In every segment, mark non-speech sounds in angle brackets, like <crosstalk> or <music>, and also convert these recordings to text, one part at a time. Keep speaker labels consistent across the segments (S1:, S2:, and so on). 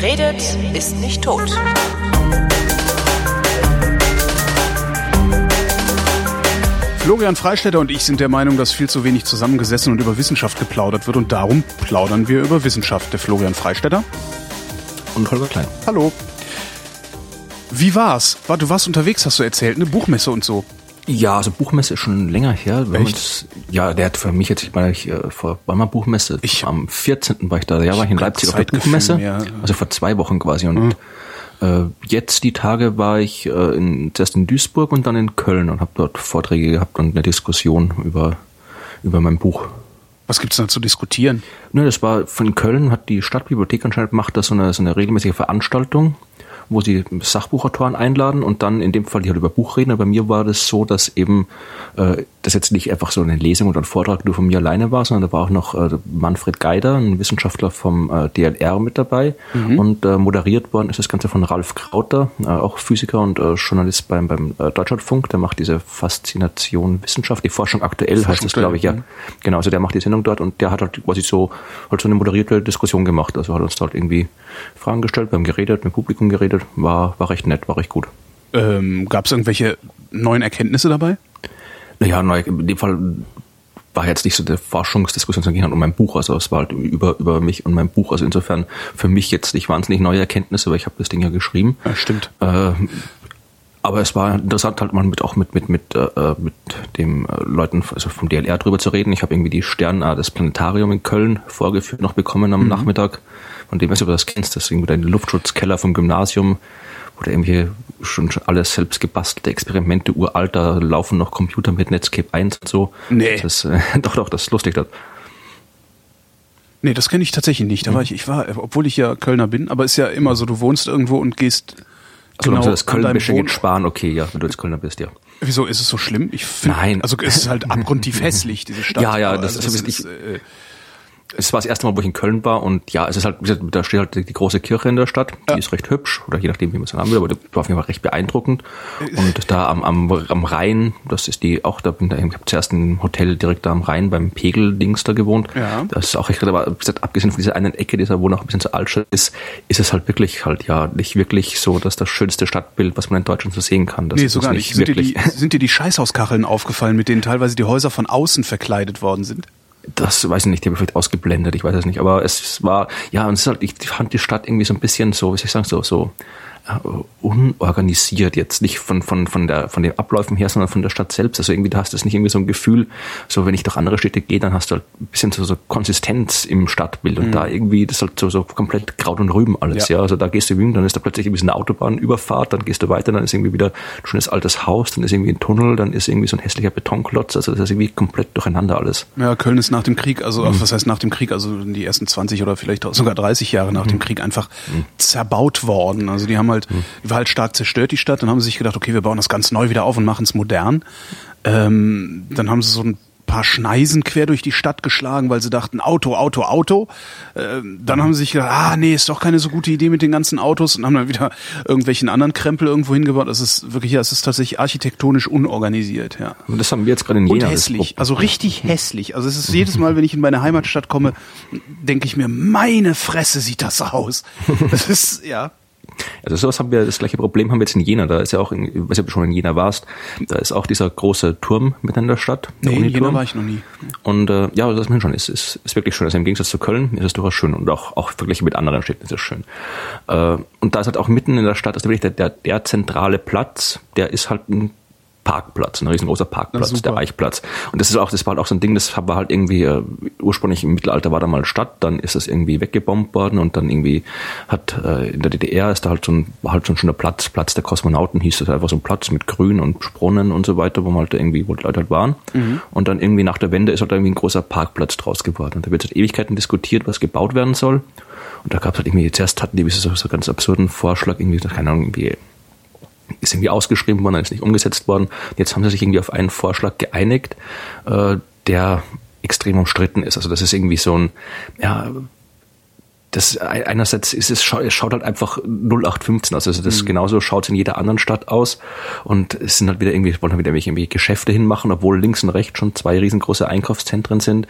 S1: Wer redet, ist nicht tot.
S2: Florian Freistetter und ich sind der Meinung, dass viel zu wenig zusammengesessen und über Wissenschaft geplaudert wird und darum plaudern wir über Wissenschaft. Der Florian Freistetter.
S3: Und Holger Klein.
S2: Hallo. Wie war's? War, du warst unterwegs, hast du erzählt, eine Buchmesse und so.
S3: Ja, also Buchmesse ist schon länger her. Ja, der hat für mich jetzt, ich meine, ich äh, vor war mal Buchmesse.
S2: Ich-
S3: am 14. war ich da. Ja, war ich in Leipzig auf der Buchmesse.
S2: mehr.
S3: Also vor zwei Wochen quasi. Und äh, jetzt die Tage war ich äh, in, zuerst in Duisburg und dann in Köln und habe dort Vorträge gehabt und eine Diskussion über über mein Buch.
S2: Was gibt's da zu diskutieren?
S3: Ne, das war von Köln, hat die Stadtbibliothek anscheinend macht das so eine, so eine regelmäßige Veranstaltung, wo sie Sachbuchautoren einladen und dann in dem Fall die halt über Buch reden. Aber bei mir war das so, dass eben äh, das jetzt nicht einfach so eine Lesung oder ein Vortrag nur von mir alleine war, sondern da war auch noch äh, Manfred Geider, ein Wissenschaftler vom äh, DLR mit dabei und äh, moderiert worden ist das Ganze von Ralf Krauter, äh, auch Physiker und äh, Journalist beim, beim äh, Deutschlandfunk. Der macht diese Faszination Wissenschaft, die Forschung aktuell heißt
S2: Forschung
S3: es, glaube ich, ja. Genau, also der macht die Sendung dort und der hat halt quasi so, halt so eine moderierte Diskussion gemacht. Also hat uns da halt irgendwie Fragen gestellt, wir haben geredet, mit dem Publikum geredet, war, war recht nett, war recht gut.
S2: Ähm, gab's irgendwelche neuen Erkenntnisse dabei?
S3: Naja, in dem Fall war jetzt nicht so eine Forschungsdiskussion, sondern ging halt um mein Buch. Also es war halt über, über mich und mein Buch. Also insofern für mich jetzt nicht wahnsinnig neue Erkenntnisse, weil ich habe das Ding ja geschrieben.
S2: Ja, stimmt.
S3: Äh, aber es war interessant, halt mal mit auch mit mit mit äh, mit dem äh, Leuten also vom DLR drüber zu reden. Ich habe irgendwie die Sternart des Planetarium in Köln vorgeführt noch bekommen am Nachmittag. Von dem, weiß ich, ob du das kennst, das ist irgendwie der Luftschutzkeller vom Gymnasium, wo da irgendwie schon, schon alles selbst gebastelte Experimente, uralter, laufen noch Computer mit Netscape 1 und so.
S2: Nee.
S3: Das, äh, <laughs> doch, doch, das ist lustig. Das.
S2: Nee, das kenne ich tatsächlich nicht. Da war ich, ich war, obwohl ich ja Kölner bin, aber ist ja immer so, du wohnst irgendwo und gehst
S3: Genau, also das
S2: deinem
S3: Köln-Mische
S2: Wohn-
S3: geht sparen, okay, ja, wenn du jetzt Kölner bist, ja.
S2: Wieso ist es so schlimm? Ich finde,
S3: Nein.
S2: also es ist halt <laughs> abgrundtief hässlich, diese Stadt.
S3: Ja, ja, das
S2: also
S3: ist- ich-
S2: äh,
S3: Es war das erste Mal, wo ich in Köln war und ja, es ist halt, da steht halt die, die große Kirche in der Stadt, die
S2: Ja.
S3: ist recht hübsch oder je nachdem, wie man es haben will, aber die war auf jeden Fall recht beeindruckend. Und da am, am, am Rhein, das ist die auch, da bin da, ich habe zuerst ein Hotel direkt da am Rhein beim Pegel-Dings da gewohnt.
S2: Ja.
S3: Das ist auch recht, aber abgesehen von dieser einen Ecke, dieser wo noch ein bisschen zu Altstadt ist, ist es halt wirklich halt ja nicht wirklich so, dass das schönste Stadtbild, was man in Deutschland so sehen kann. Das
S2: nee,
S3: ist
S2: sogar nicht. Sind dir, die,
S3: wirklich. <laughs>
S2: sind dir die Scheißhauskacheln aufgefallen, mit denen teilweise die Häuser von außen verkleidet worden sind?
S3: Das weiß ich nicht, die habe ich vielleicht ausgeblendet, ich weiß es nicht. Aber es war, ja, und es ist halt, ich fand die Stadt irgendwie so ein bisschen so, wie soll ich sagen, so, so unorganisiert jetzt nicht von, von, von, der, von den Abläufen her, sondern von der Stadt selbst. Also irgendwie, da hast du nicht irgendwie so ein Gefühl, so wenn ich durch andere Städte gehe, dann hast du halt ein bisschen so, so Konsistenz im Stadtbild und da irgendwie, das ist halt so, so komplett Kraut und Rüben alles,
S2: Ja.
S3: ja. Also da gehst du hin, dann ist da plötzlich irgendwie so eine Autobahnüberfahrt, dann gehst du weiter, dann ist irgendwie wieder ein schönes altes Haus, dann ist irgendwie ein Tunnel, dann ist irgendwie so ein hässlicher Betonklotz, also das ist irgendwie komplett durcheinander alles.
S2: Ja, Köln ist nach dem Krieg, also
S3: Mhm.
S2: was heißt nach dem Krieg, also die ersten 20 oder vielleicht sogar 30 Jahre nach dem
S3: Mhm.
S2: Krieg einfach zerbaut worden. Also die haben halt, die war halt stark zerstört, die Stadt, dann haben sie sich gedacht, okay, wir bauen das ganz neu wieder auf und machen es modern. Ähm, dann haben sie so ein paar Schneisen quer durch die Stadt geschlagen, weil sie dachten, Auto, Auto, Auto. Ähm, dann haben sie sich gedacht, ah nee, ist doch keine so gute Idee mit den ganzen Autos und haben dann wieder irgendwelchen anderen Krempel irgendwo hingebaut. Das ist wirklich, ja, es ist tatsächlich architektonisch unorganisiert, ja.
S3: Und das haben wir jetzt gerade in
S2: Und
S3: Jena. das
S2: hässlich, also richtig hässlich. Also es ist jedes Mal, wenn ich in meine Heimatstadt komme, denke ich mir, meine Fresse sieht das aus. <laughs> Das ist, ja.
S3: Also sowas haben wir, das gleiche Problem haben wir jetzt in Jena. Da ist ja auch, in, ich weiß nicht, ob du schon in Jena warst, da ist auch dieser große Turm mitten in der Stadt. der
S2: Nee, in. Jena war ich noch nie.
S3: Und äh, ja, das ist schon, ist, ist, ist wirklich schön. Also im Gegensatz zu Köln ist es durchaus schön und auch, auch verglichen mit anderen Städten ist es schön. Äh, und da ist halt auch mitten in der Stadt, ist wirklich der, der, der zentrale Platz, der ist halt ein Parkplatz, ein riesengroßer Parkplatz, der Eichplatz. Und das ist auch, das war halt auch so ein Ding, das war halt irgendwie, äh, ursprünglich im Mittelalter war da mal Stadt, dann ist das irgendwie weggebombt worden und dann irgendwie hat äh, in der DDR ist da halt so ein, halt so ein schöner Platz, Platz der Kosmonauten hieß das einfach so ein Platz mit Grün und Brunnen und so weiter, wo man halt irgendwie, wo die Leute halt waren. Und dann irgendwie nach der Wende ist halt irgendwie ein großer Parkplatz draus geworden. Und da wird seit Ewigkeiten diskutiert, was gebaut werden soll. Und da gab es halt irgendwie, zuerst hatten die so, so ganz absurden Vorschlag, irgendwie, keine Ahnung, irgendwie ist irgendwie ausgeschrieben worden, dann ist nicht umgesetzt worden. Jetzt haben sie sich irgendwie auf einen Vorschlag geeinigt, äh, der extrem umstritten ist. Also das ist irgendwie so ein, ja, das einerseits ist es, es schaut halt einfach 0815 aus. Also das mhm. genauso schaut es in jeder anderen Stadt aus. Und es sind halt wieder irgendwie, wollen halt wieder irgendwie Geschäfte hinmachen, obwohl links und rechts schon zwei riesengroße Einkaufszentren sind.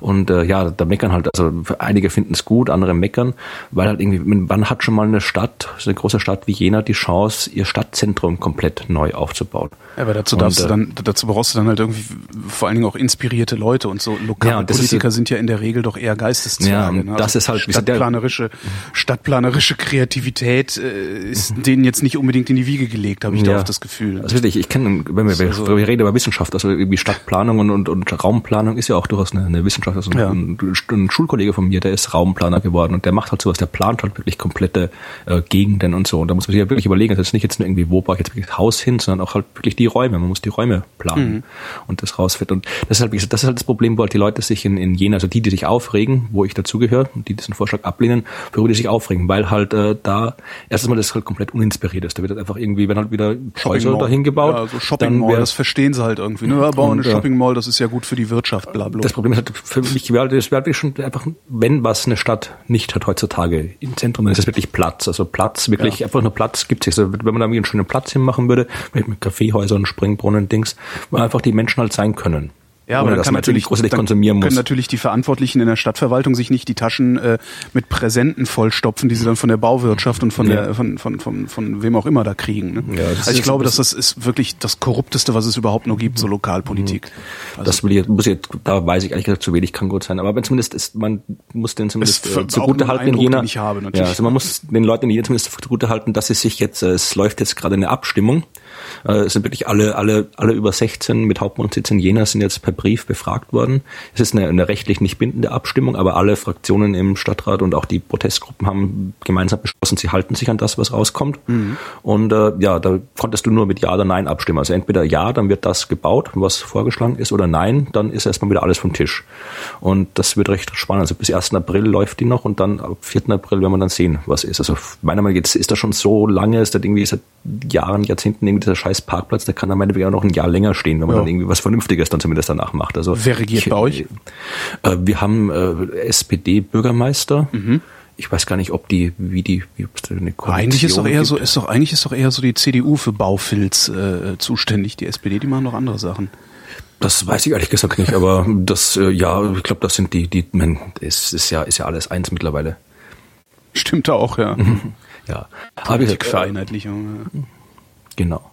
S3: Und äh, ja, da meckern halt, also einige finden es gut, andere meckern, weil halt irgendwie, wann hat schon mal eine Stadt, so eine große Stadt wie Jena, die Chance, ihr Stadtzentrum komplett neu aufzubauen?
S2: Ja, aber dazu, und, du äh, dann, dazu brauchst du dann halt irgendwie vor allen Dingen auch inspirierte Leute und so lokale ja, Politiker ist, sind ja in der Regel doch eher Geisteszweige. Ja,
S3: ne? das also ist halt
S2: stadtplanerische, stadtplanerische Kreativität äh, ist mhm. denen jetzt nicht unbedingt in die Wiege gelegt, habe ich ja. da oft das Gefühl.
S3: Also wirklich, ich kenne, wenn wir, also, wir reden über Wissenschaft, also irgendwie Stadtplanung und, und, und Raumplanung ist ja auch durchaus eine, eine Wissenschaft. Also ja. ein, ein, Schulkollege von mir, der ist Raumplaner geworden und der macht halt sowas, der plant halt wirklich komplette äh, Gegenden und so. Und da muss man sich ja wirklich überlegen, das ist nicht jetzt nur irgendwie, wo baue ich jetzt wirklich das Haus hin, sondern auch halt wirklich die Räume. Man muss die Räume planen mhm. und das rausfällt. Und das ist halt, wie gesagt, das ist halt das Problem, wo halt die Leute sich in, in Jena, also die, die sich aufregen, wo ich dazugehöre und die diesen Vorschlag ablehnen, worüber die sich aufregen, weil halt äh, da erstens mal das halt komplett uninspiriert ist. Da wird halt einfach irgendwie, wenn halt wieder Häuser dahin gebaut. Ja,
S2: so Shopping Mall, das verstehen sie halt irgendwie. Ne? Ja, bauen eine Shopping Mall, das ist ja gut für die Wirtschaft, bla, bla.
S3: Das Problem ist halt für mich, das wäre halt schon einfach, wenn was eine Stadt nicht hat heutzutage im Zentrum, dann ist es wirklich Platz. Also Platz, wirklich ja. einfach nur Platz gibt es. Also wenn man da irgendwie einen schönen Platz hinmachen würde, mit Kaffeehäusern, Springbrunnen, Dings, wo einfach die Menschen halt sein können.
S2: Ja, aber dann kann natürlich, dann konsumieren muss. können natürlich die Verantwortlichen in der Stadtverwaltung sich nicht die Taschen äh, mit Präsenten vollstopfen, die sie dann von der Bauwirtschaft und von ja. der von, von, von, von wem auch immer da kriegen. Ne? Ja, also ich glaube, dass das ist wirklich das korrupteste, was es überhaupt nur gibt, so Lokalpolitik.
S3: Mhm. Also das will ich, muss ich, da weiß ich ehrlich gesagt zu wenig, kann gut sein. Aber wenn zumindest ist, man muss den zumindest äh, zugute halten in Jena.
S2: Ich habe,
S3: ja, also man muss den Leuten in Jena zumindest zugute halten, dass sie sich jetzt, äh, es läuft jetzt gerade eine Abstimmung äh, es sind wirklich alle, alle, alle über 16 mit Hauptwohnsitz in Jena sind jetzt per Brief befragt worden. Es ist eine, eine rechtlich nicht bindende Abstimmung, aber alle Fraktionen im Stadtrat und auch die Protestgruppen haben gemeinsam beschlossen, sie halten sich an das, was rauskommt. Mhm. Und äh, ja, da konntest du nur mit Ja oder Nein abstimmen. Also entweder Ja, dann wird das gebaut, was vorgeschlagen ist, oder Nein, dann ist erstmal wieder alles vom Tisch. Und das wird recht spannend. Also bis 1. April läuft die noch und dann ab 4. April werden wir dann sehen, was ist. Also meiner Meinung nach ist das schon so lange, ist das irgendwie seit Jahren, Jahrzehnten irgendwie dieser scheiß Parkplatz, der kann dann meinetwegen auch noch ein Jahr länger stehen, wenn man ja. dann irgendwie was Vernünftiges dann zumindest danach macht. Also
S2: Wer regiert ich, bei euch?
S3: Äh, wir haben äh, SPD-Bürgermeister. Mhm. Ich weiß gar nicht, ob die, wie die, wie
S2: eine Koalition Eigentlich ist doch eher gibt. so, ist doch, eigentlich ist doch eher so die CDU für Baufilz äh, zuständig. Die SPD, die machen noch andere Sachen.
S3: Das weiß ich ehrlich gesagt nicht, aber das, äh, ja, ich glaube, das sind die, die, man, es ist ja, ist ja alles eins mittlerweile.
S2: Stimmt auch, ja.
S3: ja.
S2: Politikvereinheitlichung.
S3: Äh, genau.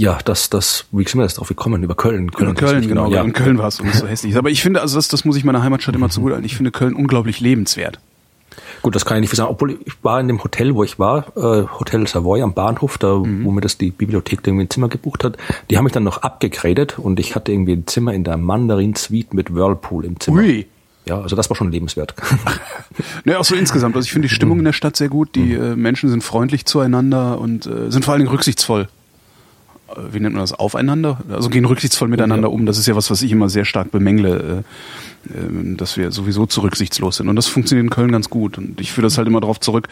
S3: Ja, das, das, wie sind wir das drauf gekommen? Über Köln.
S2: Köln, Über Köln genau. Ja. In Köln war es so hässlich. Aber ich finde, also das, das muss ich meiner Heimatstadt immer zugutehalten. Ich finde Köln unglaublich lebenswert.
S3: Gut, das kann ich nicht sagen. Obwohl ich war in dem Hotel, wo ich war, äh, Hotel Savoy am Bahnhof, da mhm. wo mir das die Bibliothek irgendwie ein Zimmer gebucht hat, die haben mich dann noch abgegradet und ich hatte irgendwie ein Zimmer in der Mandarin Suite mit Whirlpool im Zimmer. Ui. Ja, also das war schon lebenswert. <laughs>
S2: ne, auch so insgesamt. Also ich finde die Stimmung in der Stadt sehr gut. Die mhm. äh, Menschen sind freundlich zueinander und äh, sind vor allen Dingen rücksichtsvoll. Äh, wie nennt man das, aufeinander? Also gehen rücksichtsvoll miteinander ja. um. Das ist ja was, was ich immer sehr stark bemängle, äh, äh, dass wir sowieso zu rücksichtslos sind. Und das funktioniert in Köln ganz gut. Und ich führe das halt immer darauf zurück,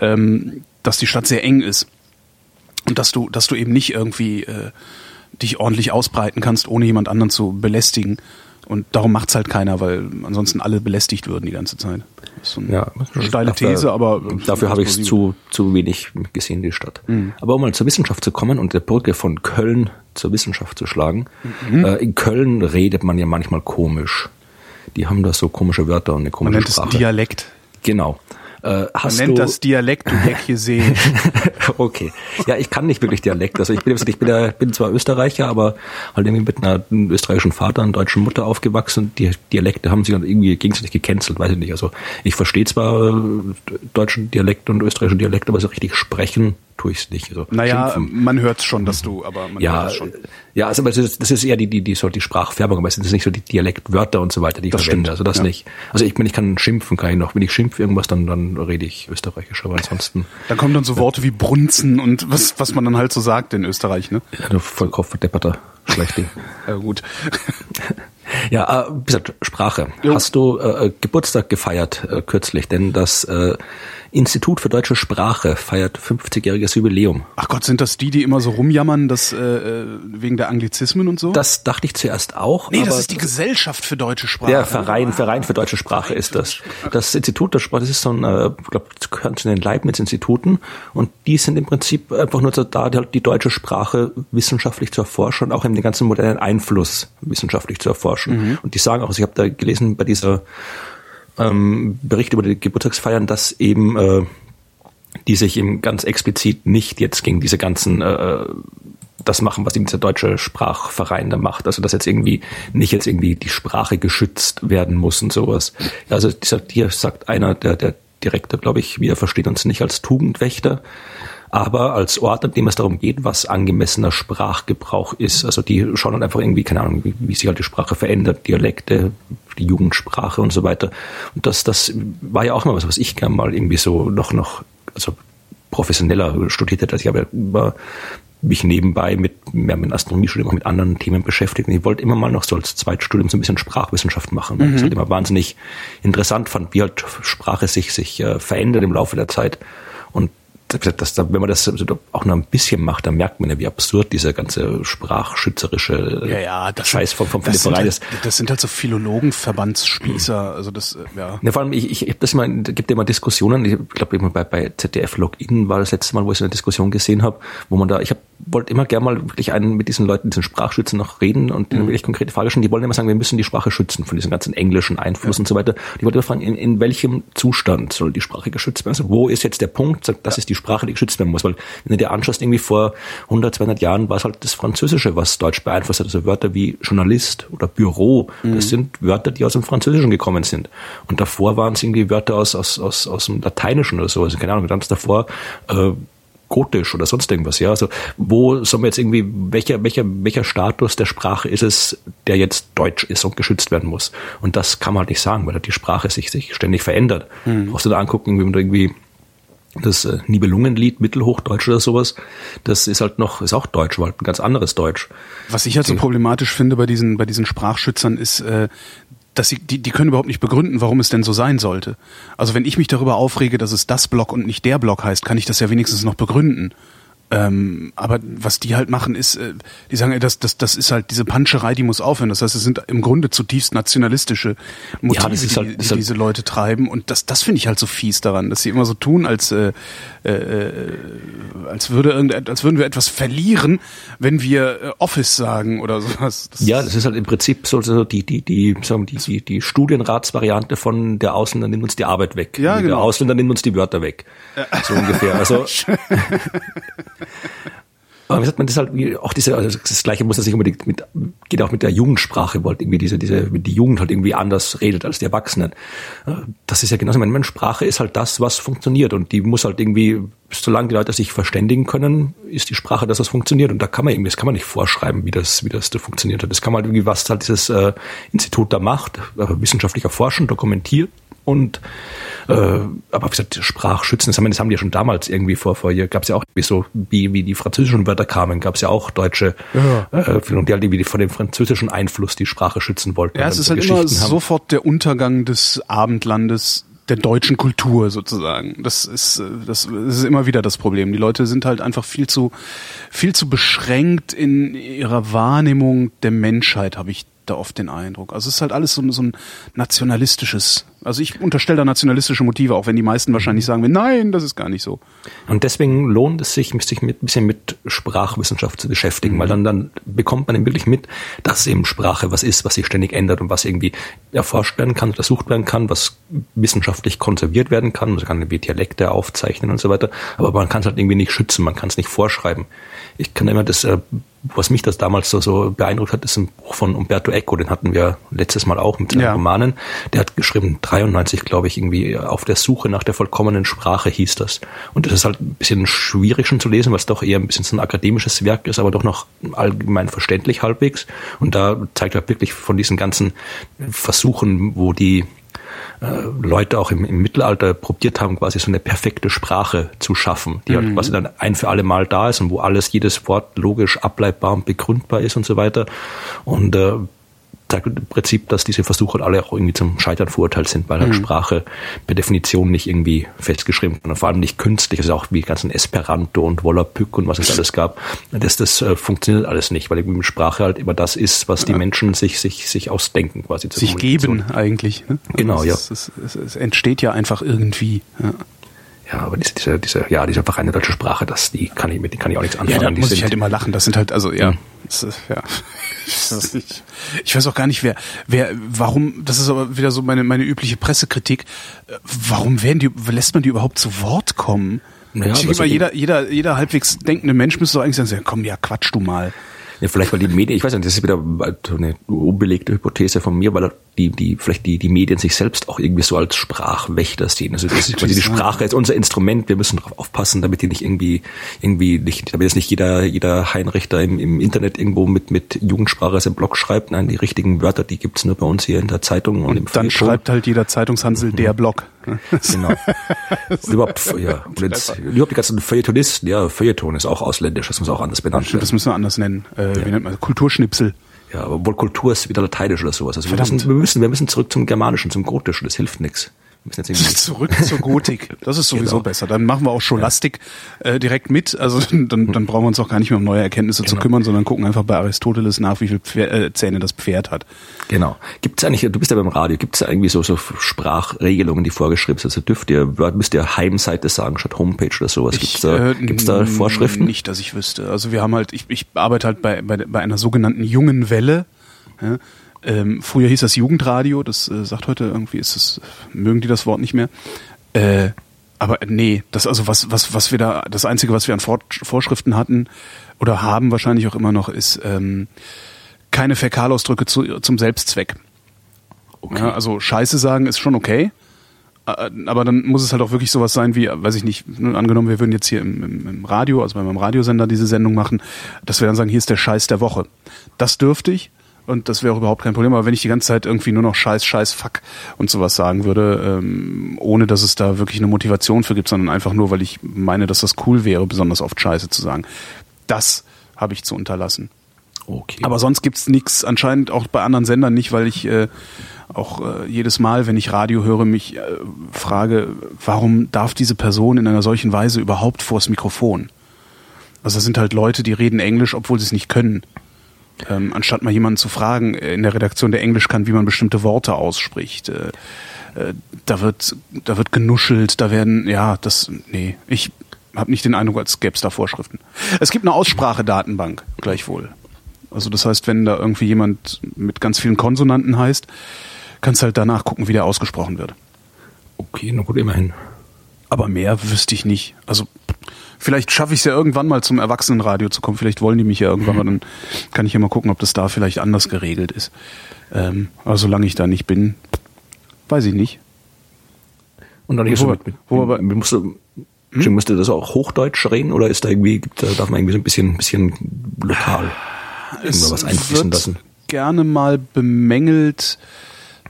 S2: ähm, dass die Stadt sehr eng ist. Und dass du, dass du eben nicht irgendwie dich ordentlich ausbreiten kannst, ohne jemand anderen zu belästigen. Und darum macht's halt keiner, weil ansonsten alle belästigt würden die ganze Zeit. Das ist so eine ja, steile dafür, These, aber
S3: dafür habe ich zu zu wenig gesehen die Stadt. Mhm. Aber um mal zur Wissenschaft zu kommen und der Brücke von Köln zur Wissenschaft zu schlagen. Mhm. Äh, in Köln redet man ja manchmal komisch. Die haben da so komische Wörter und eine komische man nennt Sprache.
S2: Es Dialekt.
S3: Genau.
S2: Äh, hast Man nennt du das Dialekt, du sehen. <laughs>
S3: okay. Ja, ich kann nicht wirklich Dialekt. Also ich bin, ich bin, ja, bin zwar Österreicher, aber halt irgendwie mit einer österreichischen Vater und deutschen Mutter aufgewachsen. Die Dialekte haben sich dann irgendwie gegenseitig gecancelt, weiß ich nicht. Also ich verstehe zwar äh, deutschen Dialekt und österreichischen Dialekt, aber so richtig sprechen tue ich es nicht. Also
S2: naja, schimpfen. man hört es schon, dass du, aber man
S3: ja,
S2: hört es schon.
S3: Ja, also das ist, das ist eher die, die, die, so die Sprachfärbung, aber es sind nicht so die Dialektwörter und so weiter, die ich das verwende. Stimmt. Also das ja. nicht. Also ich meine, ich kann schimpfen, kann ich noch. Wenn ich schimpfe irgendwas, dann, dann rede ich österreichisch, aber ansonsten.
S2: Da kommen dann so Worte wie Brunzen und was, was man dann halt so sagt in Österreich, ne?
S3: Ja, du vollkommen verdepperter Schlechtling. <laughs>
S2: ja, gut. <laughs>
S3: Ja, äh, wie gesagt, Sprache. Jo. Hast du äh, Geburtstag gefeiert äh, kürzlich? Denn das äh, Institut für deutsche Sprache feiert 50-jähriges Jubiläum.
S2: Ach Gott, sind das die, die immer so rumjammern, dass äh, äh, wegen der Anglizismen und so?
S3: Das dachte ich zuerst auch.
S2: nee, das ist die Gesellschaft für deutsche Sprache.
S3: Der Verein, Verein für deutsche Sprache ist das. Das Institut der Sprache, das ist so ein, äh, ich glaube, das gehört zu den Leibniz-Instituten und die sind im Prinzip einfach nur so da, die, halt die deutsche Sprache wissenschaftlich zu erforschen und auch eben den ganzen modernen Einfluss wissenschaftlich zu erforschen. Und die sagen auch, also ich habe da gelesen bei dieser ähm, Bericht über die Geburtstagsfeiern, dass eben äh, die sich eben ganz explizit nicht jetzt gegen diese ganzen äh, das machen, was eben dieser deutsche Sprachverein da macht. Also dass jetzt irgendwie nicht jetzt irgendwie die Sprache geschützt werden muss und sowas. Also dieser, hier sagt einer, der, der Direktor, glaube ich, wir verstehen uns nicht als Tugendwächter, aber als Ort, an dem es darum geht, was angemessener Sprachgebrauch ist. Also die schauen dann einfach irgendwie, keine Ahnung, wie, wie sich halt die Sprache verändert, Dialekte, die Jugendsprache und so weiter. Und das, das war ja auch mal was, was ich gerne mal irgendwie so noch, noch, also professioneller studiert hätte. Also ich habe ja über mich nebenbei mit, mehr mit Astronomiestudium, auch mit anderen Themen beschäftigt. Und ich wollte immer mal noch so als Zweitstudium so ein bisschen Sprachwissenschaft machen, weil ich es halt immer wahnsinnig interessant fand, wie halt Sprache sich, sich äh, verändert im Laufe der Zeit. Und das, wenn man das auch noch ein bisschen macht, dann merkt man ja, wie absurd dieser ganze sprachschützerische
S2: ja, ja, das
S3: Scheiß vom, vom
S2: das
S3: Philipp Rein
S2: halt,
S3: ist.
S2: das sind halt so Philologen, Verbandsspießer, also das, äh, ja.
S3: Ja, vor allem, ich, ich, ich das immer, da gibt ja immer Diskussionen, ich glaube bei, bei ZDF Login war das letzte Mal, wo ich so eine Diskussion gesehen habe, wo man da, ich hab, wollte immer gerne mal wirklich einen mit diesen Leuten, diesen Sprachschützen noch reden und denen wirklich konkrete Frage stellen. Die wollen immer sagen, wir müssen die Sprache schützen von diesem ganzen englischen Einfluss und so weiter. Die wollten immer fragen, in, in welchem Zustand soll die Sprache geschützt werden? Also wo ist jetzt der Punkt, sagt, das ist die Sprache, die geschützt werden muss? Weil wenn du dir anschaust, irgendwie vor 100, 200 Jahren war es halt das Französische, was Deutsch beeinflusst hat. Also Wörter wie Journalist oder Büro, das sind Wörter, die aus dem Französischen gekommen sind. Und davor waren es irgendwie Wörter aus, aus, aus, aus dem Lateinischen oder so. Also keine Ahnung, ganz davor äh, Gotisch oder sonst irgendwas, ja. Also wo soll man jetzt irgendwie, welcher, welcher, welcher Status der Sprache ist es, der jetzt deutsch ist und geschützt werden muss? Und das kann man halt nicht sagen, weil halt die Sprache sich, sich ständig verändert. Brauchst du da angucken, wie man irgendwie das äh, Nibelungenlied, Mittelhochdeutsch oder sowas, das ist halt noch, ist auch Deutsch, aber halt ein ganz anderes Deutsch.
S2: Was ich halt so problematisch finde bei diesen, bei diesen Sprachschützern ist, äh, dass sie, die, die können überhaupt nicht begründen, warum es denn so sein sollte. Also wenn ich mich darüber aufrege, dass es das Block und nicht der Block heißt, kann ich das ja wenigstens noch begründen. Ähm, aber was die halt machen ist, äh, die sagen, das, das, das ist halt diese Panscherei, die muss aufhören. Das heißt, es sind im Grunde zutiefst nationalistische Motive,
S3: Ja, halt-
S2: die, die
S3: halt-
S2: diese Leute treiben. Und das, das finde ich halt so fies daran, dass sie immer so tun, als, äh, äh, als, würde als würden wir etwas verlieren, wenn wir äh, Office sagen oder sowas. Das
S3: Ja, das ist halt im Prinzip so, so die, die, die, sagen die, die, die Studienratsvariante von der Ausländer nimmt uns die Arbeit weg.
S2: Ja, genau.
S3: Der Ausländer nimmt uns die Wörter weg. So ungefähr. Also, <laughs> <laughs> aber wie sagt man, das halt auch diese, also das Gleiche muss das nicht unbedingt mit, geht auch mit der Jugendsprache, weil halt irgendwie diese, diese, die Jugend halt irgendwie anders redet als die Erwachsenen. Äh, Das ist ja genauso, ich meine, Sprache ist halt das, was funktioniert und die muss halt irgendwie, solange die Leute sich verständigen können, ist die Sprache das, was funktioniert und da kann man irgendwie, das kann man nicht vorschreiben, wie das, wie das da funktioniert hat. Das kann man halt irgendwie, was halt dieses äh, Institut da macht, äh, wissenschaftlich erforschen, dokumentiert und äh, aber wie gesagt, Sprachschützen, das haben, das haben die ja schon damals irgendwie vor, vor hier gab es ja auch irgendwie so, wie, wie die französischen Wörter kamen, gab es ja auch deutsche äh, und die halt irgendwie von dem französischen Einfluss die Sprache schützen wollten.
S2: Ja, es ist
S3: so
S2: halt immer
S3: haben.
S2: sofort der Untergang des Abendlandes der deutschen Kultur sozusagen. Das ist, äh, das ist immer wieder das Problem. Die Leute sind halt einfach viel zu, viel zu beschränkt in ihrer Wahrnehmung der Menschheit, habe ich da oft den Eindruck. Also es ist halt alles so, so ein nationalistisches, also ich unterstelle da nationalistische Motive, auch wenn die meisten wahrscheinlich sagen, nein, das ist gar nicht so.
S3: Und deswegen lohnt es sich, sich mit, ein bisschen mit Sprachwissenschaft zu beschäftigen, weil dann, dann bekommt man eben wirklich mit, dass eben Sprache was ist, was sich ständig ändert und was irgendwie erforscht werden kann, untersucht werden kann, was wissenschaftlich konserviert werden kann. Man kann irgendwie Dialekte aufzeichnen und so weiter. Aber man kann es halt irgendwie nicht schützen, man kann es nicht vorschreiben. Ich kann immer das, äh, was mich das damals so, so beeindruckt hat, ist ein Buch von Umberto Eco, den hatten wir letztes Mal auch mit seinen
S2: Ja.
S3: Romanen. Der hat geschrieben, 93, glaube ich, irgendwie auf der Suche nach der vollkommenen Sprache hieß das. Und das ist halt ein bisschen schwierig schon zu lesen, weil es doch eher ein bisschen so ein akademisches Werk ist, aber doch noch allgemein verständlich halbwegs. Und da zeigt er wirklich von diesen ganzen Versuchen, wo die äh, Leute auch im, im Mittelalter probiert haben, quasi so eine perfekte Sprache zu schaffen, die halt quasi dann ein für alle Mal da ist und wo alles, jedes Wort logisch ableitbar und begründbar ist und so weiter. Und äh, zeigt im Prinzip, dass diese Versuche alle auch irgendwie zum Scheitern verurteilt sind, weil halt Sprache per Definition nicht irgendwie festgeschrieben und vor allem nicht künstlich, also auch wie ganzen Esperanto und Volapük und was es alles gab. Das, das äh, funktioniert alles nicht, weil eben Sprache halt immer das ist, was die Menschen sich, sich, sich ausdenken quasi.
S2: Sich geben eigentlich. Ne?
S3: Genau, ja.
S2: Es, es, es, es entsteht ja einfach irgendwie. Ja.
S3: Ja, aber diese, diese, diese, ja, diese reine deutsche Sprache, das, die kann ich mit, die kann ich auch nichts
S2: Ja,
S3: anfangen.
S2: da
S3: die
S2: muss ich
S3: sind-
S2: halt immer lachen. Das sind halt, also ja, das ist, ja. <laughs> Ich weiß auch gar nicht, wer, wer, warum, das ist aber wieder so meine, meine übliche Pressekritik. Äh, Warum werden die, lässt man die überhaupt zu Wort kommen?
S3: Naja,
S2: ich denke jeder, jeder, jeder halbwegs denkende Mensch müsste doch eigentlich sagen, ja, komm, ja, quatsch du mal.
S3: Ja, vielleicht weil die Medien, ich weiß nicht, das ist wieder so eine unbelegte Hypothese von mir, weil die, die, vielleicht die, die Medien sich selbst auch irgendwie so als Sprachwächter sehen. Also das ist quasi die. Sprache ist unser Instrument, wir müssen darauf aufpassen, damit die nicht irgendwie, irgendwie nicht, damit jetzt nicht jeder, jeder Heinrich da im, im Internet irgendwo mit, mit Jugendsprache seinen Blog schreibt. Nein, die richtigen Wörter, die gibt's nur bei uns hier in der Zeitung und, im
S2: Dann
S3: Feuilleton.
S2: schreibt halt jeder Zeitungshansel der Blog.
S3: Genau. <laughs> Und überhaupt, ja, und jetzt, überhaupt die ganzen Feuilletonisten, ja, Feuilleton ist auch ausländisch, das muss auch anders benannt
S2: Stimmt, das
S3: werden.
S2: müssen wir anders nennen. Äh, Wie nennt man das? Kulturschnipsel.
S3: Ja, aber wohl Kultur ist wieder lateinisch oder sowas. Also wir müssen, wir müssen, wir müssen zurück zum Germanischen, zum Gotischen, das hilft nichts. <laughs>
S2: Zurück zur Gotik. Das ist sowieso
S3: Genau.
S2: besser. Dann machen wir auch Scholastik äh, direkt mit. Also <laughs> dann, dann brauchen wir uns auch gar nicht mehr um neue Erkenntnisse zu
S3: Genau.
S2: kümmern, sondern gucken einfach bei Aristoteles nach, wie viele Pfer äh, Zähne das Pferd hat.
S3: genau. Gibt's eigentlich, du bist ja beim Radio, gibt's da irgendwie so, so Sprachregelungen, die vorgeschrieben sind? Also dürft ihr, müsst ihr Heimseite sagen statt Homepage oder sowas? Gibt's da,
S2: äh,
S3: gibt's da Vorschriften?
S2: Nicht, dass ich wüsste. Also wir haben halt, ich, ich arbeite halt bei, bei, bei einer sogenannten jungen Welle. Ja. Ähm, früher hieß das Jugendradio, das äh, sagt heute irgendwie, ist es, mögen die das Wort nicht mehr. Äh, aber nee, das also was, was, was wir da, das Einzige, was wir an Vor Vorschriften hatten oder haben wahrscheinlich auch immer noch, ist ähm, keine Fäkalausdrücke zu, zum Selbstzweck. Ja, also Scheiße sagen ist schon okay. Äh, Aber dann muss es halt auch wirklich sowas sein wie, weiß ich nicht, ne, angenommen, wir würden jetzt hier im, im, im Radio, also bei meinem Radiosender diese Sendung machen, dass wir dann sagen, hier ist der Scheiß der Woche. Das dürfte ich und das wäre überhaupt kein Problem. Aber wenn ich die ganze Zeit irgendwie nur noch Scheiß, Scheiß, Fuck und sowas sagen würde, ähm, ohne dass es da wirklich eine Motivation für gibt, sondern einfach nur, weil ich meine, dass das cool wäre, besonders oft Scheiße zu sagen, das habe ich zu unterlassen.
S3: Okay.
S2: Aber sonst gibt's nichts, anscheinend auch bei anderen Sendern nicht, weil ich äh, auch äh, jedes Mal, wenn ich Radio höre, mich äh, frage, warum darf diese Person in einer solchen Weise überhaupt vors Mikrofon? Also das sind halt Leute, die reden Englisch, obwohl sie es nicht können. Ähm, anstatt mal jemanden zu fragen äh, in der Redaktion, der Englisch kann, wie man bestimmte Worte ausspricht. Äh, äh, da wird, da wird genuschelt, da werden, ja, das, nee, ich habe nicht den Eindruck, als gäbe es da Vorschriften. Es gibt eine Aussprachedatenbank, gleichwohl. Also das heißt, wenn da irgendwie jemand mit ganz vielen Konsonanten heißt, kannst halt danach gucken, wie der ausgesprochen wird.
S3: okay, na gut, immerhin.
S2: Aber mehr wüsste ich nicht. Also vielleicht schaffe ich es ja irgendwann mal zum Erwachsenenradio zu kommen. Vielleicht wollen die mich ja irgendwann mal. Dann kann ich ja mal gucken, ob das da vielleicht anders geregelt ist. Ähm, aber solange ich da nicht bin, weiß ich nicht.
S3: Und dann ist
S2: Wo
S3: mit, mit,
S2: wo
S3: mit, musst du, Entschuldigung, musst du das auch Hochdeutsch reden oder ist da irgendwie, da darf man irgendwie so ein bisschen, bisschen lokal irgendwas was einfließen
S2: wird
S3: lassen?
S2: gerne mal bemängelt,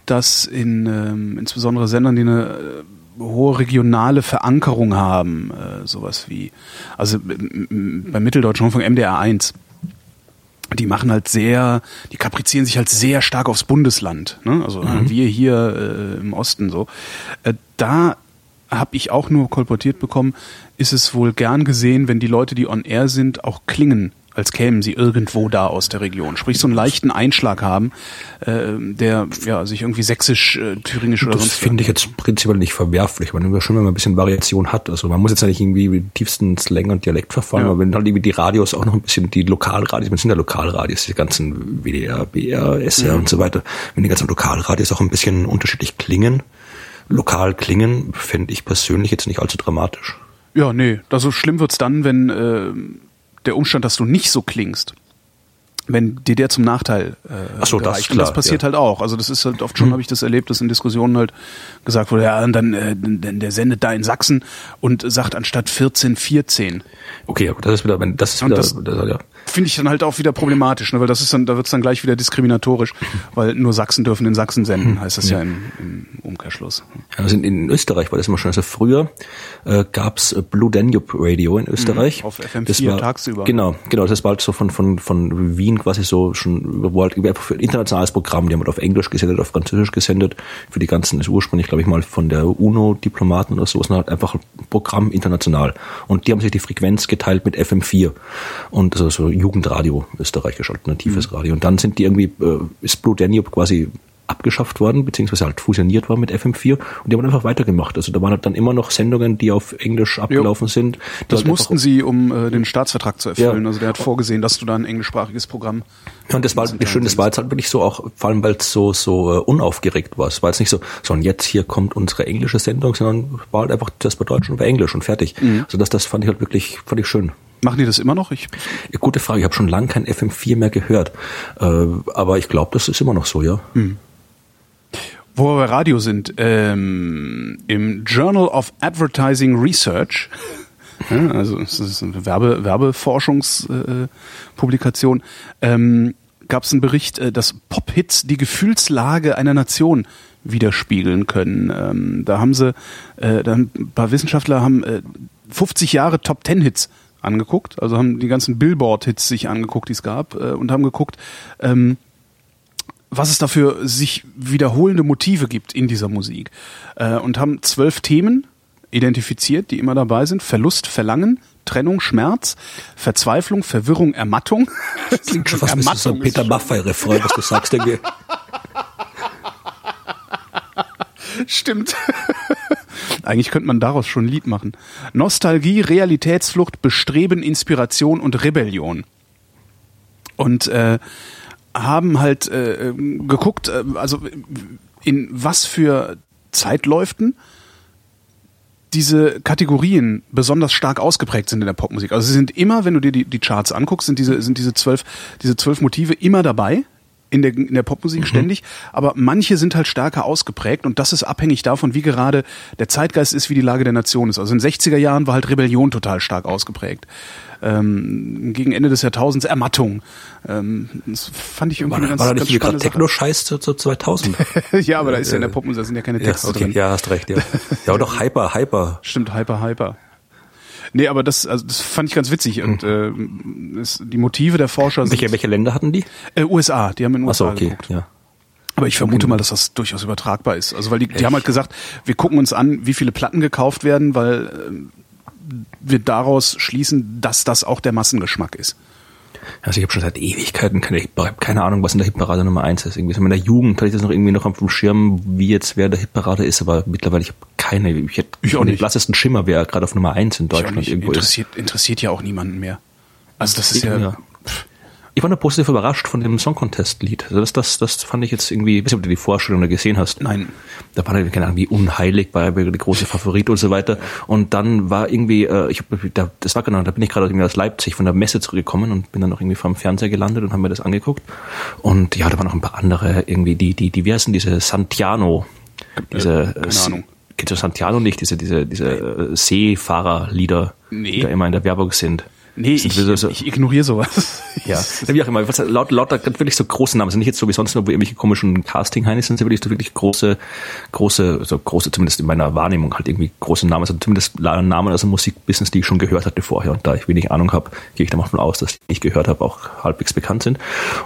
S2: dass in ähm, insbesondere Sendern, die eine äh, hohe regionale Verankerung haben, äh, sowas wie, also beim Mitteldeutschen Rundfunk MDR 1, die machen halt sehr, die kaprizieren sich halt sehr stark aufs Bundesland. Ne? Also äh, wir hier äh, im Osten so. Äh, da habe ich auch nur kolportiert bekommen, ist es wohl gern gesehen, wenn die Leute, die on air sind, auch klingen, als kämen sie irgendwo da aus der Region. Sprich, so einen leichten Einschlag haben, äh, der ja sich irgendwie sächsisch, äh, thüringisch oder
S3: Das
S2: sonst
S3: finde ich jetzt prinzipiell nicht verwerflich, weil man schon wenn man ein bisschen Variation hat. Also man muss jetzt nicht irgendwie mit tiefsten Slang und Dialekt verfahren,
S2: Ja.
S3: aber wenn halt irgendwie die Radios auch noch ein bisschen, die Lokalradios, man sind ja Lokalradios, die ganzen WDR, BR, SR und so weiter, wenn die ganzen Lokalradios auch ein bisschen unterschiedlich klingen, lokal klingen, fände ich persönlich jetzt nicht allzu dramatisch.
S2: Ja, nee, also schlimm wird's dann, wenn äh, der Umstand, dass du nicht so klingst, wenn dir der zum Nachteil äh,
S3: so, das
S2: Und das
S3: klar,
S2: passiert
S3: ja.
S2: halt auch. Also das ist halt oft schon, habe ich das erlebt, dass in Diskussionen halt gesagt wurde, ja, und dann äh, der sendet da in Sachsen und sagt anstatt 14 14.
S3: Okay, aber das ist wieder, wenn das ist wieder,
S2: das-
S3: das, ja.
S2: Finde ich dann halt auch wieder problematisch, ne? weil das ist dann, da wird's dann gleich wieder diskriminatorisch, weil nur Sachsen dürfen in Sachsen senden, heißt das ja, ja im, im Umkehrschluss.
S3: Also in, in Österreich war das immer schon, also früher äh, gab's Blue Danube Radio in Österreich.
S2: Mhm, auf FM4
S3: das war,
S2: tagsüber.
S3: Genau, genau, das war halt so von, von, von Wien quasi so schon, wo halt einfach für ein internationales Programm, die haben halt auf Englisch gesendet, auf Französisch gesendet, für die ganzen, das ursprünglich glaube ich mal von der UNO-Diplomaten oder so, ist halt einfach ein Programm international. Und die haben sich die Frequenz geteilt mit FM4 und also so Jugendradio, österreichisch alternatives mhm. Radio. Und dann sind die irgendwie, äh, ist Blue Danube quasi abgeschafft worden, beziehungsweise halt fusioniert worden mit FM4 und die haben einfach weitergemacht. Also da waren halt dann immer noch Sendungen, die auf Englisch abgelaufen jo. sind.
S2: Das halt mussten sie, um äh, den Staatsvertrag zu erfüllen. Ja. Also der hat vorgesehen, dass du da ein englischsprachiges Programm.
S3: Ja, und das war wirklich schön, das war jetzt halt wirklich so auch, vor allem weil es so, so uh, unaufgeregt war. Es war jetzt nicht so, so und jetzt hier kommt unsere englische Sendung, sondern war halt einfach das bei Deutsch und bei Englisch und fertig. Mhm. Also das, das fand ich halt wirklich, fand ich schön.
S2: Machen die das immer noch? Ich
S3: Gute Frage. Ich habe schon lange kein FM4 mehr gehört. Äh, aber ich glaube, das ist immer noch so, ja. Hm.
S2: Wo wir bei Radio sind, ähm, im Journal of Advertising Research, <laughs> ja, also es ist eine Werbe, Werbeforschungspublikation, äh, ähm, gab es einen Bericht, äh, dass Pop-Hits die Gefühlslage einer Nation widerspiegeln können. Ähm, da haben sie, äh, da haben ein paar Wissenschaftler haben äh, 50 Jahre Top-10-Hits angeguckt, also haben die ganzen Billboard-Hits sich angeguckt, die es gab, äh, und haben geguckt, ähm, was es dafür sich wiederholende Motive gibt in dieser Musik. Äh, und haben zwölf Themen identifiziert, die immer dabei sind. Verlust, Verlangen, Trennung, Schmerz, Verzweiflung, Verwirrung, Ermattung.
S3: Das klingt schon fast Ermattung so ein Peter Maffay-Refrain, was du sagst, denke <laughs>
S2: Stimmt. Eigentlich könnte man daraus schon ein Lied machen. Nostalgie, Realitätsflucht, Bestreben, Inspiration und Rebellion. Und äh, haben halt äh, geguckt, äh, also in was für Zeitläuften diese Kategorien besonders stark ausgeprägt sind in der Popmusik. Also sie sind immer, wenn du dir die, die Charts anguckst, sind diese, sind diese zwölf, diese zwölf Motive immer dabei in der, in der Popmusik mhm. ständig, aber manche sind halt stärker ausgeprägt und das ist abhängig davon, wie gerade der Zeitgeist ist, wie die Lage der Nation ist. Also in den 60er Jahren war halt Rebellion total stark ausgeprägt. Ähm, gegen Ende des Jahrtausends Ermattung. Ähm, das fand ich irgendwie
S3: war,
S2: ganz,
S3: war da
S2: nicht
S3: ganz gerade Techno-Scheiß zu, zu 2000? <laughs>
S2: ja, aber da ist ja in der Popmusik, da sind ja keine Texte
S3: ja, okay,
S2: drin.
S3: Ja, hast recht, ja. Ja, aber doch <laughs> Hyper, Hyper.
S2: Stimmt, Hyper, Hyper. Nee, aber das, also das fand ich ganz witzig. Und äh, es, die Motive der Forscher
S3: welche, sind. Welche Länder hatten die?
S2: Äh, USA, die haben in USA
S3: Ach so, okay,
S2: geguckt.
S3: Ja.
S2: Aber ich vermute mal, dass das durchaus übertragbar ist. Also weil die, die haben halt gesagt, wir gucken uns an, wie viele Platten gekauft werden, weil äh, wir daraus schließen, dass das auch der Massengeschmack ist.
S3: Also ich habe schon seit Ewigkeiten keine, keine Ahnung, was in der Hitparade Nummer eins ist. Irgendwie so in der Jugend hatte ich das noch irgendwie noch auf dem Schirm, wie jetzt wer der Hitparade ist, aber mittlerweile ich habe keine. Ich hätte
S2: ich auch
S3: den blassesten Schimmer, wer gerade auf Nummer eins in Deutschland irgendwo
S2: interessiert, ist. Interessiert ja auch niemanden mehr. Also das ist ja,
S3: ja ich war nur positiv überrascht von dem Song Contest Lied. Also das, das, das fand ich jetzt irgendwie, ich weiß nicht, ob du die Vorstellung da gesehen hast.
S2: Nein.
S3: Da war keine Ahnung, wie unheilig war der große Favorit und so weiter. Und dann war irgendwie, äh, ich da, das war genau, da bin ich gerade irgendwie aus Leipzig von der Messe zurückgekommen und bin dann noch irgendwie vom Fernseher gelandet und haben mir das angeguckt. Und ja, da waren noch ein paar andere irgendwie, die, die, die, wie heißen diese Santiano? Diese,
S2: äh, keine Ahnung.
S3: Geht Santiano nicht, diese, diese, diese äh, Seefahrerlieder, nee. die da immer in der Werbung sind.
S2: Nee, ich, so, ich ignoriere sowas. <laughs>
S3: Ja, <laughs> wie auch immer. Laut, laut wirklich so große Namen. sind nicht jetzt so wie sonst nur, wo irgendwelche komischen Casting-Heinis sind, sind wirklich so wirklich große, große, so große, zumindest in meiner Wahrnehmung halt irgendwie große Namen. Also zumindest Namen aus dem Musikbusiness, die ich schon gehört hatte vorher. Und da ich wenig Ahnung habe, gehe ich davon aus, dass die, die ich gehört habe, auch halbwegs bekannt sind.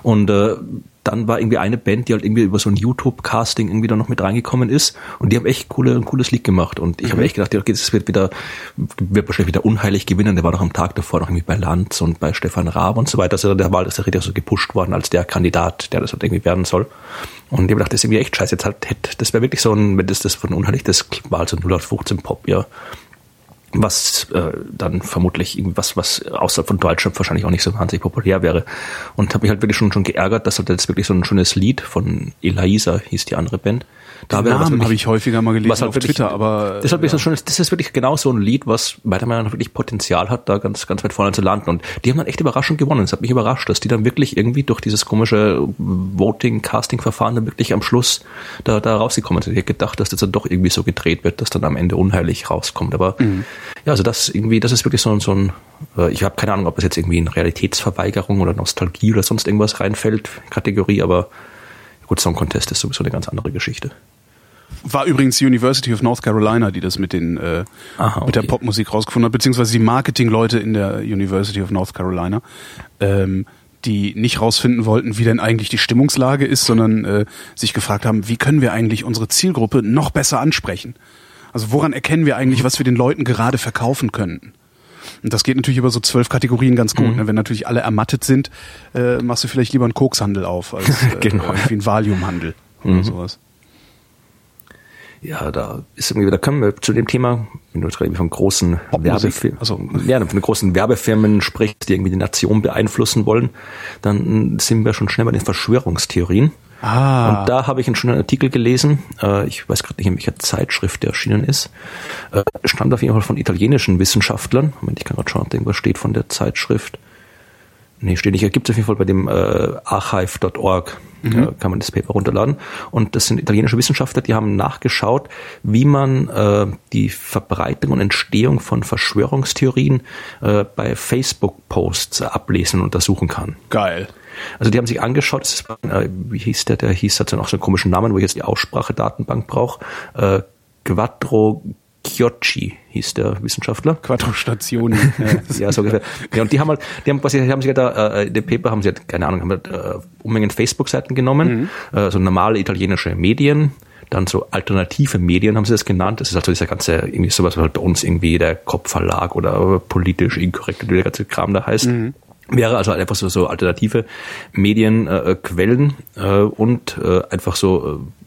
S3: Und äh, dann war irgendwie eine Band, die halt irgendwie über so ein YouTube-Casting irgendwie da noch mit reingekommen ist und die haben echt coole, ein cooles Lied gemacht und ich mhm. habe echt gedacht, okay, das wird wieder, wird wahrscheinlich wieder unheilig gewinnen. Der war doch am Tag davor noch irgendwie bei Lanz und bei Stefan Raab und so weiter. Also der war das richtig so gepusht worden als der Kandidat, der das halt irgendwie werden soll. Und ich habe gedacht, das ist irgendwie echt scheiße. Jetzt halt, das wäre wirklich so ein, wenn das das von unheilig, das war halt so 0 auf 15 Pop, ja was äh, dann vermutlich irgendwas, was außerhalb von Deutschland wahrscheinlich auch nicht so wahnsinnig populär wäre. Und habe mich halt wirklich schon, schon geärgert, dass halt jetzt wirklich so ein schönes Lied von Elisa hieß die andere Band.
S2: Da Den Namen habe ich häufiger mal gelesen
S3: was halt auf wirklich, Twitter, aber das, ja. so schön, das ist wirklich genau so ein Lied, was meiner Meinung nach wirklich Potenzial hat, da ganz ganz weit vorne zu landen. Und die haben dann echt überraschend gewonnen. Es hat mich überrascht, dass die dann wirklich irgendwie durch dieses komische Voting-Casting-Verfahren dann wirklich am Schluss da, da rausgekommen sind. Ich hätte gedacht, dass das dann doch irgendwie so gedreht wird, dass dann am Ende unheilig rauskommt. Aber mhm Ja, also das irgendwie, das ist wirklich so, so ein, äh, ich habe keine Ahnung, ob das jetzt irgendwie in Realitätsverweigerung oder Nostalgie oder sonst irgendwas reinfällt, Kategorie, aber gut, Song Contest ist sowieso eine ganz andere Geschichte.
S2: War übrigens die University of North Carolina, die das mit den äh,
S3: Aha, okay.
S2: mit der Popmusik rausgefunden hat, beziehungsweise die Marketingleute in der University of North Carolina, ähm, die nicht rausfinden wollten, wie denn eigentlich die Stimmungslage ist, sondern äh, sich gefragt haben, wie können wir eigentlich unsere Zielgruppe noch besser ansprechen? Also woran erkennen wir eigentlich, was wir den Leuten gerade verkaufen könnten? Und das geht natürlich über so zwölf Kategorien ganz gut.
S3: Mhm.
S2: Ne? Wenn natürlich alle ermattet sind, äh, machst du vielleicht lieber einen Kokshandel auf als <laughs> äh,
S3: Genau.
S2: irgendwie einen Valiumhandel oder
S3: Mhm.
S2: sowas.
S3: Ja, da ist irgendwie, da können wir zu dem Thema, wenn du jetzt gerade von großen. Werbefirmen,
S2: Also- <laughs>
S3: ja, von großen Werbefirmen sprichst, die irgendwie die Nation beeinflussen wollen, dann sind wir schon schnell bei den Verschwörungstheorien.
S2: Ah.
S3: Und da habe ich einen schönen Artikel gelesen, äh, ich weiß gerade nicht, in welcher Zeitschrift der erschienen ist, äh, stand auf jeden Fall von italienischen Wissenschaftlern. Moment, ich kann gerade schauen, ob da irgendwas steht von der Zeitschrift. Nee, steht nicht. Gibt es auf jeden Fall bei dem äh, archive.org, äh, kann man das Paper runterladen. Und das sind italienische Wissenschaftler, die haben nachgeschaut, wie man äh, die Verbreitung und Entstehung von Verschwörungstheorien äh, bei Facebook-Posts ablesen und untersuchen kann.
S2: Geil.
S3: Also die haben sich angeschaut, das ist, äh, wie hieß der, der hieß, hat so einen komischen Namen, wo ich jetzt die Aussprachedatenbank brauche. Äh, Quattro Chiocci hieß der Wissenschaftler.
S2: Quattro Stationen. <laughs> ja.
S3: So <laughs> ungefähr. Ja, und die haben halt, die haben quasi, haben sich halt da, äh, in dem Paper haben sie halt, keine Ahnung, haben halt, äh, Unmengen Facebook-Seiten genommen, äh, so normale italienische Medien, dann so alternative Medien haben sie das genannt. Das ist halt so dieser ganze, irgendwie sowas, was halt bei uns irgendwie der Kopfverlag oder politisch inkorrekt, wie der ganze Kram da heißt. Wäre also halt einfach so, so alternative Medienquellen äh, Quellen, äh, und äh, einfach so äh,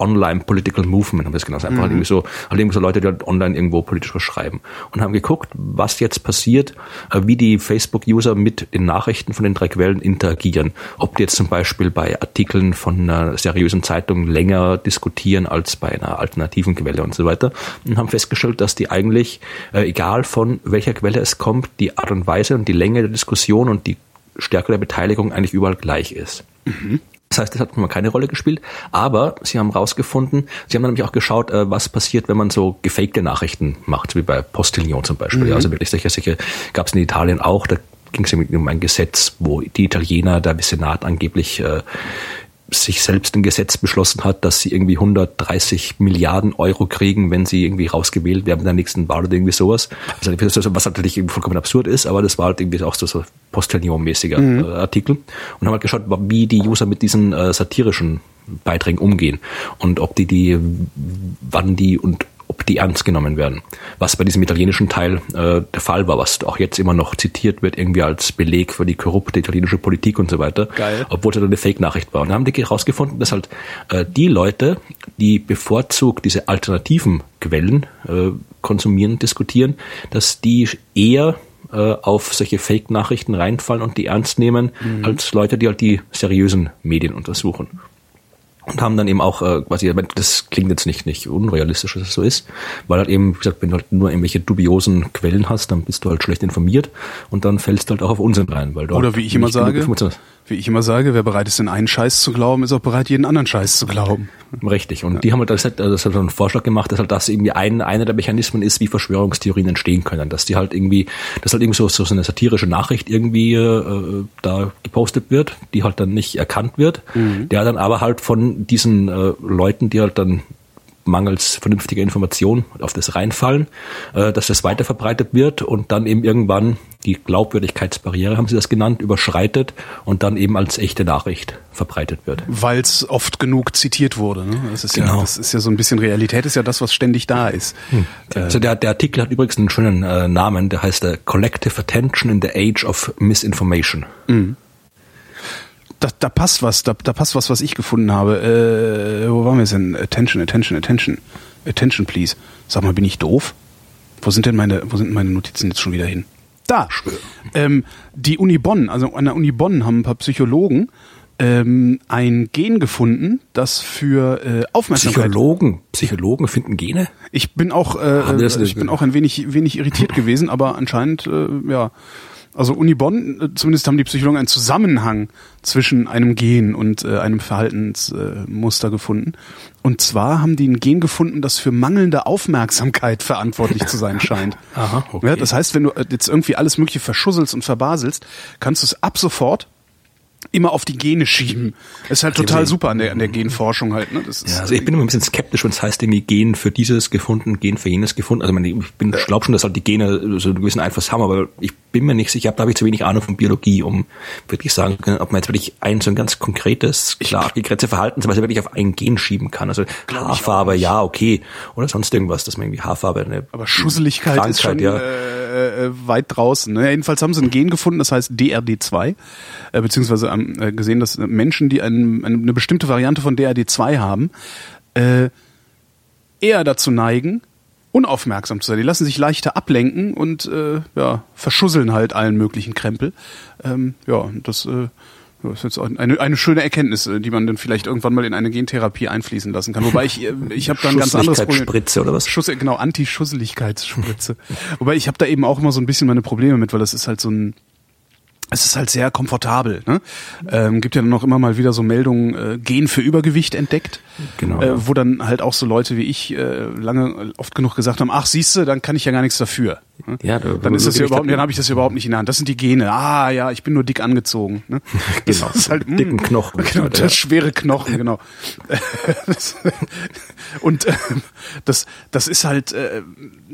S3: Online Political Movement haben wir es genannt. Einfach halt irgendwie so, halt irgendwie so Leute, die halt online irgendwo politisch was schreiben. Und haben geguckt, was jetzt passiert, äh, wie die Facebook-User mit den Nachrichten von den drei Quellen interagieren. Ob die jetzt zum Beispiel bei Artikeln von einer seriösen Zeitung länger diskutieren als bei einer alternativen Quelle und so weiter. Und haben festgestellt, dass die eigentlich, äh, egal von welcher Quelle es kommt, die Art und Weise und die Länge der Diskussion und die Stärke der Beteiligung eigentlich überall gleich ist. Das heißt, das hat mal keine Rolle gespielt, aber sie haben rausgefunden, sie haben nämlich auch geschaut, äh, was passiert, wenn man so gefakte Nachrichten macht, wie bei Postillon zum Beispiel. Ja, Also wirklich solche, solche gab es in Italien auch, da ging es um ein Gesetz, wo die Italiener, der Senat angeblich äh, sich selbst ein Gesetz beschlossen hat, dass sie irgendwie 130 Milliarden Euro kriegen, wenn sie irgendwie rausgewählt werden in der nächsten Wahl oder irgendwie sowas. Also, was natürlich vollkommen absurd ist, aber das war halt irgendwie auch so, so Postillon-mäßiger äh, Artikel und haben halt geschaut, wie die User mit diesen äh, satirischen Beiträgen umgehen und ob die die, wann die und ob die ernst genommen werden. Was bei diesem italienischen Teil äh, der Fall war, was auch jetzt immer noch zitiert wird, irgendwie als Beleg für die korrupte italienische Politik und so weiter.
S2: Geil.
S3: Obwohl es eine Fake-Nachricht war. Und da haben die herausgefunden, dass halt äh, die Leute, die bevorzugt diese alternativen Quellen äh, konsumieren, diskutieren, dass die eher äh, auf solche Fake-Nachrichten reinfallen und die ernst nehmen, als Leute, die halt die seriösen Medien untersuchen und haben dann eben auch äh, quasi, das klingt jetzt nicht nicht unrealistisch, dass es so ist, weil halt eben, wie gesagt, wenn du halt nur irgendwelche dubiosen Quellen hast, dann bist du halt schlecht informiert und dann fällst du halt auch auf Unsinn rein, weil du
S2: Oder
S3: halt
S2: wie ich immer sage, wie ich immer sage, wer bereit ist, in einen Scheiß zu glauben, ist auch bereit, jeden anderen Scheiß zu glauben.
S3: Richtig. Und die haben halt das, halt, das hat einen Vorschlag gemacht, dass halt das irgendwie ein, einer der Mechanismen ist, wie Verschwörungstheorien entstehen können. Dass die halt irgendwie, dass halt irgendwie so, so eine satirische Nachricht irgendwie äh, da gepostet wird, die halt dann nicht erkannt wird, der dann aber halt von diesen äh, Leuten, die halt dann mangels vernünftiger Information auf das reinfallen, äh, dass das weiter verbreitet wird und dann eben irgendwann die Glaubwürdigkeitsbarriere, haben sie das genannt, überschreitet und dann eben als echte Nachricht verbreitet wird.
S2: Weil es oft genug zitiert wurde. Ne? Das, ist ja,
S3: Genau.
S2: das ist ja so ein bisschen Realität, ist ja das, was ständig da ist.
S3: Also der, der Artikel hat übrigens einen schönen äh, Namen, der heißt äh, Collective Attention in the Age of Misinformation.
S2: Da, da passt was, da, da passt was, was ich gefunden habe. Äh, wo waren wir denn? Attention, attention, attention. Attention, please. Sag mal, bin ich doof? Wo sind denn meine, wo sind meine Notizen jetzt schon wieder hin? Da. Ähm, die Uni Bonn, also an der Uni Bonn haben ein paar Psychologen ähm, ein Gen gefunden, das für äh, Aufmerksamkeit.
S3: Psychologen, Psychologen finden Gene?
S2: Ich bin auch, äh, ich bin auch ein wenig, wenig irritiert gewesen, aber anscheinend, äh, ja, Also Uni Bonn, äh, zumindest haben die Psychologen einen Zusammenhang zwischen einem Gen und äh, einem Verhaltensmuster äh, gefunden. Und zwar haben die ein Gen gefunden, das für mangelnde Aufmerksamkeit verantwortlich zu sein scheint. <laughs>
S3: Aha, okay.
S2: Ja, das heißt, wenn du äh, jetzt irgendwie alles Mögliche verschusselst und verbaselst, kannst du es ab sofort immer auf die Gene schieben. Das ist halt total super an der, an der Genforschung halt. Ne? Das ist
S3: Ja, also ich bin immer ein bisschen skeptisch, wenn es heißt irgendwie Gen für dieses gefunden, Gen für jenes gefunden. Also ich, meine, ich bin, glaube schon, dass halt die Gene so einen gewissen Einfluss haben, aber ich bin mir nicht sicher, da habe ich zu wenig Ahnung von Biologie, um wirklich sagen können, ob man jetzt wirklich ein so ein ganz konkretes, klar abgegrenzte Verhaltensweise wirklich auf ein Gen schieben kann. Also Haarfarbe, ja, okay. Oder sonst irgendwas, dass man irgendwie Haarfarbe eine
S2: Aber Schusseligkeit
S3: Krankheit,
S2: ist schon
S3: ja.
S2: äh, äh, weit draußen. Ne? Jedenfalls haben sie ein Gen gefunden, das heißt DRD2, äh, beziehungsweise äh, gesehen, dass Menschen, die ein, eine, eine bestimmte Variante von DRD2 haben, äh, eher dazu neigen, unaufmerksam zu sein. Die lassen sich leichter ablenken und äh, ja, verschusseln halt allen möglichen Krempel. Ähm, ja, das äh, ja, ist jetzt auch eine, eine schöne Erkenntnis, äh, die man dann vielleicht irgendwann mal in eine Gentherapie einfließen lassen kann. Wobei ich, äh, ich habe da ein ganz anderes Problem.
S3: Schusseligkeitsspritze oder was?
S2: Schuss, genau, Anti-Schusseligkeitsspritze. <laughs> Wobei ich habe da eben auch immer so ein bisschen meine Probleme mit, weil das ist halt so ein es ist halt sehr komfortabel. Ne? Ähm, gibt ja dann noch immer mal wieder so Meldungen, äh, Gen für Übergewicht entdeckt,
S3: Genau.
S2: äh, wo dann halt auch so Leute wie ich äh, lange oft genug gesagt haben, ach siehste, dann kann ich ja gar nichts dafür. Ne?
S3: Ja, da-
S2: dann ist das ja überhaupt, dann habe ich das ja überhaupt nicht in der Hand. Das sind die Gene. Ah ja, ich bin nur dick angezogen. Ne? <laughs> Das
S3: Genau.
S2: ist halt, mm,
S3: Dicken Knochen. <laughs>
S2: Genau,
S3: Ja.
S2: das schwere Knochen, genau. Das- <laughs> Und äh, das, das ist halt, äh,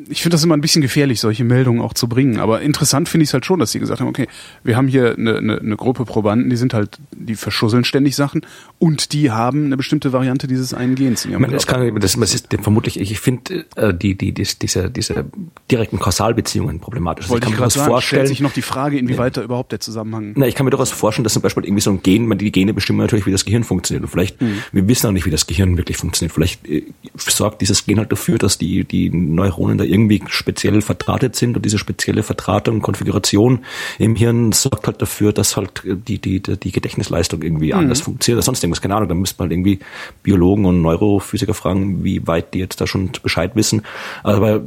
S2: ich finde das immer ein bisschen gefährlich, solche Meldungen auch zu bringen. Aber interessant finde ich es halt schon, dass sie gesagt haben, okay, wir haben hier eine, eine, eine Gruppe Probanden, die sind halt, die verschusseln ständig Sachen und die haben eine bestimmte Variante dieses einen Gens in
S3: Ich meine, das, kann, das, das ist vermutlich, ich finde äh, die, die, die, diese, diese direkten Kausalbeziehungen problematisch. Also
S2: Wollte ich
S3: mir durchaus
S2: sagen, stellt
S3: vorstellen,
S2: sich noch die Frage, inwieweit da überhaupt der Zusammenhang
S3: Na, ich kann mir durchaus vorstellen, dass zum Beispiel irgendwie so ein Gen, die Gene bestimmen natürlich, wie das Gehirn funktioniert. Und vielleicht,
S2: Mhm.
S3: wir wissen auch nicht, wie das Gehirn wirklich funktioniert. Vielleicht äh, sorgt dieses Gen halt dafür, dass die, die Neuronen da irgendwie speziell verdrahtet sind und diese spezielle Verdrahtung, Konfiguration im Hirn sorgt halt dafür, dass halt die, die, die die Gedächtnisleistung irgendwie
S2: Mhm.
S3: anders funktioniert oder sonst irgendwas. Keine Ahnung, da müsste man halt irgendwie Biologen und Neurophysiker fragen, wie weit die jetzt da schon Bescheid wissen. Aber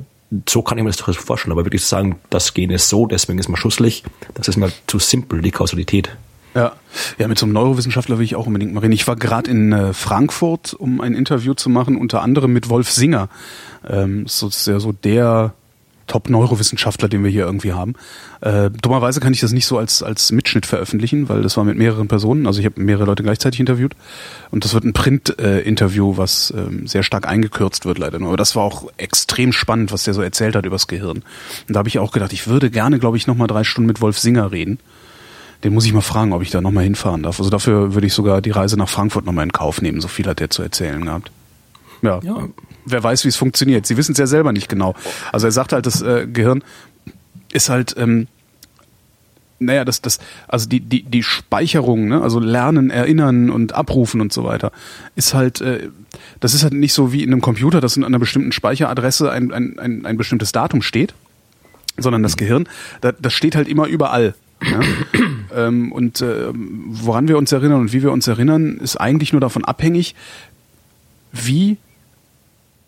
S3: so kann ich mir das durchaus vorstellen. Aber wirklich zu sagen, das Gen ist so, deswegen ist man schusslich, das ist mir zu simpel, die Kausalität.
S2: Ja. ja, mit so einem Neurowissenschaftler will ich auch unbedingt mal reden. Ich war gerade in äh, Frankfurt, um ein Interview zu machen, unter anderem mit Wolf Singer. Ähm, so ist ja so der Top-Neurowissenschaftler, den wir hier irgendwie haben. Äh, dummerweise kann ich das nicht so als, als Mitschnitt veröffentlichen, weil das war mit mehreren Personen. Also ich habe mehrere Leute gleichzeitig interviewt. Und das wird ein Print-Interview, was ähm, sehr stark eingekürzt wird leider nur. Aber das war auch extrem spannend, was der so erzählt hat übers Gehirn. Und da habe ich auch gedacht, ich würde gerne, glaube ich, nochmal drei Stunden mit Wolf Singer reden. Den muss ich mal fragen, ob ich da nochmal hinfahren darf. Also dafür würde ich sogar die Reise nach Frankfurt nochmal in Kauf nehmen. So viel hat der zu erzählen gehabt. Ja.
S3: Ja.
S2: Wer weiß, wie es funktioniert. Sie wissen es ja selber nicht genau. Also er sagt halt, das äh, Gehirn ist halt, ähm, naja, das, das, also die, die, die Speicherung, ne, also Lernen, Erinnern und Abrufen und so weiter, ist halt, äh, das ist halt nicht so wie in einem Computer, dass in einer bestimmten Speicheradresse ein, ein, ein, ein bestimmtes Datum steht, sondern das Gehirn, da, das steht halt immer überall. Ja? <clears throat> ähm, und äh, woran wir uns erinnern und wie wir uns erinnern, ist eigentlich nur davon abhängig, wie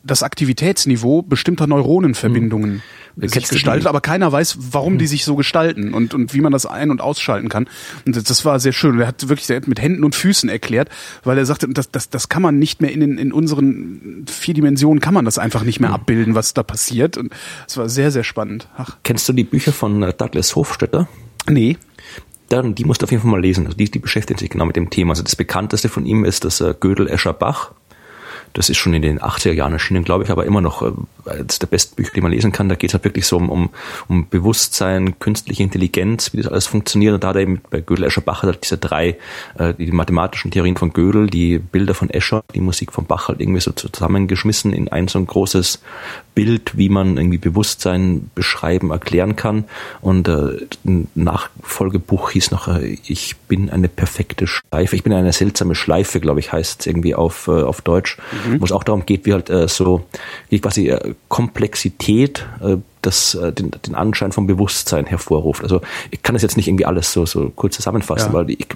S2: das Aktivitätsniveau bestimmter Neuronenverbindungen sich
S3: Kennst du
S2: gestaltet, aber keiner weiß, warum die sich so gestalten und, und wie man das ein- und ausschalten kann. Und das, das war sehr schön. Und er hat wirklich mit Händen und Füßen erklärt, weil er sagte, das, das, das kann man nicht mehr in, den- in unseren vier Dimensionen kann man das einfach nicht mehr abbilden, was da passiert. Und es war sehr, sehr spannend. Ach,
S3: Kennst du die Bücher von Douglas Hofstetter?
S2: nee.
S3: Dann, die musst du auf jeden Fall mal lesen. Also die, die beschäftigen sich genau mit dem Thema. Also das bekannteste von ihm ist das äh, Gödel Escher Bach. Das ist schon in den 80er Jahren erschienen, glaube ich, aber immer noch äh, eines der besten Bücher, die man lesen kann. Da geht es halt wirklich so um, um, um Bewusstsein, künstliche Intelligenz, wie das alles funktioniert. Und da hat er eben bei Gödel Escher Bach halt diese drei, äh, die mathematischen Theorien von Gödel, die Bilder von Escher, die Musik von Bach halt irgendwie so zusammengeschmissen in ein so ein großes Bild, wie man irgendwie Bewusstsein beschreiben, erklären kann. Und äh, ein Nachfolgebuch hieß noch, äh, ich bin eine perfekte Schleife, ich bin eine seltsame Schleife, glaube ich, heißt es irgendwie auf, äh, auf Deutsch, wo es auch darum geht, wie halt äh, so, wie quasi äh, Komplexität äh, das, äh, den, den Anschein vom Bewusstsein hervorruft. Also ich kann das jetzt nicht irgendwie alles so, so kurz zusammenfassen,
S2: Ja.
S3: weil ich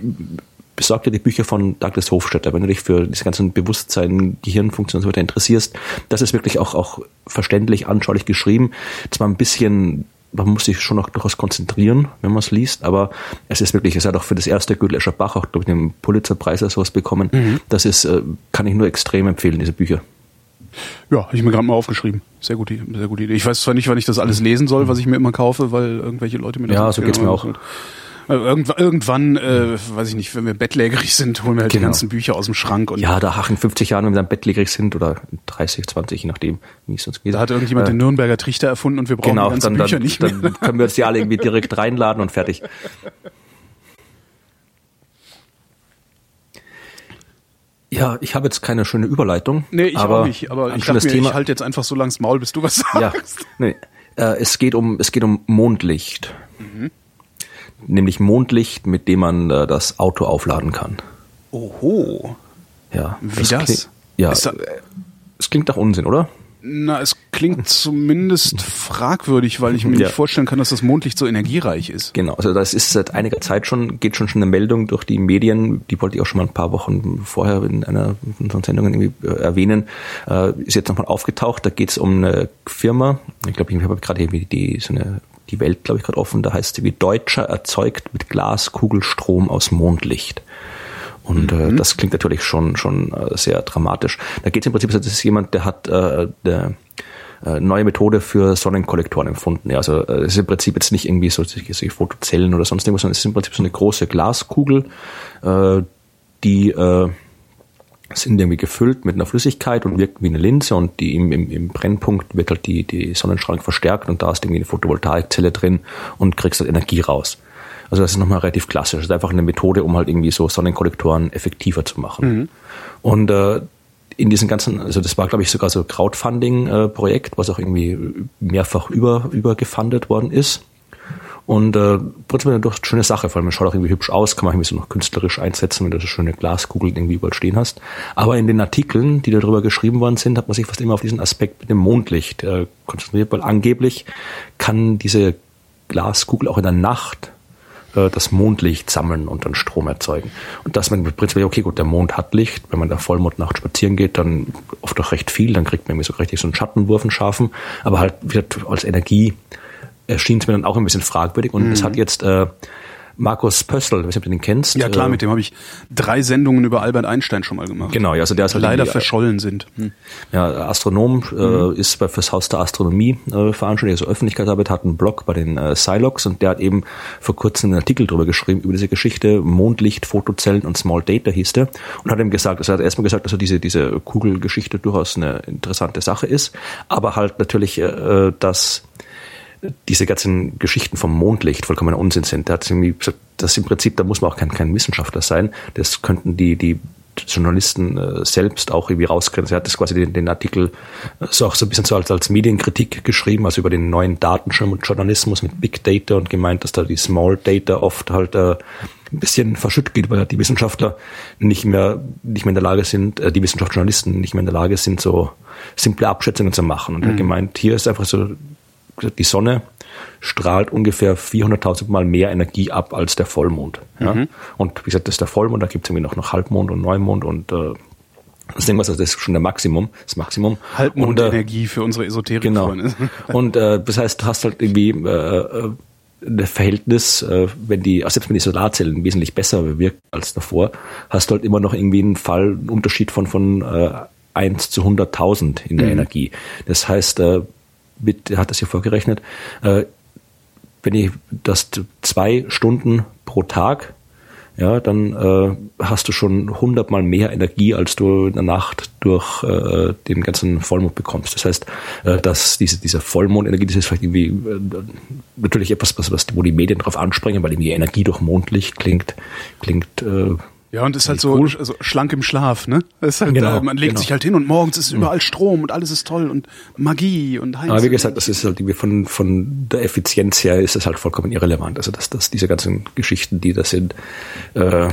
S3: besorg dir die Bücher von Douglas Hofstetter, wenn du dich für diese ganzen Bewusstsein, Gehirnfunktionen und so weiter interessierst. Das ist wirklich auch, auch verständlich, anschaulich geschrieben. Zwar ein bisschen man muss sich schon noch durchaus konzentrieren, wenn man es liest, aber es ist wirklich, es hat auch für das erste Gödelscher Bach auch, glaube ich, einen Pulitzerpreis oder sowas bekommen. Mhm. Das ist, äh, kann ich nur extrem empfehlen, diese Bücher.
S2: Ja, habe ich mir gerade mal aufgeschrieben. Sehr gute, sehr gute Idee. Ich weiß zwar nicht, wann ich das alles lesen soll, was ich mir immer kaufe, weil irgendwelche Leute mir das
S3: Ja, so geht's mir auch.
S2: Äh, irgendwann, irgendwann äh, weiß ich nicht, wenn wir bettlägerig sind, holen wir halt genau. die ganzen Bücher aus dem Schrank. Und
S3: ja, da in 50 Jahren, wenn wir dann bettlägerig sind oder 30, 20, je nachdem,
S2: wie es uns geht. Da hat irgendjemand äh, den Nürnberger Trichter erfunden und wir brauchen genau, die ganzen
S3: dann,
S2: Bücher nicht
S3: mehr. Dann können wir uns die alle irgendwie direkt reinladen und fertig. Ja, ich habe jetzt keine schöne Überleitung.
S2: Nee, ich aber auch nicht, aber ich dachte mir, Thema. ich halte jetzt einfach so langs Maul, bis du was sagst.
S3: Ja, nee, äh, es geht um es geht um Mondlicht. Mhm nämlich Mondlicht, mit dem man äh, das Auto aufladen kann.
S2: Oho.
S3: Ja.
S2: Wie das? das?
S3: Ja. Das, es klingt nach Unsinn, oder?
S2: Na, es klingt <laughs> zumindest fragwürdig, weil ich mir ja. nicht vorstellen kann, dass das Mondlicht so energiereich ist.
S3: Genau, also das ist seit einiger Zeit schon, geht schon schon eine Meldung durch die Medien, die wollte ich auch schon mal ein paar Wochen vorher in einer von Sendungen irgendwie äh, erwähnen, äh, ist jetzt nochmal aufgetaucht. Da geht es um eine Firma, ich glaube, ich habe gerade irgendwie die so eine die Welt, glaube ich, gerade offen, da heißt sie wie Deutscher erzeugt mit Glaskugelstrom aus Mondlicht. Und äh, mhm. das klingt natürlich schon schon äh, sehr dramatisch. Da geht es im Prinzip, das ist jemand, der hat äh, der äh, neue Methode für Sonnenkollektoren empfunden. Ja, also äh, es ist im Prinzip jetzt nicht irgendwie so solche Fotozellen oder sonst irgendwas, sondern es ist im Prinzip so eine große Glaskugel, äh, die äh, sind irgendwie gefüllt mit einer Flüssigkeit und wirken wie eine Linse und die im, im, im Brennpunkt wird halt die, die Sonnenstrahlung verstärkt und da ist irgendwie eine Photovoltaikzelle drin und kriegst halt Energie raus. Also das ist nochmal relativ klassisch. Das ist einfach eine Methode, um halt irgendwie so Sonnenkollektoren effektiver zu machen. Mhm. Und äh, in diesen ganzen, also das war glaube ich sogar so Crowdfunding-Projekt, äh, was auch irgendwie mehrfach über, übergefundet worden ist. Und äh, prinzipiell eine doch schöne Sache, vor allem schaut auch irgendwie hübsch aus, kann man irgendwie so noch künstlerisch einsetzen, wenn du so schöne Glaskugeln irgendwie überall stehen hast. Aber in den Artikeln, die darüber geschrieben worden sind, hat man sich fast immer auf diesen Aspekt mit dem Mondlicht äh, konzentriert, weil angeblich kann diese Glaskugel auch in der Nacht äh, das Mondlicht sammeln und dann Strom erzeugen. Und dass man prinzipiell, okay, gut, der Mond hat Licht, wenn man da Vollmondnacht spazieren geht, dann oft auch recht viel, dann kriegt man irgendwie so richtig so einen Schattenwurf, einen scharfen, aber halt wird als Energie erschien es mir dann auch ein bisschen fragwürdig. Und mhm. es hat jetzt äh, Markus Pöstl, ich weiß nicht, ob du den kennst.
S2: Ja klar, äh, mit dem habe ich drei Sendungen über Albert Einstein schon mal gemacht.
S3: Genau, ja, also der ist
S2: halt leider verschollen sind. Hm.
S3: Ja, Astronom äh, mhm. ist bei fürs Haus der Astronomie äh, veranstaltet, also Öffentlichkeitsarbeit, hat einen Blog bei den äh, Silox und der hat eben vor kurzem einen Artikel drüber geschrieben über diese Geschichte Mondlicht, Fotozellen und Small Data hieß der und hat ihm gesagt, also er hat erstmal gesagt, dass er diese diese Kugelgeschichte durchaus eine interessante Sache ist, aber halt natürlich, äh, dass diese ganzen Geschichten vom Mondlicht vollkommener Unsinn sind. Da hat irgendwie gesagt, das im Prinzip, da muss man auch kein, kein Wissenschaftler sein. Das könnten die, die Journalisten äh, selbst auch irgendwie rauskriegen. Er hat das quasi den, den Artikel äh, so auch so ein bisschen so als, als Medienkritik geschrieben, also über den neuen Datenjournalismus mit Big Data und gemeint, dass da die Small Data oft halt äh, ein bisschen verschütt geht, weil die Wissenschaftler nicht mehr nicht mehr in der Lage sind, äh, die Wissenschaftsjournalisten nicht mehr in der Lage sind, so simple Abschätzungen zu machen. Und er hat mhm. gemeint, hier ist einfach so die Sonne strahlt ungefähr 400.000 Mal mehr Energie ab als der Vollmond. Ja? Mhm. Und wie gesagt, das ist der Vollmond, da gibt es irgendwie noch, noch Halbmond und Neumond und äh, das Ding, was also das ist schon der Maximum, das Maximum.
S2: Halbmondenergie äh, für unsere Esoterik.
S3: Genau. <laughs> und äh, das heißt, du hast halt irgendwie äh, äh ein Verhältnis, äh, wenn die, also selbst wenn die Solarzellen wesentlich besser wirken als davor, hast du halt immer noch irgendwie einen Fall, einen Unterschied von von äh, 1 zu 100.000 in der mhm. Energie. Das heißt, äh, mit, er hat das hier vorgerechnet, äh, wenn ich das zwei Stunden pro Tag, ja, dann äh, hast du schon hundertmal mehr Energie, als du in der Nacht durch äh, den ganzen Vollmond bekommst. Das heißt, äh, dass diese, diese Vollmondenergie, das ist vielleicht irgendwie äh, natürlich etwas, was, was, wo die Medien drauf anspringen, weil irgendwie Energie durch Mondlicht klingt, klingt äh,
S2: ja, und ist halt so cool. also schlank im Schlaf, ne? Ist halt, genau, äh, man legt genau. sich halt hin und morgens ist überall Strom und alles ist toll und Magie und
S3: Heinz. Aber wie gesagt, das ist halt von, von der Effizienz her ist das halt vollkommen irrelevant. Also dass, dass diese ganzen Geschichten, die da sind, äh,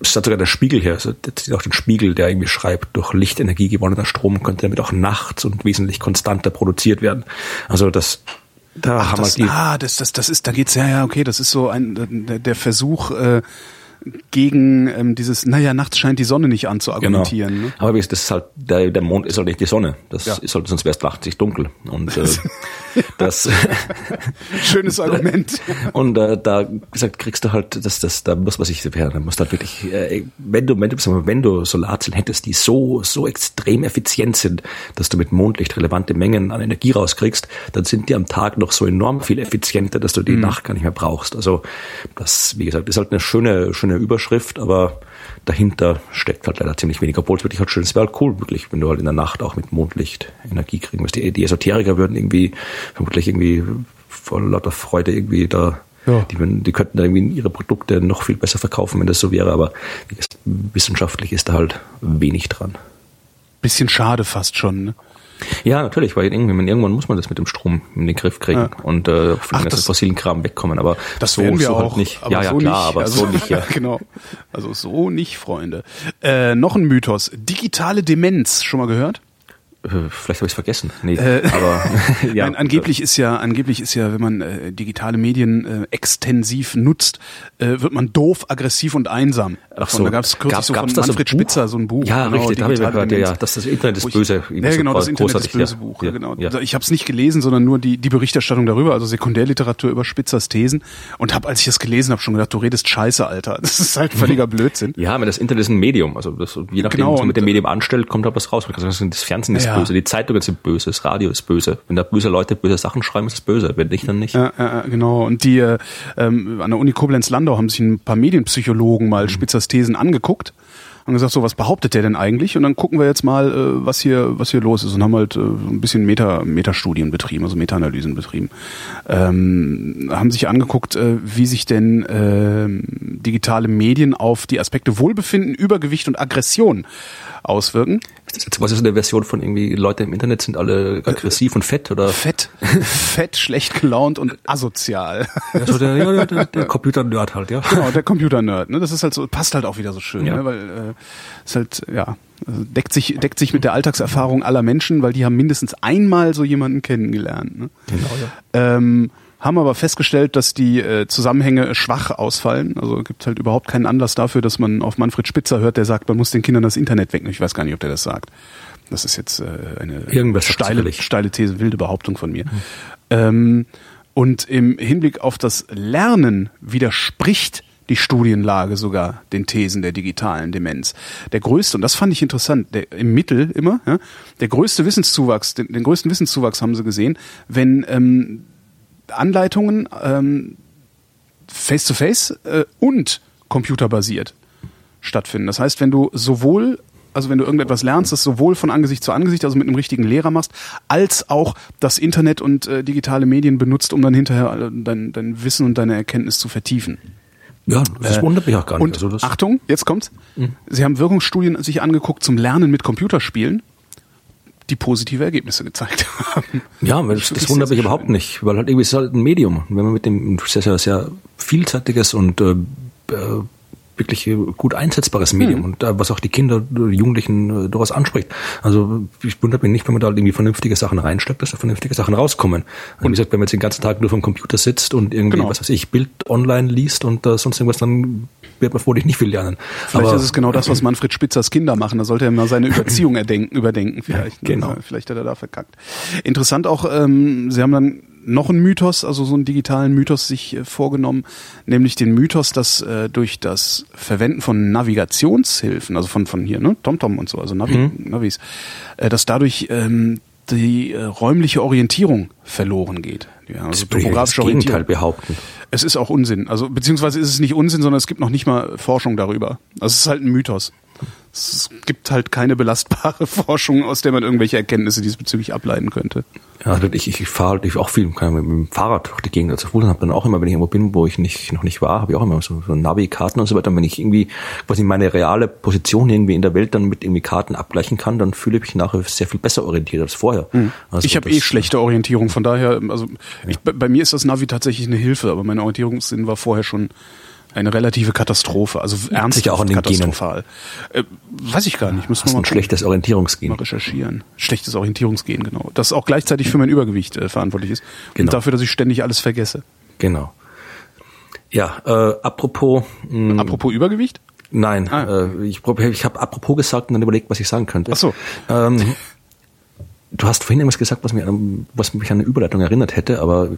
S3: es hat sogar der Spiegel hier, also auch den Spiegel, der irgendwie schreibt, durch Lichtenergie gewonnener Strom könnte damit auch nachts und wesentlich konstanter produziert werden. Also das da
S2: Ach, haben das, wir die, ah, das, das, das ist, da geht's ja, ja, okay, das ist so ein der, der Versuch, äh, gegen ähm, dieses, naja, nachts scheint die Sonne nicht an zu argumentieren.
S3: Genau.
S2: Ne?
S3: Aber das ist halt, der, der Mond ist halt nicht die Sonne. Das
S2: Ja.
S3: ist halt, sonst wäre es nachts nicht dunkel. Und äh, <laughs> das <laughs>
S2: Schönes Argument. <laughs>
S3: und äh, da gesagt kriegst du halt, das, das, da muss man sich, ja, da musst halt wirklich, äh, wenn du, wenn du, wenn du Solarzellen hättest, die so, so extrem effizient sind, dass du mit Mondlicht relevante Mengen an Energie rauskriegst, dann sind die am Tag noch so enorm viel effizienter, dass du die Nacht gar nicht mehr brauchst. Also das, wie gesagt, ist halt eine schöne, schöne Überschrift, aber dahinter steckt halt leider ziemlich wenig, obwohl es wirklich halt schön ist. Es wäre halt cool, wirklich, wenn du halt in der Nacht auch mit Mondlicht Energie kriegen würdest. Die, die Esoteriker würden irgendwie vermutlich irgendwie voll lauter Freude irgendwie da
S2: Ja.
S3: die, die könnten da irgendwie ihre Produkte noch viel besser verkaufen, wenn das so wäre, aber wissenschaftlich ist da halt wenig dran.
S2: Bisschen schade fast schon. Ne?
S3: Ja, natürlich, weil irgendwann, irgendwann muss man das mit dem Strom in den Griff kriegen
S2: Ja.
S3: und äh, von dem ganzen
S2: das-
S3: fossilen Kram wegkommen, aber
S2: Das
S3: so,
S2: werden wir
S3: so
S2: auch.
S3: halt nicht. Ja, ja,
S2: so
S3: klar,
S2: nicht.
S3: aber
S2: also,
S3: so nicht, ja. <laughs>
S2: genau. Also so nicht, Freunde. Äh, noch ein Mythos. Digitale Demenz. Schon mal gehört?
S3: Äh, Vielleicht habe ich es vergessen. Nee,
S2: Äh, <laughs>
S3: aber <laughs> ja.
S2: Nein, angeblich ist ja, angeblich ist ja, wenn man äh, digitale Medien äh, extensiv nutzt, äh, wird man doof, aggressiv und einsam.
S3: Ach so.
S2: da gab es kürzlich
S3: Gab-
S2: so von Manfred? Spitzer so ein Buch.
S3: Ja, richtig, da habe ich gehört, ja, ja, dass das Internet ist
S2: ich-
S3: böse. irgendwie
S2: Ja, genau, das Internet ist böse
S3: ja.
S2: Buch.
S3: Ja,
S2: genau.
S3: ja.
S2: Ich habe es nicht gelesen, sondern nur die, die Berichterstattung darüber, also Sekundärliteratur über Spitzers Thesen. Und habe, als ich das gelesen habe, schon gedacht, du redest Scheiße, Alter. <laughs> Das ist halt völliger Blödsinn.
S3: Ja, aber das Internet ist ein Medium. Also das, je nachdem,
S2: Genau,
S3: was man mit dem
S2: und-
S3: Medium anstellt, kommt da was raus. Das Fernsehen ist
S2: Ja.
S3: böse, die Zeitungen sind böse, das Radio ist böse. Wenn da böse Leute böse Sachen schreiben, ist es böse. Wenn nicht, dann nicht.
S2: Ja, ja, genau. Und die äh, ähm, an der Uni Koblenz-Landau haben sich ein paar Medienpsychologen mal Spitzers Thesen angeguckt. Haben gesagt, so was behauptet der denn eigentlich? Und dann gucken wir jetzt mal, äh, was hier was hier los ist und haben halt äh, ein bisschen Meta Metastudien betrieben, also Meta-Analysen betrieben. Ähm, haben sich angeguckt, äh, wie sich denn ähm, digitale Medien auf die Aspekte Wohlbefinden, Übergewicht und Aggression auswirken.
S3: Was ist eine Version von irgendwie Leute im Internet sind alle aggressiv und fett oder?
S2: Fett, <laughs> fett, schlecht gelaunt und asozial.
S3: Ja, so der, ja, ja, der, der Computer-Nerd halt, ja.
S2: Genau, der Computer-Nerd. Ne? Das ist halt so, passt halt auch wieder so schön,
S3: Ja.
S2: ne? weil äh, ist halt, ja, also deckt sich, deckt sich mit der Alltagserfahrung aller Menschen, weil die haben mindestens einmal so jemanden kennengelernt. Ne?
S3: Genau, ja.
S2: Ähm, haben aber festgestellt, dass die äh, Zusammenhänge schwach ausfallen. Also gibt halt überhaupt keinen Anlass dafür, dass man auf Manfred Spitzer hört, der sagt, man muss den Kindern das Internet wegnehmen. Ich weiß gar nicht, ob der das sagt. Das ist jetzt äh, eine
S3: Irgendwas
S2: steile, steile These, wilde Behauptung von mir. Ähm, und im Hinblick auf das Lernen widerspricht die Studienlage sogar den Thesen der digitalen Demenz. Der größte, und das fand ich interessant, der, im Mittel immer, ja, der größte Wissenszuwachs, den, den größten Wissenszuwachs haben sie gesehen, wenn ähm, Anleitungen ähm, face-to-face äh, und computerbasiert stattfinden. Das heißt, wenn du sowohl, also wenn du irgendetwas lernst, das sowohl von Angesicht zu Angesicht, also mit einem richtigen Lehrer machst, als auch das Internet und äh, digitale Medien benutzt, um dann hinterher äh, dein, dein Wissen und deine Erkenntnis zu vertiefen.
S3: Ja, das
S2: Äh,
S3: wundert mich auch gar nicht.
S2: Und
S3: Also
S2: Achtung, jetzt kommt's. Sie haben Wirkungsstudien sich angeguckt zum Lernen mit Computerspielen, die positive Ergebnisse gezeigt haben.
S3: Ja, weil das, das wundert mich überhaupt nicht, weil halt irgendwie ist es halt ein Medium. Wenn man mit dem sehr, sehr, sehr vielseitiges und äh, äh, wirklich äh, gut einsetzbares Medium
S2: Mhm.
S3: und äh, was auch die Kinder, die Jugendlichen äh, durchaus anspricht. Also ich wundert mich nicht, wenn man da irgendwie vernünftige Sachen reinsteckt, dass da vernünftige Sachen rauskommen. Und wie gesagt, wenn man jetzt den ganzen Tag nur vom Computer sitzt und irgendwie,
S2: Genau.
S3: was weiß ich, Bild online liest und äh, sonst irgendwas, dann wird man vermutlich nicht viel lernen.
S2: Vielleicht
S3: Aber-
S2: ist es genau das, was Manfred Spitzers Kinder machen. Da sollte er mal seine <laughs> Überziehung erdenken, überdenken vielleicht. ne?
S3: Genau.
S2: Vielleicht hat er da verkackt. Interessant auch, ähm, Sie haben dann noch einen Mythos, also so einen digitalen Mythos sich äh, vorgenommen, nämlich den Mythos, dass äh, durch das Verwenden von Navigationshilfen, also von, von hier, ne, TomTom und so, also Navi,
S3: Mhm.
S2: Navis, äh, dass dadurch ähm, die äh, räumliche Orientierung verloren geht. Ja, also
S3: das ich das Gegenteil behaupten.
S2: es ist auch Unsinn. Also beziehungsweise ist es nicht Unsinn, sondern es gibt noch nicht mal Forschung darüber. Also es ist halt ein Mythos. Es gibt halt keine belastbare <laughs> Forschung, aus der man irgendwelche Erkenntnisse diesbezüglich ableiten könnte.
S3: Ja, also ich, ich fahre halt auch viel mit dem Fahrrad durch die Gegend. Also Fußball habe dann auch immer, wenn ich irgendwo bin, wo ich nicht, noch nicht war, habe ich auch immer so, so Navi-Karten und so weiter. Und wenn ich irgendwie quasi meine reale Position irgendwie in der Welt dann mit irgendwie Karten abgleichen kann, dann fühle ich mich nachher sehr viel besser orientiert als vorher. Also
S2: ich habe eh schlechte Orientierung, von daher, also ich, bei, bei mir ist das Navi tatsächlich eine Hilfe, aber mein Orientierungssinn war vorher schon eine relative Katastrophe, also ernsthaft
S3: auch an den Genen.
S2: katastrophal. Äh, weiß ich gar nicht, müssen wir mal
S3: ein schlechtes Orientierungsgehen.
S2: mal recherchieren. Schlechtes Orientierungsgehen, genau. Das auch gleichzeitig für mein Übergewicht äh, verantwortlich ist.
S3: Genau.
S2: Und dafür, dass ich ständig alles vergesse.
S3: Genau. Ja, äh, apropos. Mh,
S2: Apropos Übergewicht?
S3: Nein,
S2: Ah.
S3: äh, ich, ich habe apropos gesagt und dann überlegt, was ich sagen könnte.
S2: Ach so.
S3: Ähm, du hast vorhin irgendwas gesagt, was, mir, an- was mich an eine Überleitung erinnert hätte, aber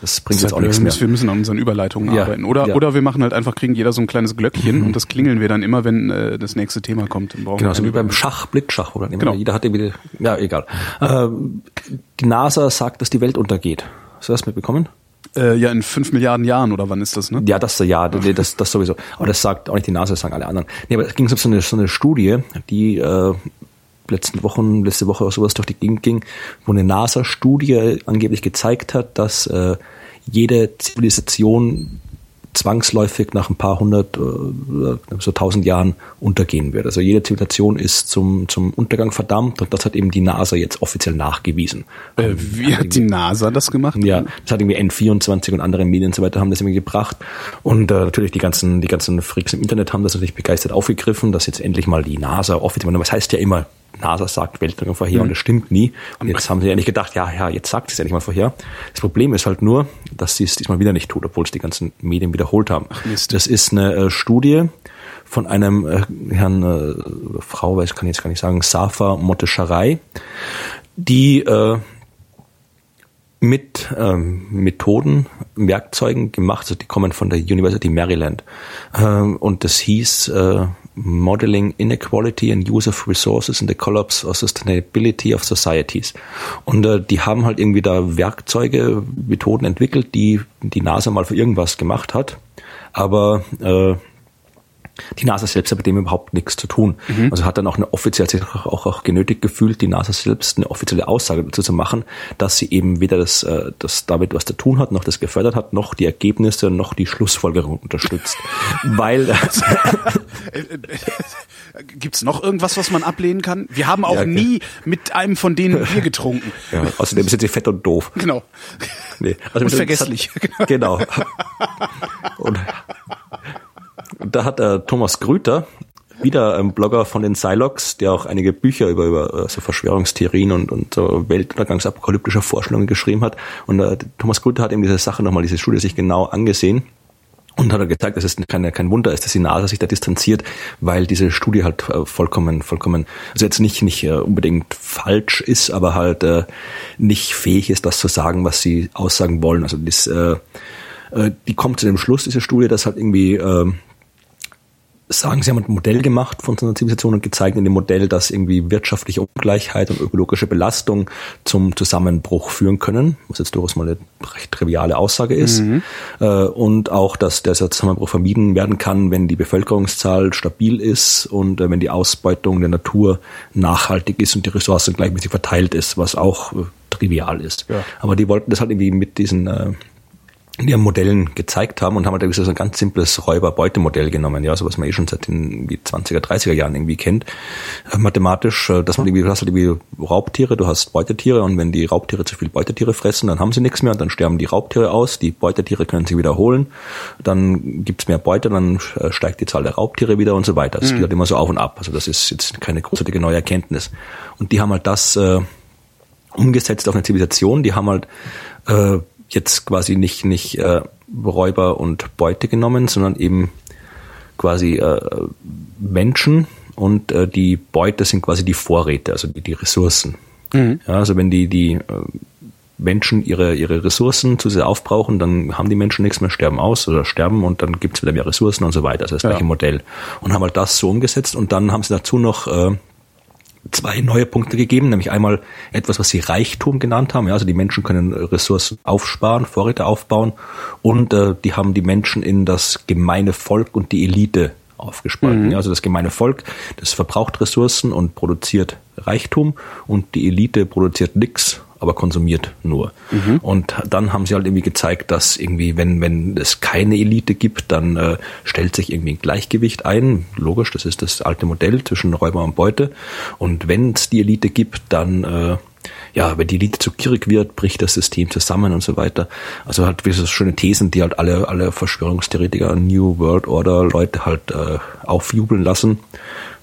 S3: das bringt jetzt auch nichts mehr.
S2: wir müssen an unseren Überleitungen
S3: Ja,
S2: arbeiten. Oder,
S3: ja.
S2: oder wir machen halt einfach, kriegen jeder so ein kleines Glöckchen und das klingeln wir dann immer, wenn äh, das nächste Thema kommt.
S3: Genau, so wie beim Schach, Blitzschach, immer
S2: Genau.
S3: jeder hat irgendwie, ja, egal. Ähm, die NASA sagt, dass die Welt untergeht. Hast du das mitbekommen?
S2: Äh, ja, in fünf Milliarden Jahren oder wann ist das, ne?
S3: Ja, das ja, das, das sowieso. Aber das sagt auch nicht die NASA, das sagen alle anderen. Nee, aber es ging um so eine, so eine Studie, die äh, letzten Wochen, letzte Woche oder sowas durch die Gegend ging, wo eine NASA-Studie angeblich gezeigt hat, dass äh, jede Zivilisation zwangsläufig nach ein paar hundert, äh, so tausend Jahren untergehen wird. Also jede Zivilisation ist zum, zum Untergang verdammt und das hat eben die NASA jetzt offiziell nachgewiesen.
S2: Äh, wie hat die NASA das gemacht?
S3: Ja, das hat irgendwie N24 und andere Medien und so weiter haben das irgendwie gebracht. Und äh, natürlich die ganzen, die ganzen Freaks im Internet haben das natürlich begeistert aufgegriffen, dass jetzt endlich mal die NASA offiziell, was heißt ja immer, NASA sagt Weltuntergang vorher und das stimmt nie. Und jetzt haben sie ja nicht gedacht, ja, ja, jetzt sagt sie es endlich mal vorher. Das Problem ist halt nur, dass sie es diesmal wieder nicht tut, obwohl es die ganzen Medien wiederholt haben.
S2: Mist.
S3: das ist eine äh, Studie von einem äh, Herrn, äh, Frau, weiß kann ich jetzt gar nicht sagen, Safa Mottescherei, die äh, mit ähm, Methoden, Werkzeugen gemacht, also die kommen von der University Maryland. Ähm, und das hieß äh, Modeling Inequality and Use of Resources in the Collapse of Sustainability of Societies. Und äh, die haben halt irgendwie da Werkzeuge, Methoden entwickelt, die die NASA mal für irgendwas gemacht hat. Aber äh, die NASA selbst hat mit dem überhaupt nichts zu tun. Also hat dann auch eine offiziell sich auch, auch, genötigt gefühlt, die NASA selbst eine offizielle Aussage dazu zu machen, dass sie eben weder das, äh, das damit was zu tun hat, noch das gefördert hat, noch die Ergebnisse, noch die Schlussfolgerung unterstützt. <laughs> Weil
S2: Gibt's noch irgendwas, was man ablehnen kann? Wir haben auch
S3: Ja,
S2: nie mit einem von denen Bier getrunken. <laughs>
S3: ja, außerdem sind sie fett und doof.
S2: Genau.
S3: Nee, also
S2: Und vergesslich.
S3: Hat, genau. <laughs> Und da hat äh, Thomas Grüter, wieder ein Blogger von den Silox, der auch einige Bücher über, über äh, so Verschwörungstheorien und, und so Weltuntergangsapokalyptische Vorstellungen geschrieben hat. Und äh, Thomas Grüter hat eben diese Sache nochmal, diese Studie sich genau angesehen. Und hat er gezeigt, dass es keine, kein Wunder ist, dass die NASA sich da distanziert, weil diese Studie halt äh, vollkommen, vollkommen, also jetzt nicht, nicht äh, unbedingt falsch ist, aber halt äh, nicht fähig ist, das zu sagen, was sie aussagen wollen. Also das, äh, äh, die kommt zu dem Schluss, diese Studie, dass halt irgendwie äh, sagen, sie haben ein Modell gemacht von so einer Zivilisation und gezeigt in dem Modell, dass irgendwie wirtschaftliche Ungleichheit und ökologische Belastung zum Zusammenbruch führen können, was jetzt durchaus mal eine recht triviale Aussage ist. Äh, und auch, dass dieser Zusammenbruch vermieden werden kann, wenn die Bevölkerungszahl stabil ist und äh, wenn die Ausbeutung der Natur nachhaltig ist und die Ressourcen gleichmäßig verteilt ist, was auch äh, trivial ist.
S2: Ja.
S3: Aber die wollten das halt irgendwie mit diesen in ihren Modellen gezeigt haben und haben halt so ein ganz simples Räuber-Beute-Modell genommen, ja, so was man eh schon seit den irgendwie 20er, 30er Jahren irgendwie kennt. Äh, mathematisch, äh, dass man irgendwie, du hast halt irgendwie Raubtiere, du hast Beutetiere und wenn die Raubtiere zu viel Beutetiere fressen, dann haben sie nichts mehr und dann sterben die Raubtiere aus, die Beutetiere können sie wiederholen, dann gibt's mehr Beute, dann äh, steigt die Zahl der Raubtiere wieder und so weiter. Das geht halt immer so auf und ab. Also das ist jetzt keine großartige neue Erkenntnis. Und die haben halt das äh, umgesetzt auf eine Zivilisation, die haben halt äh, jetzt quasi nicht, nicht äh, Räuber und Beute genommen, sondern eben quasi äh, Menschen und äh, die Beute sind quasi die Vorräte, also die, die Ressourcen. Ja, also wenn die, die äh, Menschen ihre, ihre Ressourcen zu sehr aufbrauchen, dann haben die Menschen nichts mehr, sterben aus oder sterben und dann gibt's wieder mehr Ressourcen und so weiter. Also das gleiche Modell. Und haben halt das so umgesetzt und dann haben sie dazu noch äh, zwei neue Punkte gegeben, nämlich einmal etwas, was sie Reichtum genannt haben. Ja, also die Menschen können Ressourcen aufsparen, Vorräte aufbauen und äh, die haben die Menschen in das gemeine Volk und die Elite aufgespalten. Ja, also das gemeine Volk, das verbraucht Ressourcen und produziert Reichtum und die Elite produziert nix, aber konsumiert nur. Und dann haben sie halt irgendwie gezeigt, dass irgendwie, wenn, wenn es keine Elite gibt, dann äh, stellt sich irgendwie ein Gleichgewicht ein. Logisch, das ist das alte Modell zwischen Räuber und Beute. Und wenn es die Elite gibt, dann äh, ja, wenn die Elite zu gierig wird, bricht das System zusammen und so weiter. Also halt wie so schöne Thesen, die halt alle, alle Verschwörungstheoretiker, New World Order Leute halt äh, aufjubeln lassen.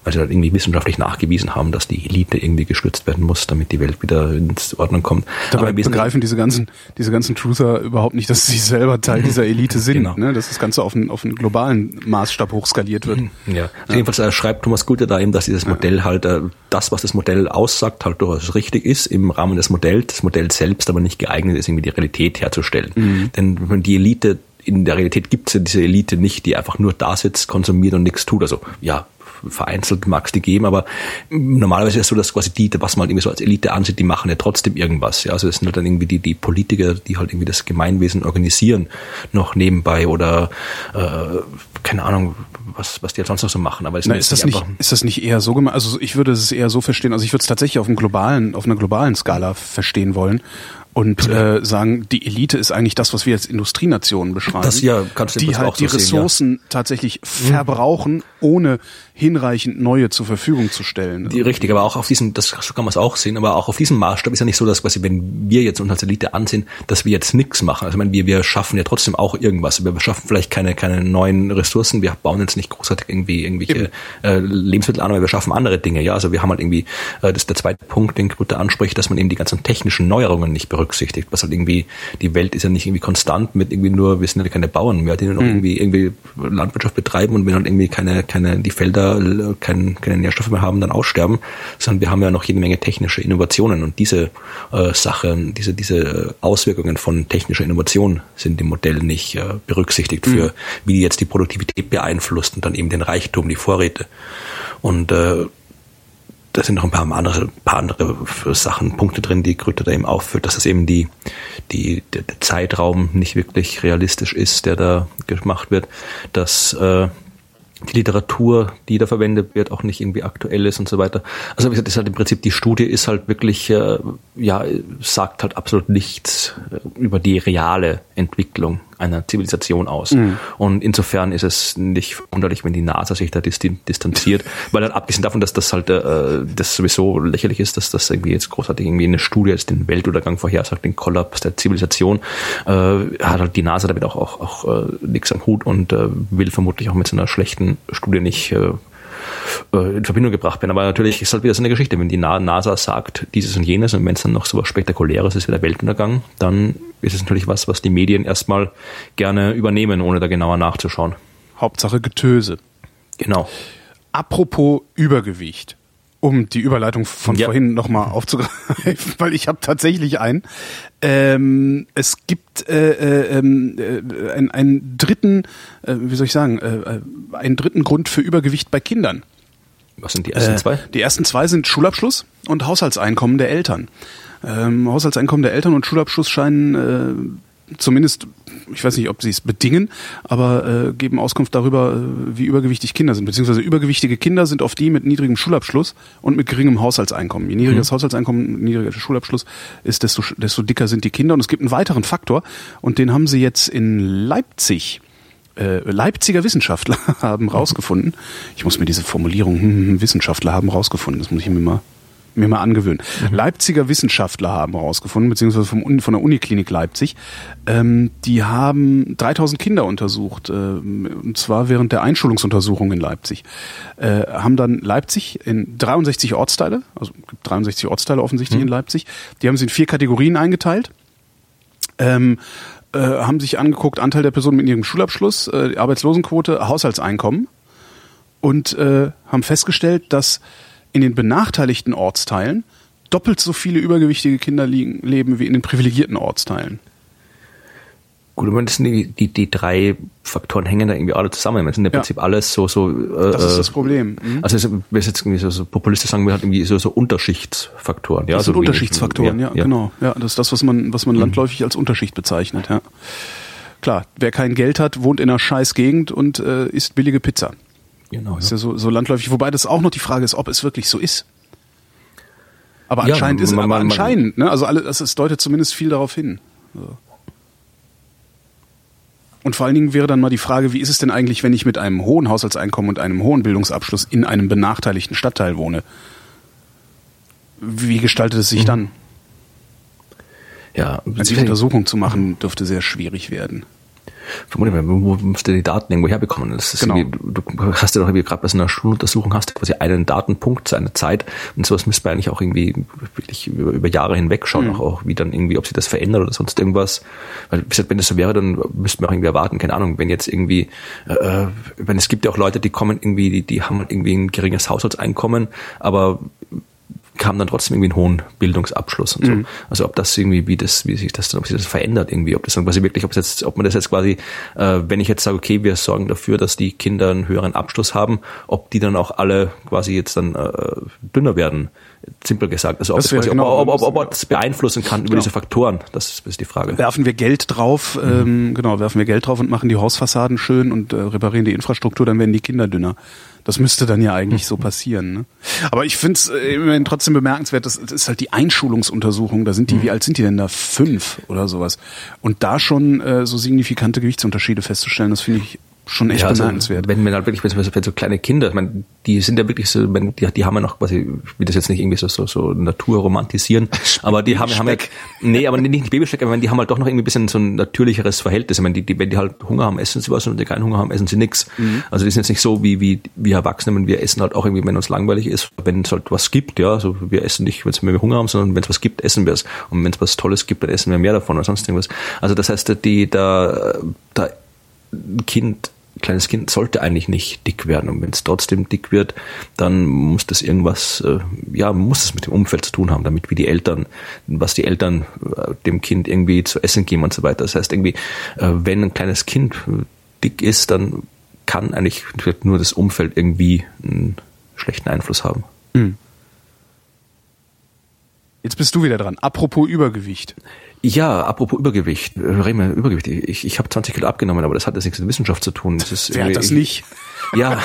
S3: Weil sie halt irgendwie wissenschaftlich nachgewiesen haben, dass die Elite irgendwie gestützt werden muss, damit die Welt wieder ins Ordnung kommt.
S2: Dabei begreifen diese ganzen, diese ganzen Truther überhaupt nicht, dass sie selber Teil dieser Elite sind, genau. ne? dass das Ganze auf einen, auf einen globalen Maßstab hochskaliert wird.
S3: Ja, also ja. jedenfalls äh, schreibt Thomas Guter da eben, dass dieses Modell halt, äh, das, was das Modell aussagt, halt durchaus richtig ist im Rahmen des Modells, das Modell selbst aber nicht geeignet ist, irgendwie die Realität herzustellen. Mhm. Denn wenn die Elite in der Realität gibt es ja diese Elite nicht, die einfach nur da sitzt, konsumiert und nichts tut. Also ja, vereinzelt mag es die geben, aber normalerweise ist es so, dass quasi die, was man halt irgendwie so als Elite ansieht, die machen ja trotzdem irgendwas. Ja, also es sind halt dann irgendwie die, die Politiker, die halt irgendwie das Gemeinwesen organisieren, noch nebenbei oder äh, keine Ahnung, was, was die halt sonst noch so machen. Aber
S2: Na, ist, das nicht, ist das nicht eher so gemacht? Also ich würde es eher so verstehen, also ich würde es tatsächlich auf einem globalen, auf einer globalen Skala verstehen wollen und äh, sagen, die Elite ist eigentlich das, was wir als Industrienationen beschreiben. Das
S3: ja, kannst du
S2: die halt
S3: auch
S2: die Ressourcen sehen, ja. tatsächlich verbrauchen, ohne hinreichend neue zur Verfügung zu stellen.
S3: Die, richtig, aber auch auf diesem, das so kann man es auch sehen, aber auch auf diesem Maßstab ist ja nicht so, dass quasi, wenn wir jetzt uns als Elite ansehen, dass wir jetzt nichts machen. Also ich meine, wir, wir schaffen ja trotzdem auch irgendwas. Wir schaffen vielleicht keine, keine neuen Ressourcen, wir bauen jetzt nicht großartig irgendwie irgendwelche äh, Lebensmittel an, aber wir schaffen andere Dinge. Ja, also wir haben halt irgendwie, äh, das ist der zweite Punkt, den Grutte anspricht, dass man eben die ganzen technischen Neuerungen nicht berücksichtigt. Was halt irgendwie, die Welt ist ja nicht irgendwie konstant mit irgendwie nur, wir sind ja keine Bauern mehr, die nur noch mhm. irgendwie, irgendwie Landwirtschaft betreiben und wenn halt irgendwie keine, keine, die Felder kein, keine Nährstoffe mehr haben, dann aussterben, sondern wir haben ja noch jede Menge technische Innovationen und diese äh, Sachen, diese, diese Auswirkungen von technischer Innovation sind im Modell nicht äh, berücksichtigt für, mhm. wie die jetzt die Produktivität beeinflusst und dann eben den Reichtum, die Vorräte. Und äh, da sind noch ein paar andere, paar andere Sachen, Punkte drin, die Grütter da eben aufführt, dass das eben die, die, der, der Zeitraum nicht wirklich realistisch ist, der da gemacht wird, dass äh, die Literatur, die da verwendet wird, auch nicht irgendwie aktuell ist und so weiter. Also wie gesagt, ist halt im Prinzip die Studie ist halt wirklich, äh, ja, sagt halt absolut nichts äh, über die reale Entwicklung einer Zivilisation aus. Mhm. Und insofern ist es nicht verwunderlich, wenn die NASA sich da distanziert, weil dann abgesehen davon, dass das halt äh, das sowieso lächerlich ist, dass das irgendwie jetzt großartig irgendwie eine Studie jetzt den Weltuntergang vorhersagt, den Kollaps der Zivilisation, äh, hat halt die NASA damit auch auch, auch äh, nichts am Hut und äh, will vermutlich auch mit so einer schlechten Studie nicht äh, äh, in Verbindung gebracht werden. Aber natürlich ist halt wieder so eine Geschichte, wenn die NASA sagt dieses und jenes und wenn es dann noch so was Spektakuläres ist wie der Weltuntergang, dann ist es natürlich was, was die Medien erstmal gerne übernehmen, ohne da genauer nachzuschauen.
S2: Hauptsache Getöse.
S3: Genau.
S2: Apropos Übergewicht um die Überleitung von ja. vorhin nochmal aufzugreifen, <laughs> weil ich habe tatsächlich einen. Ähm, es gibt äh, äh, äh, einen, einen dritten, äh, wie soll ich sagen, äh, äh, einen dritten Grund für Übergewicht bei Kindern.
S3: Was sind die ersten äh, zwei?
S2: Die ersten zwei sind Schulabschluss und Haushaltseinkommen der Eltern. Ähm, Haushaltseinkommen der Eltern und Schulabschluss scheinen äh, zumindest ich weiß nicht, ob sie es bedingen, aber äh, geben Auskunft darüber, äh, wie übergewichtig Kinder sind. Beziehungsweise übergewichtige Kinder sind oft die mit niedrigem Schulabschluss und mit geringem Haushaltseinkommen. Je niedriger mhm. das Haushaltseinkommen, niedriger der Schulabschluss ist, desto, desto dicker sind die Kinder. Und es gibt einen weiteren Faktor und den haben sie jetzt in Leipzig äh, Leipziger Wissenschaftler <laughs> haben rausgefunden. Ich muss mir diese Formulierung hm, hm, Wissenschaftler haben rausgefunden, das muss ich mir mal mir mal angewöhnen. Mhm. Leipziger Wissenschaftler haben herausgefunden, beziehungsweise vom, von der Uniklinik Leipzig, ähm, die haben 3000 Kinder untersucht, äh, und zwar während der Einschulungsuntersuchung in Leipzig. Äh, haben dann Leipzig in 63 Ortsteile, also gibt 63 Ortsteile offensichtlich mhm. in Leipzig, die haben sie in vier Kategorien eingeteilt. Ähm, äh, haben sich angeguckt, Anteil der Personen mit ihrem Schulabschluss, äh, Arbeitslosenquote, Haushaltseinkommen und äh, haben festgestellt, dass in den benachteiligten Ortsteilen doppelt so viele übergewichtige Kinder liegen, leben wie in den privilegierten Ortsteilen.
S3: Gut, aber das sind die, die, die drei Faktoren hängen da irgendwie alle zusammen. Das sind im ja. Prinzip alles so, so,
S2: äh, Das ist das Problem.
S3: Mhm. Also, wenn wir jetzt irgendwie so, so populistisch sagen, wir halt irgendwie so, so Unterschichtsfaktoren.
S2: Ja,
S3: das
S2: sind so Unterschichtsfaktoren, ja, ja, genau. Ja, das ist das, was man, was man mhm. landläufig als Unterschicht bezeichnet, ja. Klar, wer kein Geld hat, wohnt in einer scheiß Gegend und äh, isst billige Pizza. Genau. Ist ja so, so landläufig. Wobei das auch noch die Frage ist, ob es wirklich so ist. Aber ja, anscheinend ist, man, aber anscheinend, ne? Also alle, das, es deutet zumindest viel darauf hin. So. Und vor allen Dingen wäre dann mal die Frage, wie ist es denn eigentlich, wenn ich mit einem hohen Haushaltseinkommen und einem hohen Bildungsabschluss in einem benachteiligten Stadtteil wohne? Wie gestaltet es sich mhm. dann?
S3: Ja,
S2: also die Untersuchung zu machen dürfte sehr schwierig werden.
S3: Vermutlich, wo musst du die Daten irgendwo herbekommen? Das ist
S2: Genau.
S3: du, hast ja doch irgendwie gerade bei so einer Schuluntersuchung hast du quasi einen Datenpunkt zu einer Zeit und sowas müsste man eigentlich auch irgendwie wirklich über, über Jahre hinweg schauen,
S2: Mhm.
S3: auch, auch wie dann irgendwie, ob sich das verändert oder sonst irgendwas. Weil, wie gesagt, wenn das so wäre, dann müssten wir auch irgendwie erwarten, keine Ahnung, wenn jetzt irgendwie, äh, wenn es gibt ja auch Leute, die kommen irgendwie, die, die haben irgendwie ein geringes Haushaltseinkommen, aber haben dann trotzdem irgendwie einen hohen Bildungsabschluss und so.
S2: Mhm.
S3: Also ob das irgendwie, wie das, wie sich das dann, ob sich das verändert irgendwie, ob das dann quasi wirklich, ob jetzt, ob man das jetzt quasi, äh, wenn ich jetzt sage, okay, wir sorgen dafür, dass die Kinder einen höheren Abschluss haben, ob die dann auch alle quasi jetzt dann äh, dünner werden, simpel gesagt. Also ob,
S2: Das
S3: quasi,
S2: genau-
S3: ob, ob, ob, ob man das beeinflussen kann über
S2: Genau.
S3: diese Faktoren, das ist, die Frage.
S2: Werfen wir Geld drauf,
S3: Mhm.
S2: ähm, genau, werfen wir Geld drauf und machen die Hausfassaden schön und äh, reparieren die Infrastruktur, dann werden die Kinder dünner. Das müsste dann ja eigentlich so passieren. Ne? Aber ich finde es äh, immerhin trotzdem bemerkenswert, das, das ist halt die Einschulungsuntersuchung. Da
S3: Mhm.
S2: sind die, wie alt sind die denn da? Fünf oder sowas. Und da schon äh, so signifikante Gewichtsunterschiede festzustellen, das finde ich schon echt
S3: Ja, also,
S2: bemerkenswert.
S3: wenn man halt wirklich, wenn so, wenn so kleine Kinder, ich meine, die sind ja wirklich so, wenn, die, die haben ja noch quasi, ich will das jetzt nicht irgendwie so, so, so Natur romantisieren, <laughs> aber die haben, haben ja, nee, aber nicht, nicht Babyschreck, aber die haben halt doch noch irgendwie ein bisschen so ein natürlicheres Verhältnis. Ich meine, die, die, wenn die halt Hunger haben, essen sie was und wenn die keinen Hunger haben, essen sie nichts.
S2: Mhm.
S3: Also die sind jetzt nicht so wie, wie, wie Erwachsene, wenn wir essen halt auch irgendwie, wenn uns langweilig ist, wenn es halt was gibt, ja, also wir essen nicht, wenn wir Hunger haben, sondern wenn es was gibt, essen wir es. Und wenn es was Tolles gibt, dann essen wir mehr davon oder sonst irgendwas. Also das heißt, die, da, da, ein Kind, kleines Kind sollte eigentlich nicht dick werden. Und wenn es trotzdem dick wird, dann muss das irgendwas, äh, ja, muss es mit dem Umfeld zu tun haben, damit wie die Eltern, was die Eltern äh, dem Kind irgendwie zu essen geben und so weiter. Das heißt irgendwie, äh, wenn ein kleines Kind dick ist, dann kann eigentlich nur das Umfeld irgendwie einen schlechten Einfluss haben.
S2: Jetzt bist du wieder dran. Apropos Übergewicht.
S3: Ja, apropos Übergewicht, äh, reden wir über Übergewicht. Ich, ich habe 20 Kilo abgenommen, aber das hat jetzt nichts mit Wissenschaft zu tun. Das ist
S2: Wer hat
S3: irgendwie-
S2: das nicht?
S3: Ja,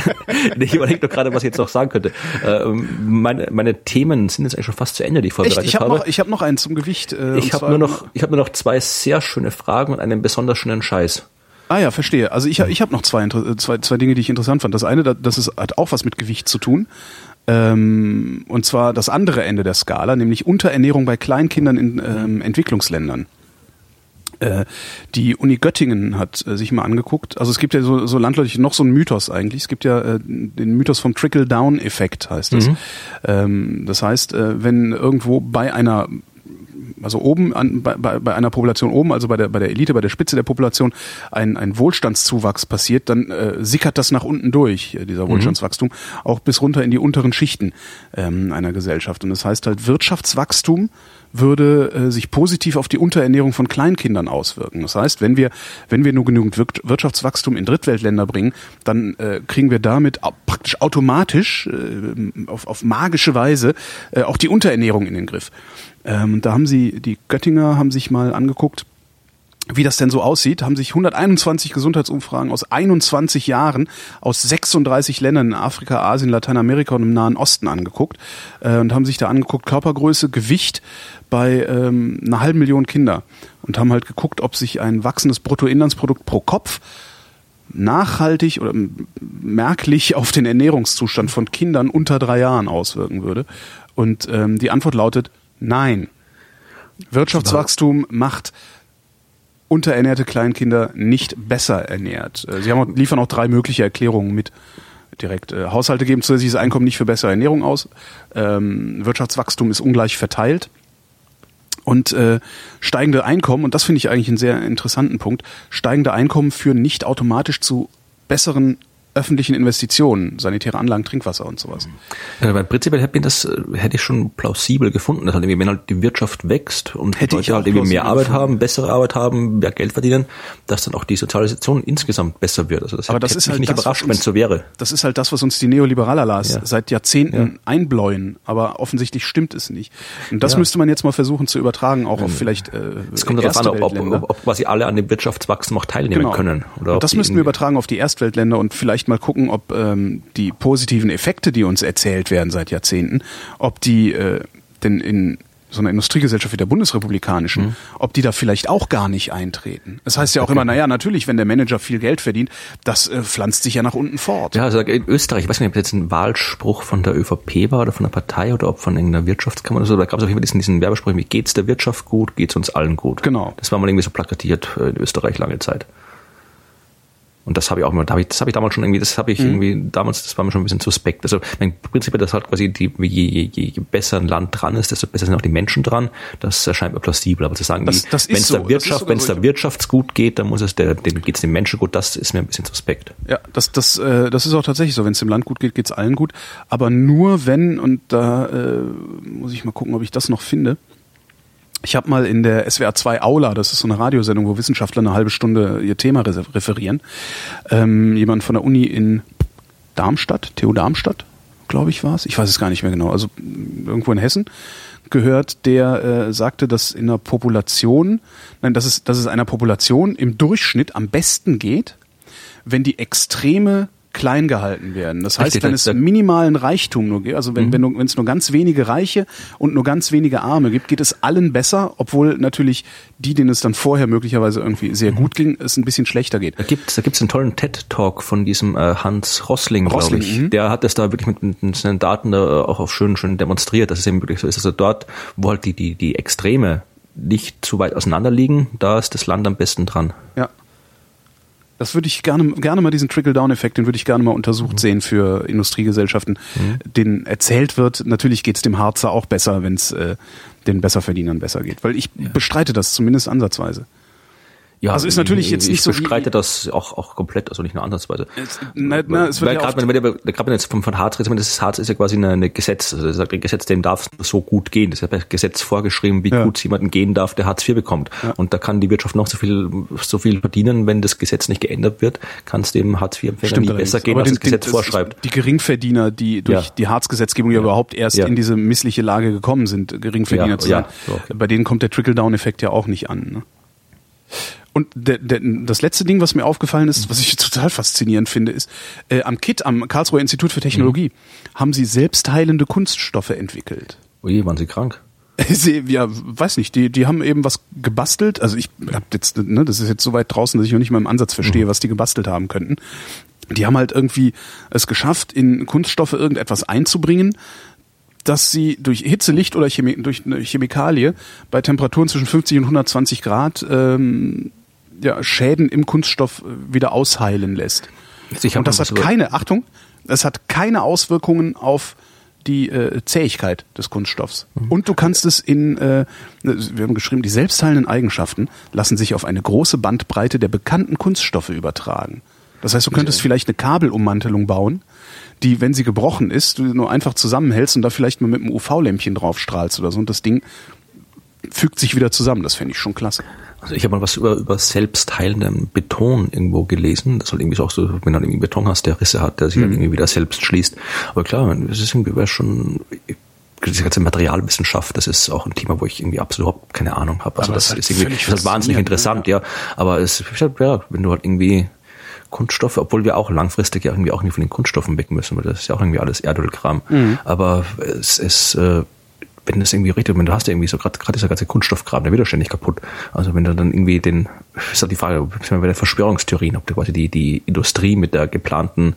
S3: <laughs> ich überlege doch gerade, was ich jetzt noch sagen könnte. Ähm, meine, meine Themen sind jetzt eigentlich schon fast zu Ende, die ich vorbereitet
S2: Echt? Ich habe
S3: habe.
S2: noch, ich hab noch einen zum Gewicht. Äh,
S3: ich habe nur noch, ich habe nur noch zwei sehr schöne Fragen und einen besonders schönen Scheiß.
S2: Ah ja, verstehe. Also ich, ich habe noch zwei, äh, zwei, zwei Dinge, die ich interessant fand. Das eine, da- das ist, hat auch was mit Gewicht zu tun. Ähm, und zwar das andere Ende der Skala, nämlich Unterernährung bei Kleinkindern in ähm, Entwicklungsländern. Äh, die Uni Göttingen hat äh, sich mal angeguckt. Also es gibt ja so, so landläufig noch so einen Mythos eigentlich. Es gibt ja äh, den Mythos vom Trickle-Down-Effekt, heißt es. Ähm, das heißt, äh, wenn irgendwo bei einer also oben an, bei, bei einer Population oben, also bei der, bei der Elite, bei der Spitze der Population, ein, ein Wohlstandszuwachs passiert, dann äh, sickert das nach unten durch, äh, dieser Wohlstandswachstum, auch bis runter in die unteren Schichten ähm, einer Gesellschaft. Und das heißt halt, Wirtschaftswachstum würde äh, sich positiv auf die Unterernährung von Kleinkindern auswirken. Das heißt, wenn wir, wenn wir nur genügend Wir Wirtschaftswachstum in Drittweltländer bringen, dann äh, kriegen wir damit praktisch automatisch äh, auf, auf magische Weise äh, auch die Unterernährung in den Griff. Ähm, da haben sie, die Göttinger haben sich mal angeguckt, wie das denn so aussieht, haben sich 121 Gesundheitsumfragen aus 21 Jahren aus 36 Ländern in Afrika, Asien, Lateinamerika und im Nahen Osten angeguckt äh, und haben sich da angeguckt Körpergröße, Gewicht bei ähm, einer halben Million Kinder und haben halt geguckt, ob sich ein wachsendes Bruttoinlandsprodukt pro Kopf nachhaltig oder merklich auf den Ernährungszustand von Kindern unter drei Jahren auswirken würde. Und ähm, die Antwort lautet nein. Wirtschaftswachstum macht unterernährte Kleinkinder nicht besser ernährt. Äh, Sie haben liefern auch drei mögliche Erklärungen mit direkt. Äh, Haushalte geben zusätzliches Einkommen nicht für bessere Ernährung aus. Ähm, Wirtschaftswachstum ist ungleich verteilt. Und äh, steigende Einkommen, und das finde ich eigentlich einen sehr interessanten Punkt, steigende Einkommen führen nicht automatisch zu besseren öffentlichen Investitionen, sanitäre Anlagen, Trinkwasser und sowas.
S3: Ja, weil prinzipiell hätte ich das äh, hätte ich schon plausibel gefunden, dass halt irgendwie, wenn halt die Wirtschaft wächst und
S2: Hätte
S3: Leute halt irgendwie mehr Arbeit
S2: gefunden.
S3: haben, bessere Arbeit haben, mehr Geld verdienen, dass dann auch die Sozialisation insgesamt besser wird. Also das
S2: Aber
S3: hätte,
S2: das ist
S3: mich
S2: halt
S3: nicht
S2: das,
S3: überrascht, wenn es so wäre.
S2: Das ist halt das, was uns die Neoliberaler las,
S3: Ja.
S2: seit Jahrzehnten
S3: Ja.
S2: einbläuen. Aber offensichtlich stimmt es nicht. Und das
S3: Ja.
S2: müsste man jetzt mal versuchen zu übertragen, auch auf vielleicht äh,
S3: Es kommt darauf an, ob, ob, ob, ob quasi alle an dem Wirtschaftswachstum auch teilnehmen
S2: Genau.
S3: können. Oder
S2: und das müssten wir übertragen auf die Erstweltländer und vielleicht mal gucken, ob ähm, die positiven Effekte, die uns erzählt werden seit Jahrzehnten, ob die äh, denn in so einer Industriegesellschaft wie der bundesrepublikanischen, mhm. ob die da vielleicht auch gar nicht eintreten. Das heißt ja auch okay. immer, naja, natürlich, wenn der Manager viel Geld verdient, das äh, pflanzt sich ja nach unten fort.
S3: Ja, also in Österreich, ich weiß nicht, ob das jetzt ein Wahlspruch von der ÖVP war oder von der Partei oder ob von irgendeiner Wirtschaftskammer oder so, da gab es auf jeden Fall diesen, diesen Werbespruch, wie geht's der Wirtschaft gut, geht's uns allen gut.
S2: Genau.
S3: Das war mal irgendwie so plakatiert äh, in Österreich lange Zeit. Und das habe ich auch immer, das habe ich damals schon irgendwie, das habe ich mhm. irgendwie damals, das war mir schon ein bisschen suspekt. Also im Prinzip das halt quasi, die, je, je, je besser ein Land dran ist, desto besser sind auch die Menschen dran. Das erscheint mir plausibel. Aber zu sagen, wenn es so. der Wirtschaft, wenn es der Wirtschaft gut geht, dann muss es der, dem geht es den Menschen gut. Das ist mir ein bisschen suspekt.
S2: Ja, das, das, äh, das ist auch tatsächlich so. Wenn es dem Land gut geht, geht es allen gut. Aber nur wenn und da äh, muss ich mal gucken, ob ich das noch finde. Ich habe mal in der SWR 2 Aula, das ist so eine Radiosendung, wo Wissenschaftler eine halbe Stunde ihr Thema referieren, ähm, jemand von der Uni in Darmstadt, TU Darmstadt, glaube ich war es, ich weiß es gar nicht mehr genau, also irgendwo in Hessen gehört, der äh, sagte, dass in der Population, nein, dass es, dass es einer Population im Durchschnitt am besten geht, wenn die extreme klein gehalten werden. Das heißt, Richtig, wenn es minimalen Reichtum nur gibt, also wenn, mhm. wenn, es nur ganz wenige Reiche und nur ganz wenige Arme gibt, geht es allen besser, obwohl natürlich die, denen es dann vorher möglicherweise irgendwie sehr mhm. gut ging, es ein bisschen schlechter geht.
S3: Da gibt's da gibt's einen tollen TED-Talk von diesem äh, Hans Rossling, glaube ich. Mhm. Der hat das da wirklich mit, mit seinen Daten da auch auf schön, schön demonstriert, dass es eben wirklich so ist. Also dort, wo halt die, die, die Extreme nicht zu weit auseinander liegen, da ist das Land am besten dran.
S2: Ja. Das würde ich gerne, gerne mal diesen Trickle-Down-Effekt, den würde ich gerne mal untersucht mhm. sehen für Industriegesellschaften, mhm. den erzählt wird. Natürlich geht es dem Harzer auch besser, wenn es äh, den Besserverdienern besser geht. Weil ich ja. bestreite das zumindest ansatzweise.
S3: Ja, also ist natürlich jetzt nicht so. Ich bestreite das auch, auch komplett, also nicht nur ansatzweise. Es, na, na, es wird Weil gerade wenn, wenn, wenn, jetzt von, von Harz redet, das Harz ist ja quasi eine, eine Gesetz, also das sagt, ein Gesetz, dem darf es so gut gehen. Das ist ja per Gesetz vorgeschrieben, wie ja. gut es jemandem gehen darf, der Hartz IV bekommt. Ja. Und da kann die Wirtschaft noch so viel, so viel verdienen, wenn das Gesetz nicht geändert wird, kann es dem Hartz IV-Empfänger nie besser gehen, als den, das Gesetz den, vorschreibt.
S2: Die Geringverdiener, die durch ja. die Hartz-Gesetzgebung ja. überhaupt erst in diese missliche Lage gekommen sind, Geringverdiener zu sein, okay. bei denen kommt der Trickle-Down-Effekt ja auch nicht an. Ne? Und der, der, das letzte Ding, was mir aufgefallen ist, was ich <laughs> total faszinierend finde, ist, äh, am KIT, am Karlsruher Institut für Technologie, mhm. haben sie selbstheilende Kunststoffe entwickelt.
S3: Oje, waren sie krank? <laughs>
S2: Sie, ja, weiß nicht, die, die haben eben was gebastelt. Also ich hab jetzt, ne, das ist jetzt so weit draußen, dass ich noch nicht mal im Ansatz verstehe, mhm. was die gebastelt haben könnten. Die haben halt irgendwie es geschafft, in Kunststoffe irgendetwas einzubringen, dass sie durch Hitze, Licht oder Chemie, durch eine Chemikalie bei Temperaturen zwischen 50 und 120 Grad ähm, ja, Schäden im Kunststoff äh, wieder ausheilen lässt. Und das hat keine, Achtung, es hat keine Auswirkungen auf die äh, Zähigkeit des Kunststoffs. Mhm. Und du kannst es in, äh, wir haben geschrieben, die selbstheilenden Eigenschaften lassen sich auf eine große Bandbreite der bekannten Kunststoffe übertragen. Das heißt, du könntest vielleicht eine Kabelummantelung bauen, die, wenn sie gebrochen ist, du nur einfach zusammenhältst und da vielleicht mal mit einem UV-Lämpchen drauf strahlst oder so und das Ding fügt sich wieder zusammen. Das fände ich schon klasse.
S3: Also ich habe mal was über, über selbstheilenden Beton irgendwo gelesen. Das soll irgendwie so auch so, wenn du irgendwie Beton hast, der Risse hat, der sich mhm. irgendwie wieder selbst schließt. Aber klar, das ist irgendwie schon, diese ganze Materialwissenschaft, das ist auch ein Thema, wo ich irgendwie absolut überhaupt keine Ahnung habe. Also das, das, ist irgendwie das ist halt wahnsinnig interessant, ja. ja. Aber es ja, wenn du halt irgendwie Kunststoffe, obwohl wir auch langfristig ja irgendwie auch nicht von den Kunststoffen weg müssen, weil das ist ja auch irgendwie alles Erdölkram. Mhm. Aber es ist äh, wenn das irgendwie richtig, wenn du hast ja irgendwie so gerade gerade dieser ganze Kunststoffkram, der wird ja ständig kaputt. Also wenn du dann irgendwie den, ist halt die Frage, bei der Verschwörungstheorien, ob du quasi die die Industrie mit der geplanten,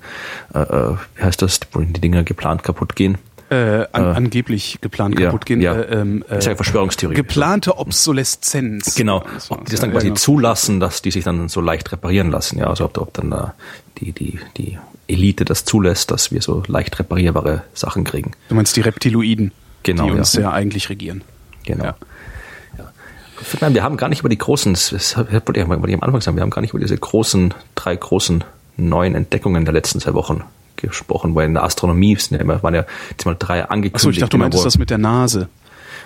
S3: äh, äh wie heißt das, wo die Dinger geplant kaputt gehen.
S2: Äh, an, äh, angeblich geplant
S3: ja,
S2: kaputt gehen.
S3: Ja. Äh, ähm, äh, ist ja Verschwörungstheorie.
S2: Geplante Obsoleszenz.
S3: Genau. Ob die das dann quasi ja, genau. zulassen, dass die sich dann so leicht reparieren lassen. Ja, also ob, ob dann da die, die, die Elite das zulässt, dass wir so leicht reparierbare Sachen kriegen.
S2: Du meinst die Reptiloiden? Genau, die uns ja, ja eigentlich regieren.
S3: Genau. Ja. Ja. Wir haben gar nicht über die großen, das wollte ich am Anfang sagen, wir haben gar nicht über diese großen, drei großen neuen Entdeckungen der letzten zwei Wochen gesprochen, weil in der Astronomie sind ja immer, waren ja jetzt mal drei angekündigt. Achso,
S2: ich dachte, du meintest das mit der Nase.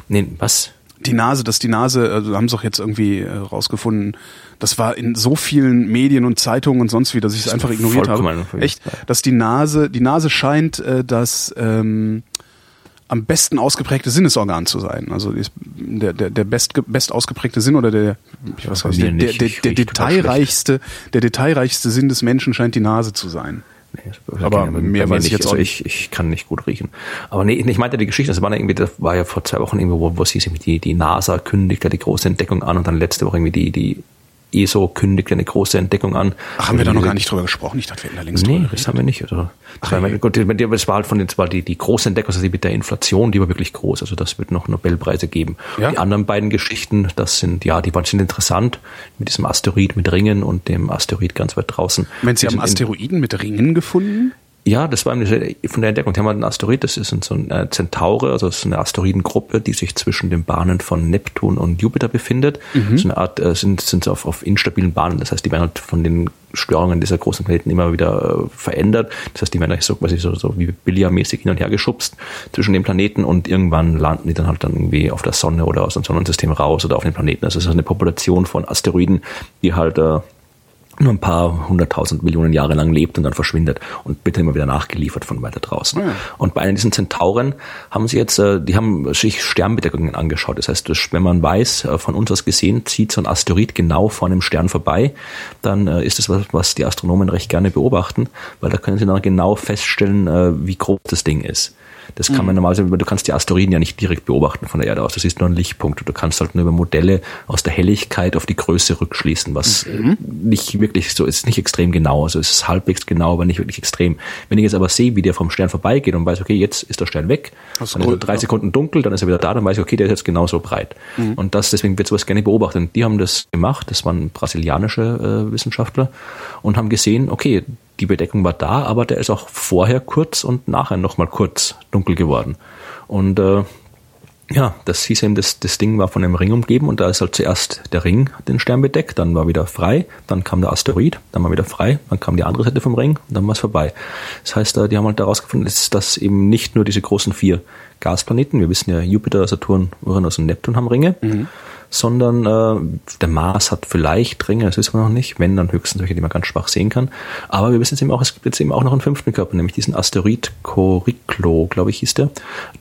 S3: Nee, was?
S2: Die Nase, dass die Nase, also haben sie doch jetzt irgendwie äh, rausgefunden, das war in so vielen Medien und Zeitungen und sonst wie, dass ich es einfach ignoriert habe. Echt, dass die Nase, die Nase scheint äh, das ähm, am besten ausgeprägte Sinnesorgan zu sein. Also der, der, der best, best ausgeprägte Sinn oder der, ich weiß nicht, der, der, der, der detailreichste, der detailreichste Sinn des Menschen scheint die Nase zu sein.
S3: nee,
S2: Aber
S3: bei
S2: mehr weiß ich jetzt
S3: also
S2: auch
S3: ich, ich kann nicht gut riechen. Aber nee, ich meinte die Geschichte, das war irgendwie, das war ja vor zwei Wochen irgendwo, wo, wo es hieß, die, die NASA kündigt ja die große Entdeckung an und dann letzte Woche irgendwie die, die ESO kündigt ja eine große Entdeckung an.
S2: Ach, haben wir da noch
S3: Die-
S2: gar nicht drüber gesprochen? Ich dachte, wir hätten da längst
S3: Nee,
S2: drüber
S3: das haben wir nicht. Also, das, war, gut, das war halt von den, war die, die große Entdeckung, also die mit der Inflation, die war wirklich groß. Also das wird noch Nobelpreise geben.
S2: Ja?
S3: Die anderen beiden Geschichten, das sind, ja, die waren sind interessant. Mit diesem Asteroid mit Ringen und dem Asteroid ganz weit draußen.
S2: Wenn Sie haben Asteroiden mit Ringen gefunden?
S3: Ja, das war eine, von der Entdeckung. Haben halt einen Asteroid, das ist so ein äh, Zentaure, also das ist eine Asteroidengruppe, die sich zwischen den Bahnen von Neptun und Jupiter befindet. So eine Art, äh, sind, sind so auf, auf instabilen Bahnen. Das heißt, die werden halt von den Störungen dieser großen Planeten immer wieder äh, verändert. Das heißt, die werden eigentlich so quasi so, so wie Billardmäßig hin und her geschubst zwischen den Planeten und irgendwann landen die dann halt dann irgendwie auf der Sonne oder aus dem Sonnensystem raus oder auf den Planeten. Also es ist eine Population von Asteroiden, die halt äh, nur ein paar hunderttausend Millionen Jahre lang lebt und dann verschwindet und bitte immer wieder nachgeliefert von weiter draußen.
S2: Ja.
S3: Und bei diesen Zentauren haben sie jetzt, äh, die haben sich Sternbedeckungen angeschaut. Das heißt, wenn man weiß, äh, von uns aus gesehen, zieht so ein Asteroid genau vor einem Stern vorbei, dann äh, ist das was, was die Astronomen recht gerne beobachten, weil da können sie dann genau feststellen, wie groß das Ding ist. Das kann man normalerweise, du kannst die Asteroiden ja nicht direkt beobachten von der Erde aus. Das ist nur ein Lichtpunkt. Du kannst halt nur über Modelle aus der Helligkeit auf die Größe rückschließen, was äh, nicht wirklich so ist, nicht extrem genau. Also es ist halbwegs genau, aber nicht wirklich extrem. Wenn ich jetzt aber sehe, wie der vom Stern vorbeigeht und weiß, okay, jetzt ist der Stern weg,
S2: Das
S3: dann ist er drei
S2: ja.
S3: Sekunden dunkel, dann ist er wieder da, dann weiß ich, okay, der ist jetzt genauso breit. Und das, deswegen wird sowas gerne beobachtet. Und die haben das gemacht, das waren brasilianische äh, Wissenschaftler und haben gesehen, okay, die Bedeckung war da, aber der ist auch vorher kurz und nachher nochmal kurz dunkel geworden. Und äh, ja, das hieß eben, das, das Ding war von einem Ring umgeben und da ist halt zuerst der Ring den Stern bedeckt, dann war wieder frei, dann kam der Asteroid, dann war wieder frei, dann kam die andere Seite vom Ring und dann war es vorbei. Das heißt, äh, die haben halt herausgefunden, dass, dass eben nicht nur diese großen vier Gasplaneten, wir wissen ja, Jupiter, Saturn, Uranus und Neptun haben Ringe, sondern äh, der Mars hat vielleicht Ringe, das wissen wir noch nicht, wenn dann höchstens solche, die man ganz schwach sehen kann. Aber wir wissen jetzt eben auch, es gibt jetzt eben auch noch einen fünften Körper, nämlich diesen Asteroid Coriclo, glaube ich, hieß der,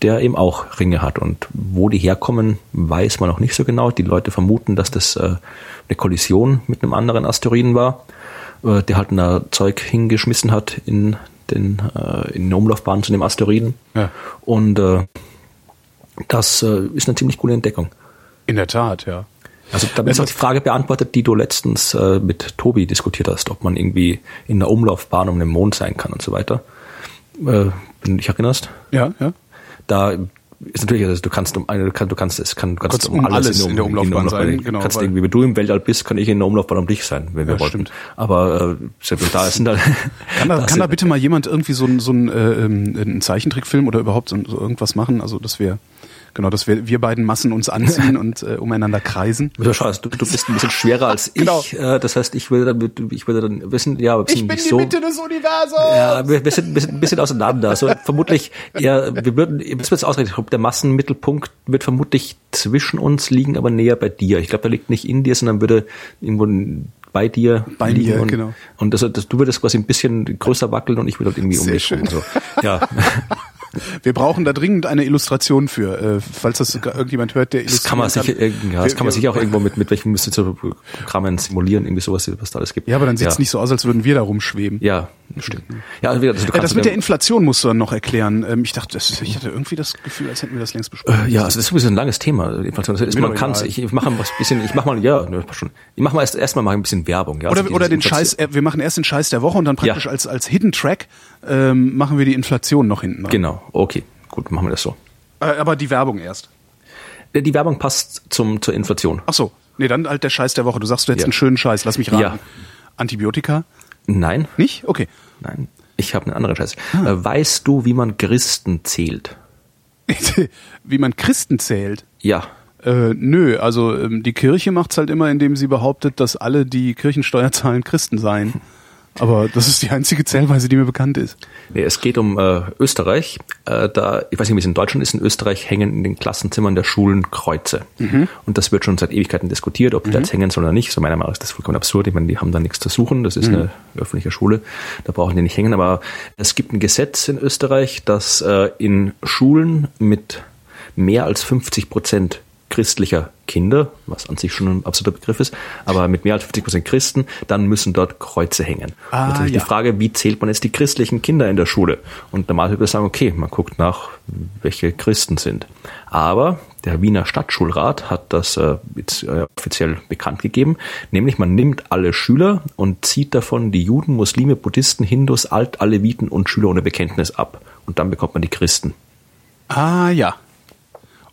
S3: der eben auch Ringe hat. Und wo die herkommen, weiß man noch nicht so genau. Die Leute vermuten, dass das äh, eine Kollision mit einem anderen Asteroiden war, äh, der halt ein Zeug hingeschmissen hat in den äh, in der Umlaufbahn zu dem Asteroiden.
S2: Ja.
S3: Und äh, das äh, ist eine ziemlich coole Entdeckung.
S2: In der Tat, ja.
S3: Also damit ist auch die Frage beantwortet, die du letztens äh, mit Tobi diskutiert hast, ob man irgendwie in der Umlaufbahn um den Mond sein kann und so weiter. Äh, wenn du dich erinnerst,
S2: Ja, ja.
S3: da ist natürlich, also du kannst um eine, du kannst, du kannst es kann, du kannst
S2: Kannst um alles in der Umlaufbahn sein, genau,
S3: kannst irgendwie, wenn du im Weltall bist, kann ich in der Umlaufbahn um dich sein, wenn wir
S2: Ja,
S3: wollten.
S2: stimmt.
S3: Aber äh, selbst da <laughs> sind da
S2: Kann da, <laughs>
S3: das
S2: kann da bitte mal jemand irgendwie so, ein- so ein, äh, ähm, einen Zeichentrickfilm oder überhaupt so, so irgendwas machen? Also, dass wir, genau, dass wir, wir beiden Massen uns anziehen <laughs> und äh, umeinander kreisen.
S3: Du, schaust, du, du bist ein bisschen schwerer als <laughs> ich.
S2: Genau.
S3: Äh, das heißt, ich würde dann, ich würde dann wissen, ja, wir sind nicht so,
S2: des Universums!
S3: Ja, wir, wir sind ein bisschen, ein bisschen auseinander. Also vermutlich, ja, wir würden, das wird ausgerechnet, ich glaube, der Massenmittelpunkt wird vermutlich zwischen uns liegen, aber näher bei dir. Ich glaube, der liegt nicht in dir, sondern würde irgendwo bei dir
S2: Bei
S3: liegen.
S2: mir,
S3: und,
S2: genau.
S3: Und das, das, du würdest quasi ein bisschen größer wackeln und ich würde halt irgendwie um
S2: Sehr
S3: dich
S2: schön.
S3: So. Ja, <laughs>
S2: Wir brauchen da dringend eine Illustration für, äh, falls das sogar irgendjemand hört, der
S3: das kann man
S2: illustrieren
S3: ja, das
S2: Wir-
S3: kann man sicher auch <laughs> irgendwo mit, mit welchen Programmen simulieren, irgendwie sowas, was da alles gibt.
S2: Ja, aber dann sieht's
S3: ja.
S2: nicht so aus, als würden wir da rumschweben.
S3: Ja, stimmt. Ja, also, also
S2: Äh, das mit der Inflation musst du dann noch erklären. Ähm, ich dachte, das, ich hatte irgendwie das Gefühl, als hätten wir das längst besprochen.
S3: Äh, Ja, also das ist sowieso ein langes Thema. Inflation. Das ist, man kann. Ich, ich mache mal ein bisschen, ich mache mal, ja, schon. Ich mache mal erst erstmal mal ein bisschen Werbung. Ja,
S2: Oder,
S3: Also
S2: oder den Scheiß, äh, wir machen erst den Scheiß der Woche und dann praktisch
S3: Ja.
S2: als, als Hidden Track ähm, machen wir die Inflation noch hinten dran.
S3: Genau, okay, gut, machen wir das so.
S2: Äh, aber die Werbung erst.
S3: Äh, Die Werbung passt zum zur Inflation.
S2: Ach so, nee, dann halt der Scheiß der Woche. Du sagst, du hättest
S3: Ja.
S2: einen schönen Scheiß. Lass mich raten.
S3: Ja.
S2: Antibiotika?
S3: Nein,
S2: Nicht? Okay.
S3: nein, ich habe einen anderen Scheiß.
S2: Ah.
S3: Weißt du, wie man Christen zählt? <laughs>
S2: Wie man Christen zählt?
S3: Ja,
S2: Äh, nö, also ähm, die Kirche macht's halt immer, indem sie behauptet, dass alle, die Kirchensteuer zahlen, Christen seien. <laughs> Aber das ist die einzige Zählweise, die mir bekannt ist.
S3: Nee, es geht um äh, Österreich. Äh, da, ich weiß nicht, wie es in Deutschland ist. In Österreich hängen in den Klassenzimmern der Schulen Kreuze. Und das wird schon seit Ewigkeiten diskutiert, ob die da jetzt hängen sollen oder nicht. So meiner Meinung nach ist das vollkommen absurd. Ich meine, die haben da nichts zu suchen. Das ist eine öffentliche Schule. Da brauchen die nicht hängen. Aber es gibt ein Gesetz in Österreich, dass äh, in Schulen mit mehr als 50 Prozent christlicher Kinder, was an sich schon ein absoluter Begriff ist, aber mit mehr als 50 Prozent Christen, dann müssen dort Kreuze hängen.
S2: Ah,
S3: natürlich
S2: ja.
S3: die Frage, wie zählt man jetzt die christlichen Kinder in der Schule? Und normal würde man sagen, okay, man guckt nach, welche Christen sind. Aber der Wiener Stadtschulrat hat das äh, jetzt äh, offiziell bekannt gegeben, nämlich man nimmt alle Schüler und zieht davon die Juden, Muslime, Buddhisten, Hindus, Alt-Aleviten und Schüler ohne Bekenntnis ab. Und dann bekommt man die Christen.
S2: Ah ja.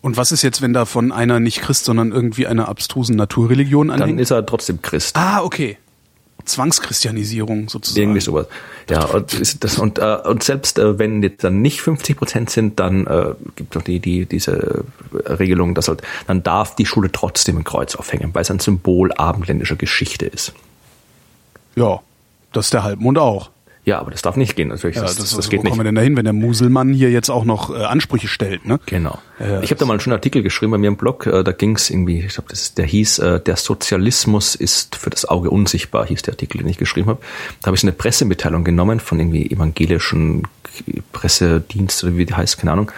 S2: Und was ist jetzt, wenn davon einer nicht Christ, sondern irgendwie einer abstrusen Naturreligion
S3: Dann
S2: anhängt?
S3: ist er trotzdem Christ.
S2: ah, okay. Zwangschristianisierung sozusagen.
S3: Irgendwie sowas. Ja, und, das, und, äh, und selbst äh, wenn jetzt dann nicht 50 Prozent sind, dann äh, gibt es die, die, diese Regelung, dass halt, dann darf die Schule trotzdem ein Kreuz aufhängen, weil es ein Symbol abendländischer Geschichte ist.
S2: Ja, das ist der Halbmond auch.
S3: Ja, aber das darf nicht gehen, natürlich.
S2: Ja,
S3: das,
S2: das,
S3: das,
S2: also,
S3: geht
S2: wo
S3: nicht.
S2: kommen wir denn dahin, wenn der Muselmann hier jetzt auch noch äh, Ansprüche stellt, ne?
S3: Genau.
S2: Ja,
S3: ich habe da mal einen schönen Artikel geschrieben bei mir im Blog. äh, Da ging es irgendwie, ich glaube, der hieß, äh, der Sozialismus ist für das Auge unsichtbar, hieß der Artikel, den ich geschrieben habe. Da habe ich so eine Pressemitteilung genommen von irgendwie evangelischen Pressedienst oder wie die heißt, keine Ahnung.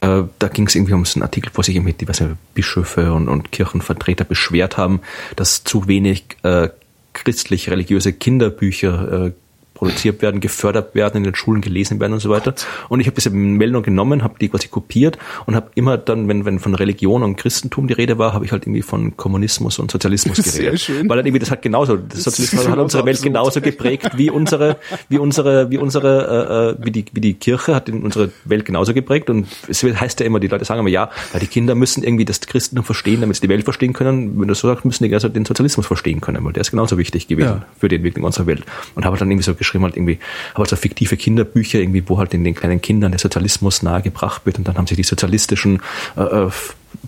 S3: Äh, Da ging es irgendwie um so einen Artikel, wo sich irgendwie diverse Bischöfe und, und Kirchenvertreter beschwert haben, dass zu wenig äh, christlich-religiöse Kinderbücher äh, produziert werden, gefördert werden, in den Schulen gelesen werden und so weiter. Und ich habe diese Meldung genommen, habe die quasi kopiert und habe immer dann, wenn, wenn von Religion und Christentum die Rede war, habe ich halt irgendwie von Kommunismus und Sozialismus <laughs>
S2: Sehr
S3: geredet.
S2: schön.
S3: Weil dann irgendwie das hat genauso, das Sozialismus hat unsere
S2: genauso
S3: Welt genauso geprägt wie unsere, wie unsere, wie unsere, äh, äh, wie die, wie die Kirche hat in unsere Welt genauso geprägt. Und es heißt ja immer, die Leute sagen immer, ja, ja, die Kinder müssen irgendwie das Christentum verstehen, damit sie die Welt verstehen können. Wenn du so sagst, müssen die also den Sozialismus verstehen können, weil der ist genauso wichtig gewesen
S2: Ja.
S3: für die Entwicklung unserer Welt. Und habe dann irgendwie so geschrieben, halt irgendwie, halt so fiktive Kinderbücher, irgendwie, wo halt in den kleinen Kindern der Sozialismus nahegebracht wird. Und dann haben sich die sozialistischen äh, äh,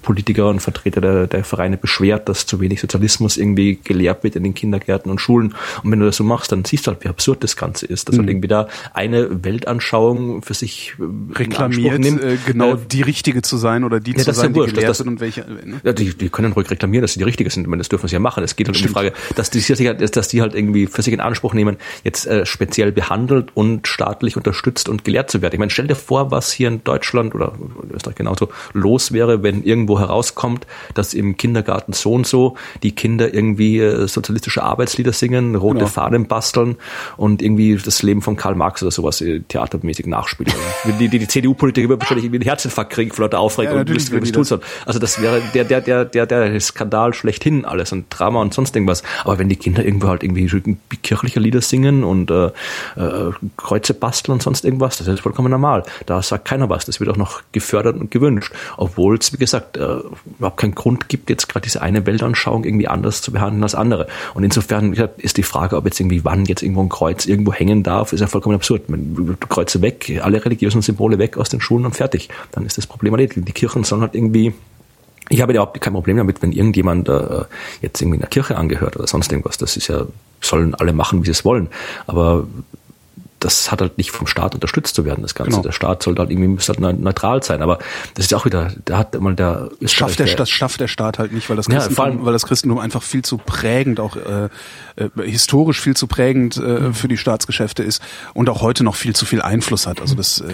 S3: Politiker und Vertreter der, der Vereine beschwert, dass zu wenig Sozialismus irgendwie gelehrt wird in den Kindergärten und Schulen. Und wenn du das so machst, dann siehst du halt, wie absurd das Ganze ist, dass halt irgendwie da eine Weltanschauung für sich äh,
S2: Reklamiert,
S3: nimmt.
S2: äh, genau
S3: Äh,
S2: die richtige zu sein oder die
S3: Ja,
S2: zu sein,
S3: ja
S2: die
S3: wurscht,
S2: gelehrt
S3: das-
S2: wird und welche. Ne?
S3: ja, die, die können ruhig reklamieren, dass sie die Richtige sind. Ich meine, das dürfen sie ja machen. Es geht halt um die Frage, dass die, sich halt, dass die halt irgendwie für sich in Anspruch nehmen, jetzt äh, speziell behandelt und staatlich unterstützt und gelehrt zu werden. Ich meine, stell dir vor, was hier in Deutschland oder in Österreich genauso los wäre, wenn irgendwo herauskommt, dass im Kindergarten so und so die Kinder irgendwie äh, sozialistische Arbeitslieder singen, rote
S2: Genau.
S3: Fahnen basteln und irgendwie das Leben von Karl Marx oder sowas äh, theatermäßig nachspielen. <laughs> die, die, die CDU-Politiker würden wahrscheinlich irgendwie einen Herzinfarkt kriegen vor lauter Aufregung
S2: Ja,
S3: und wüssten, tun sollen. Also das wäre der, der, der, der, der Skandal schlechthin alles und Drama und sonst irgendwas. Aber wenn die Kinder irgendwo halt irgendwie kirchliche Lieder singen und äh, äh, Kreuze basteln und sonst irgendwas, das ist vollkommen normal. Da sagt keiner was. Das wird auch noch gefördert und gewünscht. Obwohl es, wie gesagt, äh, überhaupt keinen Grund gibt, jetzt gerade diese eine Weltanschauung irgendwie anders zu behandeln als andere. Und insofern gesagt, ist die Frage, ob jetzt irgendwie wann jetzt irgendwo ein Kreuz irgendwo hängen darf, ist ja vollkommen absurd. Man, Kreuze weg, alle religiösen Symbole weg aus den Schulen und fertig. Dann ist das Problem erledigt. Die Kirchen sollen halt irgendwie ich habe überhaupt kein Problem damit, wenn irgendjemand äh, jetzt irgendwie in der Kirche angehört oder sonst irgendwas. Das ist ja, sollen alle machen, wie sie es wollen. Aber das hat halt nicht vom Staat unterstützt zu werden, das Ganze.
S2: Genau.
S3: Der Staat sollte halt irgendwie müsste halt neu- neutral sein. Aber das ist auch wieder, da hat mal der
S2: Das schafft, der,
S3: Österreich-
S2: das schafft der Staat halt nicht, weil das
S3: Ja,
S2: Christentum,
S3: vor allem-
S2: weil das Christentum einfach viel zu prägend, auch äh, äh, historisch viel zu prägend
S3: Mhm.
S2: äh, für die Staatsgeschäfte ist und auch heute noch viel zu viel Einfluss hat. Also das, äh,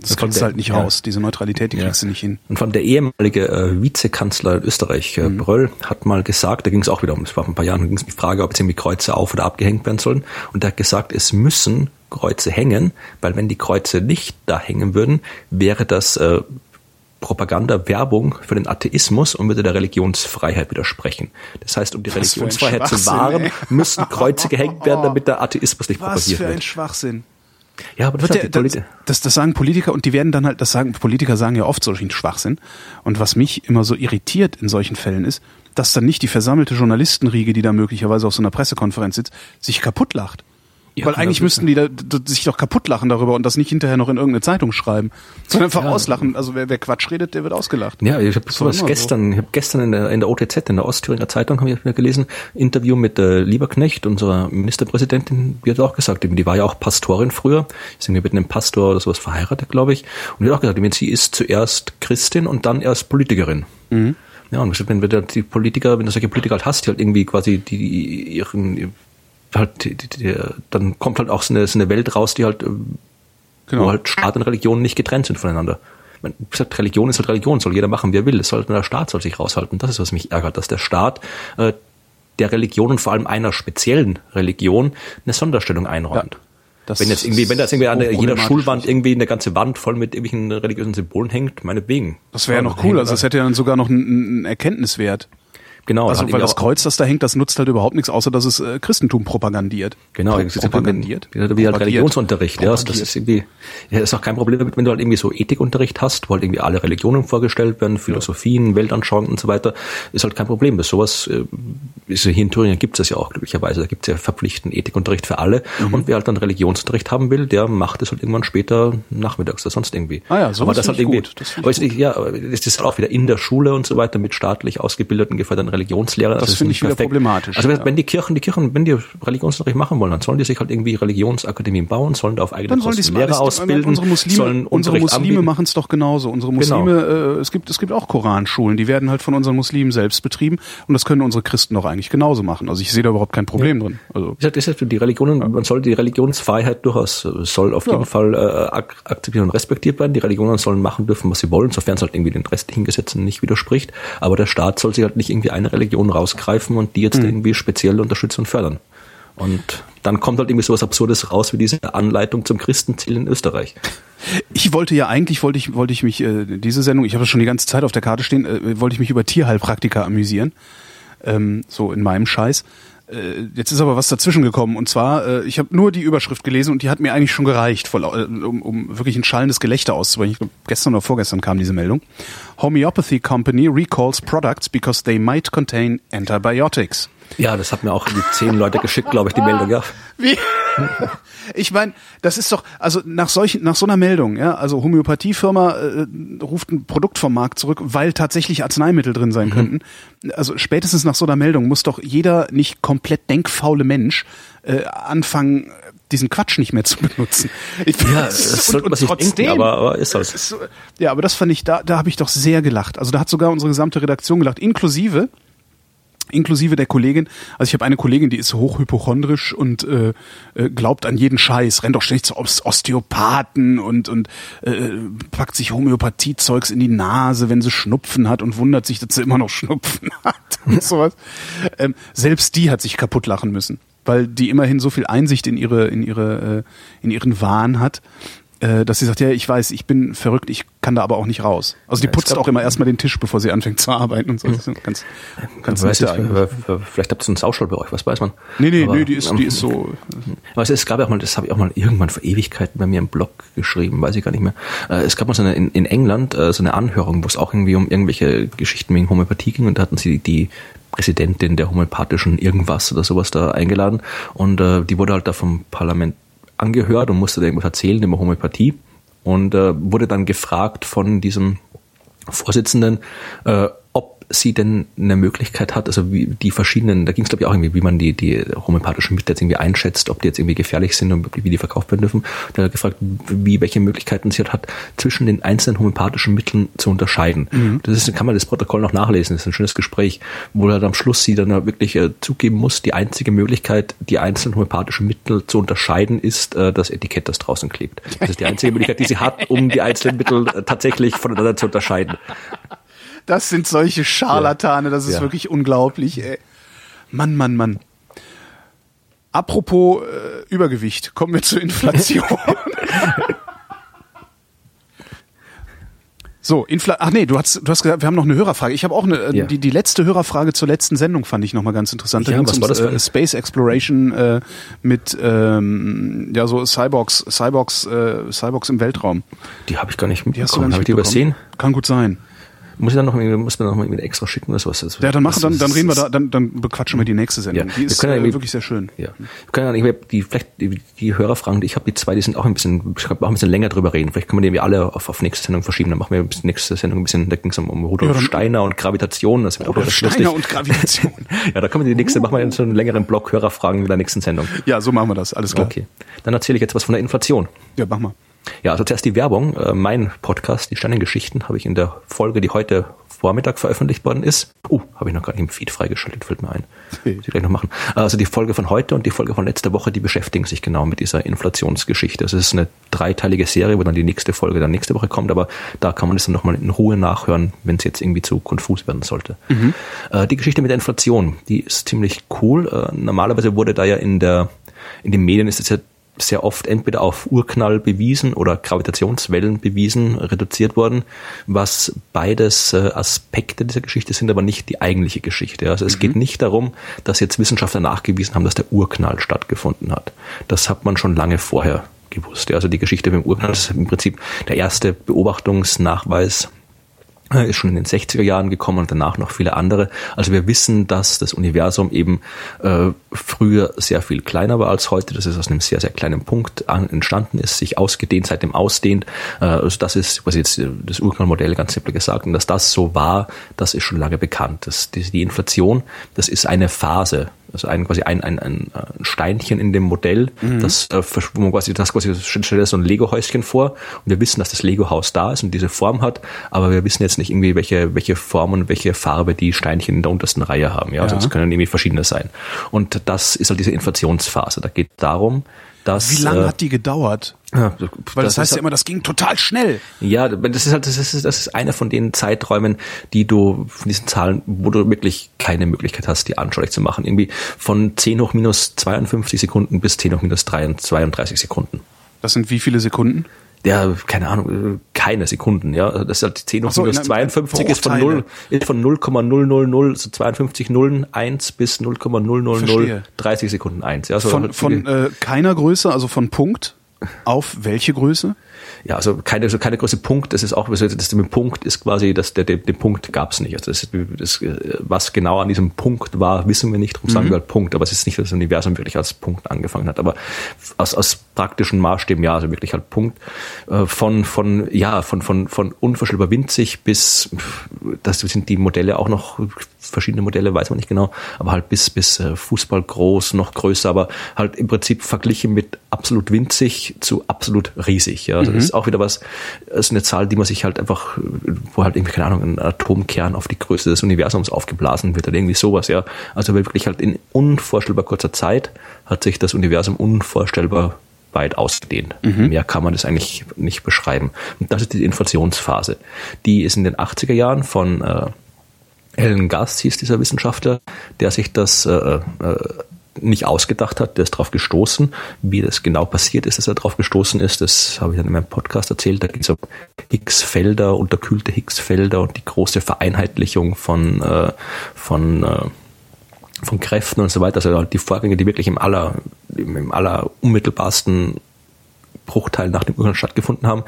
S2: das
S3: kommt
S2: kriegst du
S3: der-
S2: halt nicht
S3: ja.
S2: raus. Diese Neutralität, die
S3: Ja.
S2: kriegst du nicht hin.
S3: Und vor allem der ehemalige äh, Vizekanzler in Österreich, äh, Bröll, hat mal gesagt, da ging es auch wieder um, es war vor ein paar Jahren, da ging es um die Frage, ob jetzt irgendwie Kreuze auf- oder abgehängt werden sollen. Und er hat gesagt, es müssen Kreuze hängen, weil wenn die Kreuze nicht da hängen würden, wäre das äh, Propaganda, Werbung für den Atheismus und würde der Religionsfreiheit widersprechen. Das heißt, um die
S2: ein
S3: Religionsfreiheit zu wahren,
S2: ey.
S3: müssen Kreuze gehängt werden, damit der Atheismus nicht
S2: Was
S3: propagiert
S2: für ein
S3: wird.
S2: Schwachsinn.
S3: Ja, aber das,
S2: Wird der, das, das, das sagen Politiker und die werden dann halt, das sagen, Politiker sagen ja oft solchen Schwachsinn. Und was mich immer so irritiert in solchen Fällen ist, dass dann nicht die versammelte Journalistenriege, die da möglicherweise auf so einer Pressekonferenz sitzt, sich kaputt lacht.
S3: Ja,
S2: Weil eigentlich müssten die da, d- sich doch kaputt lachen darüber und das nicht hinterher noch in irgendeine Zeitung schreiben, sondern einfach
S3: Ja.
S2: auslachen. Also wer, wer Quatsch redet, der wird ausgelacht.
S3: Ja, ich habe sowas
S2: immer so.
S3: gestern, ich habe gestern in der, in der OTZ, in der Ostthüringer Zeitung, habe ich wieder gelesen, Interview mit äh, Lieberknecht, unserer Ministerpräsidentin, die hat auch gesagt, die war ja auch Pastorin früher, ist irgendwie mit einem Pastor oder sowas verheiratet, glaube ich, und die hat auch gesagt, sie ist zuerst Christin und dann erst Politikerin.
S2: Mhm.
S3: Ja, und wenn du die Politiker, wenn du solche Politiker halt hast, die halt irgendwie quasi die, die ihren halt, die, die, dann kommt halt auch so eine, so eine Welt raus, die halt, äh,
S2: Genau.
S3: wo halt Staat und Religion nicht getrennt sind voneinander. man sagt, Religion ist halt Religion, soll jeder machen, wie er will. Es soll, der Staat soll sich raushalten. Das ist, was mich ärgert, dass der Staat äh, der Religion und vor allem einer speziellen Religion eine Sonderstellung einräumt.
S2: Ja. Das
S3: wenn jetzt irgendwie, wenn das irgendwie an jeder Schulwand irgendwie eine ganze Wand voll mit irgendwelchen religiösen Symbolen hängt, meinetwegen.
S2: Das wäre ja noch cool. Also es hätte ja dann sogar noch einen, einen Erkenntniswert.
S3: Genau.
S2: Also weil das Kreuz, das da hängt, das nutzt halt überhaupt nichts, außer dass es äh, Christentum propagandiert.
S3: Genau,
S2: Pro propagandiert.
S3: Wie, wie halt Religionsunterricht. Ja, das ist irgendwie, ja, ist auch kein Problem damit, wenn du halt irgendwie so Ethikunterricht hast, wo halt irgendwie alle Religionen vorgestellt werden, Philosophien, ja. Weltanschauungen und so weiter, ist halt kein Problem. Das sowas äh, ist hier in Thüringen gibt es ja auch glücklicherweise. Da gibt es ja verpflichtenden Ethikunterricht für alle. Mhm. Und wer halt dann Religionsunterricht haben will, der macht es halt irgendwann später nachmittags oder sonst irgendwie.
S2: Ah ja, so
S3: aber das halt irgendwie, gut. Das aber ist, ja, das ist halt auch wieder in der Schule und so weiter mit staatlich ausgebildeten geförderten Religionslehrern.
S2: Das finde ich wieder perfekt. problematisch.
S3: Also wenn, ja. wenn die Kirchen, die Kirchen, wenn die Religionsunterricht machen wollen, dann sollen die sich halt irgendwie Religionsakademien bauen, sollen da auf eigene
S2: Kosten Lehrer ausbilden. Unsere Muslime, unsere Muslime machen es doch genauso. Unsere genau. Muslime, genau. äh, es gibt es gibt auch Koranschulen, die werden halt von unseren Muslimen selbst betrieben und das können unsere Christen doch eigentlich genauso machen. Also ich sehe da überhaupt kein Problem ja. drin. Also
S3: ich sage, das die Religionen, man soll die Religionsfreiheit durchaus äh, soll auf jeden Fall äh, akzeptiert und respektiert werden. Die Religionen sollen machen dürfen, was sie wollen, sofern es halt irgendwie den restlichen Gesetzen nicht widerspricht. Aber der Staat soll sich halt nicht irgendwie eine Religion rausgreifen und die jetzt mhm. irgendwie speziell unterstützen und fördern. Und dann kommt halt irgendwie sowas Absurdes raus wie diese Anleitung zum Christenziel in Österreich.
S2: Ich wollte ja eigentlich, wollte ich, wollte ich mich, äh, diese Sendung, ich habe das schon die ganze Zeit auf der Karte stehen, äh, wollte ich mich über Tierheilpraktiker amüsieren. Ähm, so in meinem Scheiß. Äh, jetzt ist aber was dazwischen gekommen und zwar, äh, ich habe nur die Überschrift gelesen und die hat mir eigentlich schon gereicht, voll, äh, um, um wirklich ein schallendes Gelächter auszubringen. Ich glaub, gestern oder vorgestern kam diese Meldung. Homeopathy Company recalls products because they might contain antibiotics.
S3: Ja, das hat mir auch die zehn Leute geschickt, glaube ich, die Meldung, ja.
S2: Wie? Ich meine, das ist doch, also nach solchen, nach so einer Meldung, ja, also Homöopathiefirma äh, ruft ein Produkt vom Markt zurück, weil tatsächlich Arzneimittel drin sein mhm. könnten. Also spätestens nach so einer Meldung muss doch jeder nicht komplett denkfaule Mensch äh, anfangen, diesen Quatsch nicht mehr zu benutzen.
S3: Ich, ja, <laughs> das sollte man sich trotzdem, denken, aber, aber ist das.
S2: So, ja, aber das fand ich, da, da habe ich doch sehr gelacht. Also da hat sogar unsere gesamte Redaktion gelacht, inklusive inklusive der Kollegin. Also ich habe eine Kollegin, die ist hochhypochondrisch und äh, äh, glaubt an jeden Scheiß, rennt auch ständig zu Osteopathen und und äh, packt sich Homöopathiezeugs in die Nase, wenn sie Schnupfen hat und wundert sich, dass sie immer noch <laughs> Schnupfen hat und sowas. Ähm, selbst die hat sich kaputt lachen müssen, weil die immerhin so viel Einsicht in ihre in ihre äh, in ihren Wahn hat dass sie sagt, ja, ich weiß, ich bin verrückt, ich kann da aber auch nicht raus. Also die putzt auch immer erstmal den Tisch, bevor sie anfängt zu arbeiten und so. Das ist ganz,
S3: ganz weiß ich, Vielleicht habt ihr so einen Saustall bei euch, was weiß man.
S2: Nee, nee, aber, nee, die ist, die ist so. <laughs>
S3: Aber es gab ja auch mal, das habe ich auch mal irgendwann vor Ewigkeiten bei mir im Blog geschrieben, weiß ich gar nicht mehr. Äh, es gab mal so eine, in, in England äh, so eine Anhörung, wo es auch irgendwie um irgendwelche Geschichten wegen Homöopathie ging und da hatten sie die Präsidentin der homöopathischen irgendwas oder sowas da eingeladen und äh, die wurde halt da vom Parlament angehört und musste da irgendwas erzählen über Homöopathie. Und äh, wurde dann gefragt von diesem Vorsitzenden, äh, sie denn eine Möglichkeit hat, also wie die verschiedenen, da ging es glaube ich auch irgendwie, wie man die, die homöopathischen Mittel jetzt irgendwie einschätzt, ob die jetzt irgendwie gefährlich sind und wie die verkauft werden dürfen. Da hat er gefragt, wie, welche Möglichkeiten sie hat, zwischen den einzelnen homöopathischen Mitteln zu unterscheiden. Mhm. Das ist, kann man das Protokoll noch nachlesen, das ist ein schönes Gespräch, wo er dann am Schluss sie dann wirklich äh, zugeben muss, die einzige Möglichkeit, die einzelnen homöopathischen Mittel zu unterscheiden, ist äh, das Etikett, das draußen klebt. Das ist die einzige Möglichkeit, die sie hat, um die einzelnen Mittel äh, tatsächlich voneinander zu unterscheiden.
S2: Das sind solche Scharlatane, das ist ja. wirklich unglaublich, ey. Mann, Mann, Mann. Apropos äh, Übergewicht, kommen wir zur Inflation. <laughs> so, Infla Ach nee, du hast du hast gesagt, wir haben noch eine Hörerfrage. Ich habe auch eine äh, ja. die die letzte Hörerfrage zur letzten Sendung fand ich noch mal ganz interessant. Da ja, was war das äh, Space Exploration äh, mit ähm, ja so Cyborgs Cyborgs äh, Cyborgs im Weltraum.
S3: Die habe ich gar nicht mitbekommen. Habe ich die übersehen?
S2: Kann gut sein.
S3: Muss ich dann noch, muss man noch mal extra schicken oder sowas?
S2: Ja, dann machen, dann, dann reden wir da, dann, dann bequatschen wir die nächste Sendung. Ja, die ist äh, wirklich sehr schön.
S3: Ja. Wir können ja nicht die, vielleicht die, die Hörerfragen, die ich habe, die zwei, die sind auch ein bisschen, ich kann auch ein bisschen länger drüber reden. Vielleicht können wir die alle auf, auf nächste Sendung verschieben. Dann machen wir die nächste Sendung ein bisschen, da ging es um, um Rudolf ja, Steiner und Gravitation.
S2: Das Rudolf Steiner lustig. und Gravitation. <laughs>
S3: ja, da können wir die nächste, machen wir so einen längeren Block Hörerfragen in der nächsten Sendung.
S2: Ja, so machen wir das, alles klar.
S3: Okay. Dann erzähle ich jetzt was von der Inflation.
S2: Ja, mach mal.
S3: Ja, also zuerst die Werbung. Äh, mein Podcast, die Sternengeschichten, habe ich in der Folge, die heute Vormittag veröffentlicht worden ist. Oh, habe ich noch gar nicht im Feed freigeschaltet, fällt mir ein. <laughs> Muss ich gleich noch machen. Also die Folge von heute und die Folge von letzter Woche, die beschäftigen sich genau mit dieser Inflationsgeschichte. Es ist eine dreiteilige Serie, wo dann die nächste Folge dann nächste Woche kommt, aber da kann man das dann nochmal in Ruhe nachhören, wenn es jetzt irgendwie zu konfus werden sollte. Mhm. Äh, die Geschichte mit der Inflation, die ist ziemlich cool. Äh, normalerweise wurde da ja in der in den Medien ist es ja sehr oft entweder auf Urknall bewiesen oder Gravitationswellen bewiesen, reduziert worden, was beides äh, Aspekte dieser Geschichte sind, aber nicht die eigentliche Geschichte. Also es mhm. geht nicht darum, dass jetzt Wissenschaftler nachgewiesen haben, dass der Urknall stattgefunden hat. Das hat man schon lange vorher gewusst. Also die Geschichte dem Urknall ist im Prinzip der erste Beobachtungsnachweis ist schon in den 60er Jahren gekommen und danach noch viele andere. Also wir wissen, dass das Universum eben äh, früher sehr viel kleiner war als heute. Das ist aus einem sehr, sehr kleinen Punkt an, entstanden ist, sich ausgedehnt, seitdem ausdehnt. Äh, also das ist, was jetzt das Urknallmodell ganz simpel gesagt, und dass das so war, das ist schon lange bekannt. Das, die, die Inflation, das ist eine Phase also ein, quasi ein, ein, ein Steinchen in dem Modell, mhm. das, äh, wo man quasi, das quasi stellt so ein Lego-Häuschen vor und wir wissen, dass das Lego-Haus da ist und diese Form hat, aber wir wissen jetzt nicht irgendwie, welche, welche Form und welche Farbe die Steinchen in der untersten Reihe haben. Ja, also es können irgendwie verschiedene sein. Und das ist halt diese Inflationsphase. Da geht darum, dass.
S2: Wie lange äh, hat die gedauert? Ja, Weil das, das heißt ja immer, das ging total schnell.
S3: Ja, das ist halt, das ist, das ist einer von den Zeiträumen, die du, von diesen Zahlen, wo du wirklich keine Möglichkeit hast, die anschaulich zu machen. Irgendwie von 10 hoch minus 52 Sekunden bis 10 hoch minus 32 Sekunden.
S2: Das sind wie viele Sekunden?
S3: Ja, keine Ahnung, keine Sekunden, ja. Das ist halt 10 hoch so, minus 52 ist von 0, ist von 0,000, so 52 Nullen 1 bis 0,000 30 Sekunden 1. Ja,
S2: so von von äh, keiner Größe, also von Punkt auf welche Größe?
S3: Ja, also keine, also keine große Punkt, das ist auch, das mit Punkt ist quasi, dass der, der, den Punkt gab es nicht. Also das, das, was genau an diesem Punkt war, wissen wir nicht, darum sagen mhm. wir halt Punkt, aber es ist nicht, dass das Universum wirklich als Punkt angefangen hat. Aber aus, aus praktischen Maßstäben, ja, also wirklich halt Punkt. Äh, von, von, ja, von, von, von unvorstellbar winzig bis, das sind die Modelle auch noch, verschiedene Modelle, weiß man nicht genau, aber halt bis, bis äh, Fußball groß, noch größer, aber halt im Prinzip verglichen mit absolut winzig zu absolut riesig. Ja. Also mhm. Das ist auch wieder was, das ist eine Zahl, die man sich halt einfach, wo halt irgendwie, keine Ahnung, ein Atomkern auf die Größe des Universums aufgeblasen wird oder irgendwie sowas, ja. Also wirklich halt in unvorstellbar kurzer Zeit hat sich das Universum unvorstellbar weit ausgedehnt. Mhm. Mehr kann man das eigentlich nicht beschreiben. Und das ist die Inflationsphase. Die ist in den 80er Jahren von äh, Alan Gast hieß dieser Wissenschaftler, der sich das äh, äh, nicht ausgedacht hat, der ist darauf gestoßen. Wie das genau passiert ist, dass er darauf gestoßen ist, das habe ich dann in meinem Podcast erzählt. Da geht es um Higgs-Felder, unterkühlte Higgs-Felder und die große Vereinheitlichung von, äh, von, äh, von Kräften und so weiter. Also die Vorgänge, die wirklich im aller, im aller unmittelbarsten Bruchteil nach dem Urknall stattgefunden haben,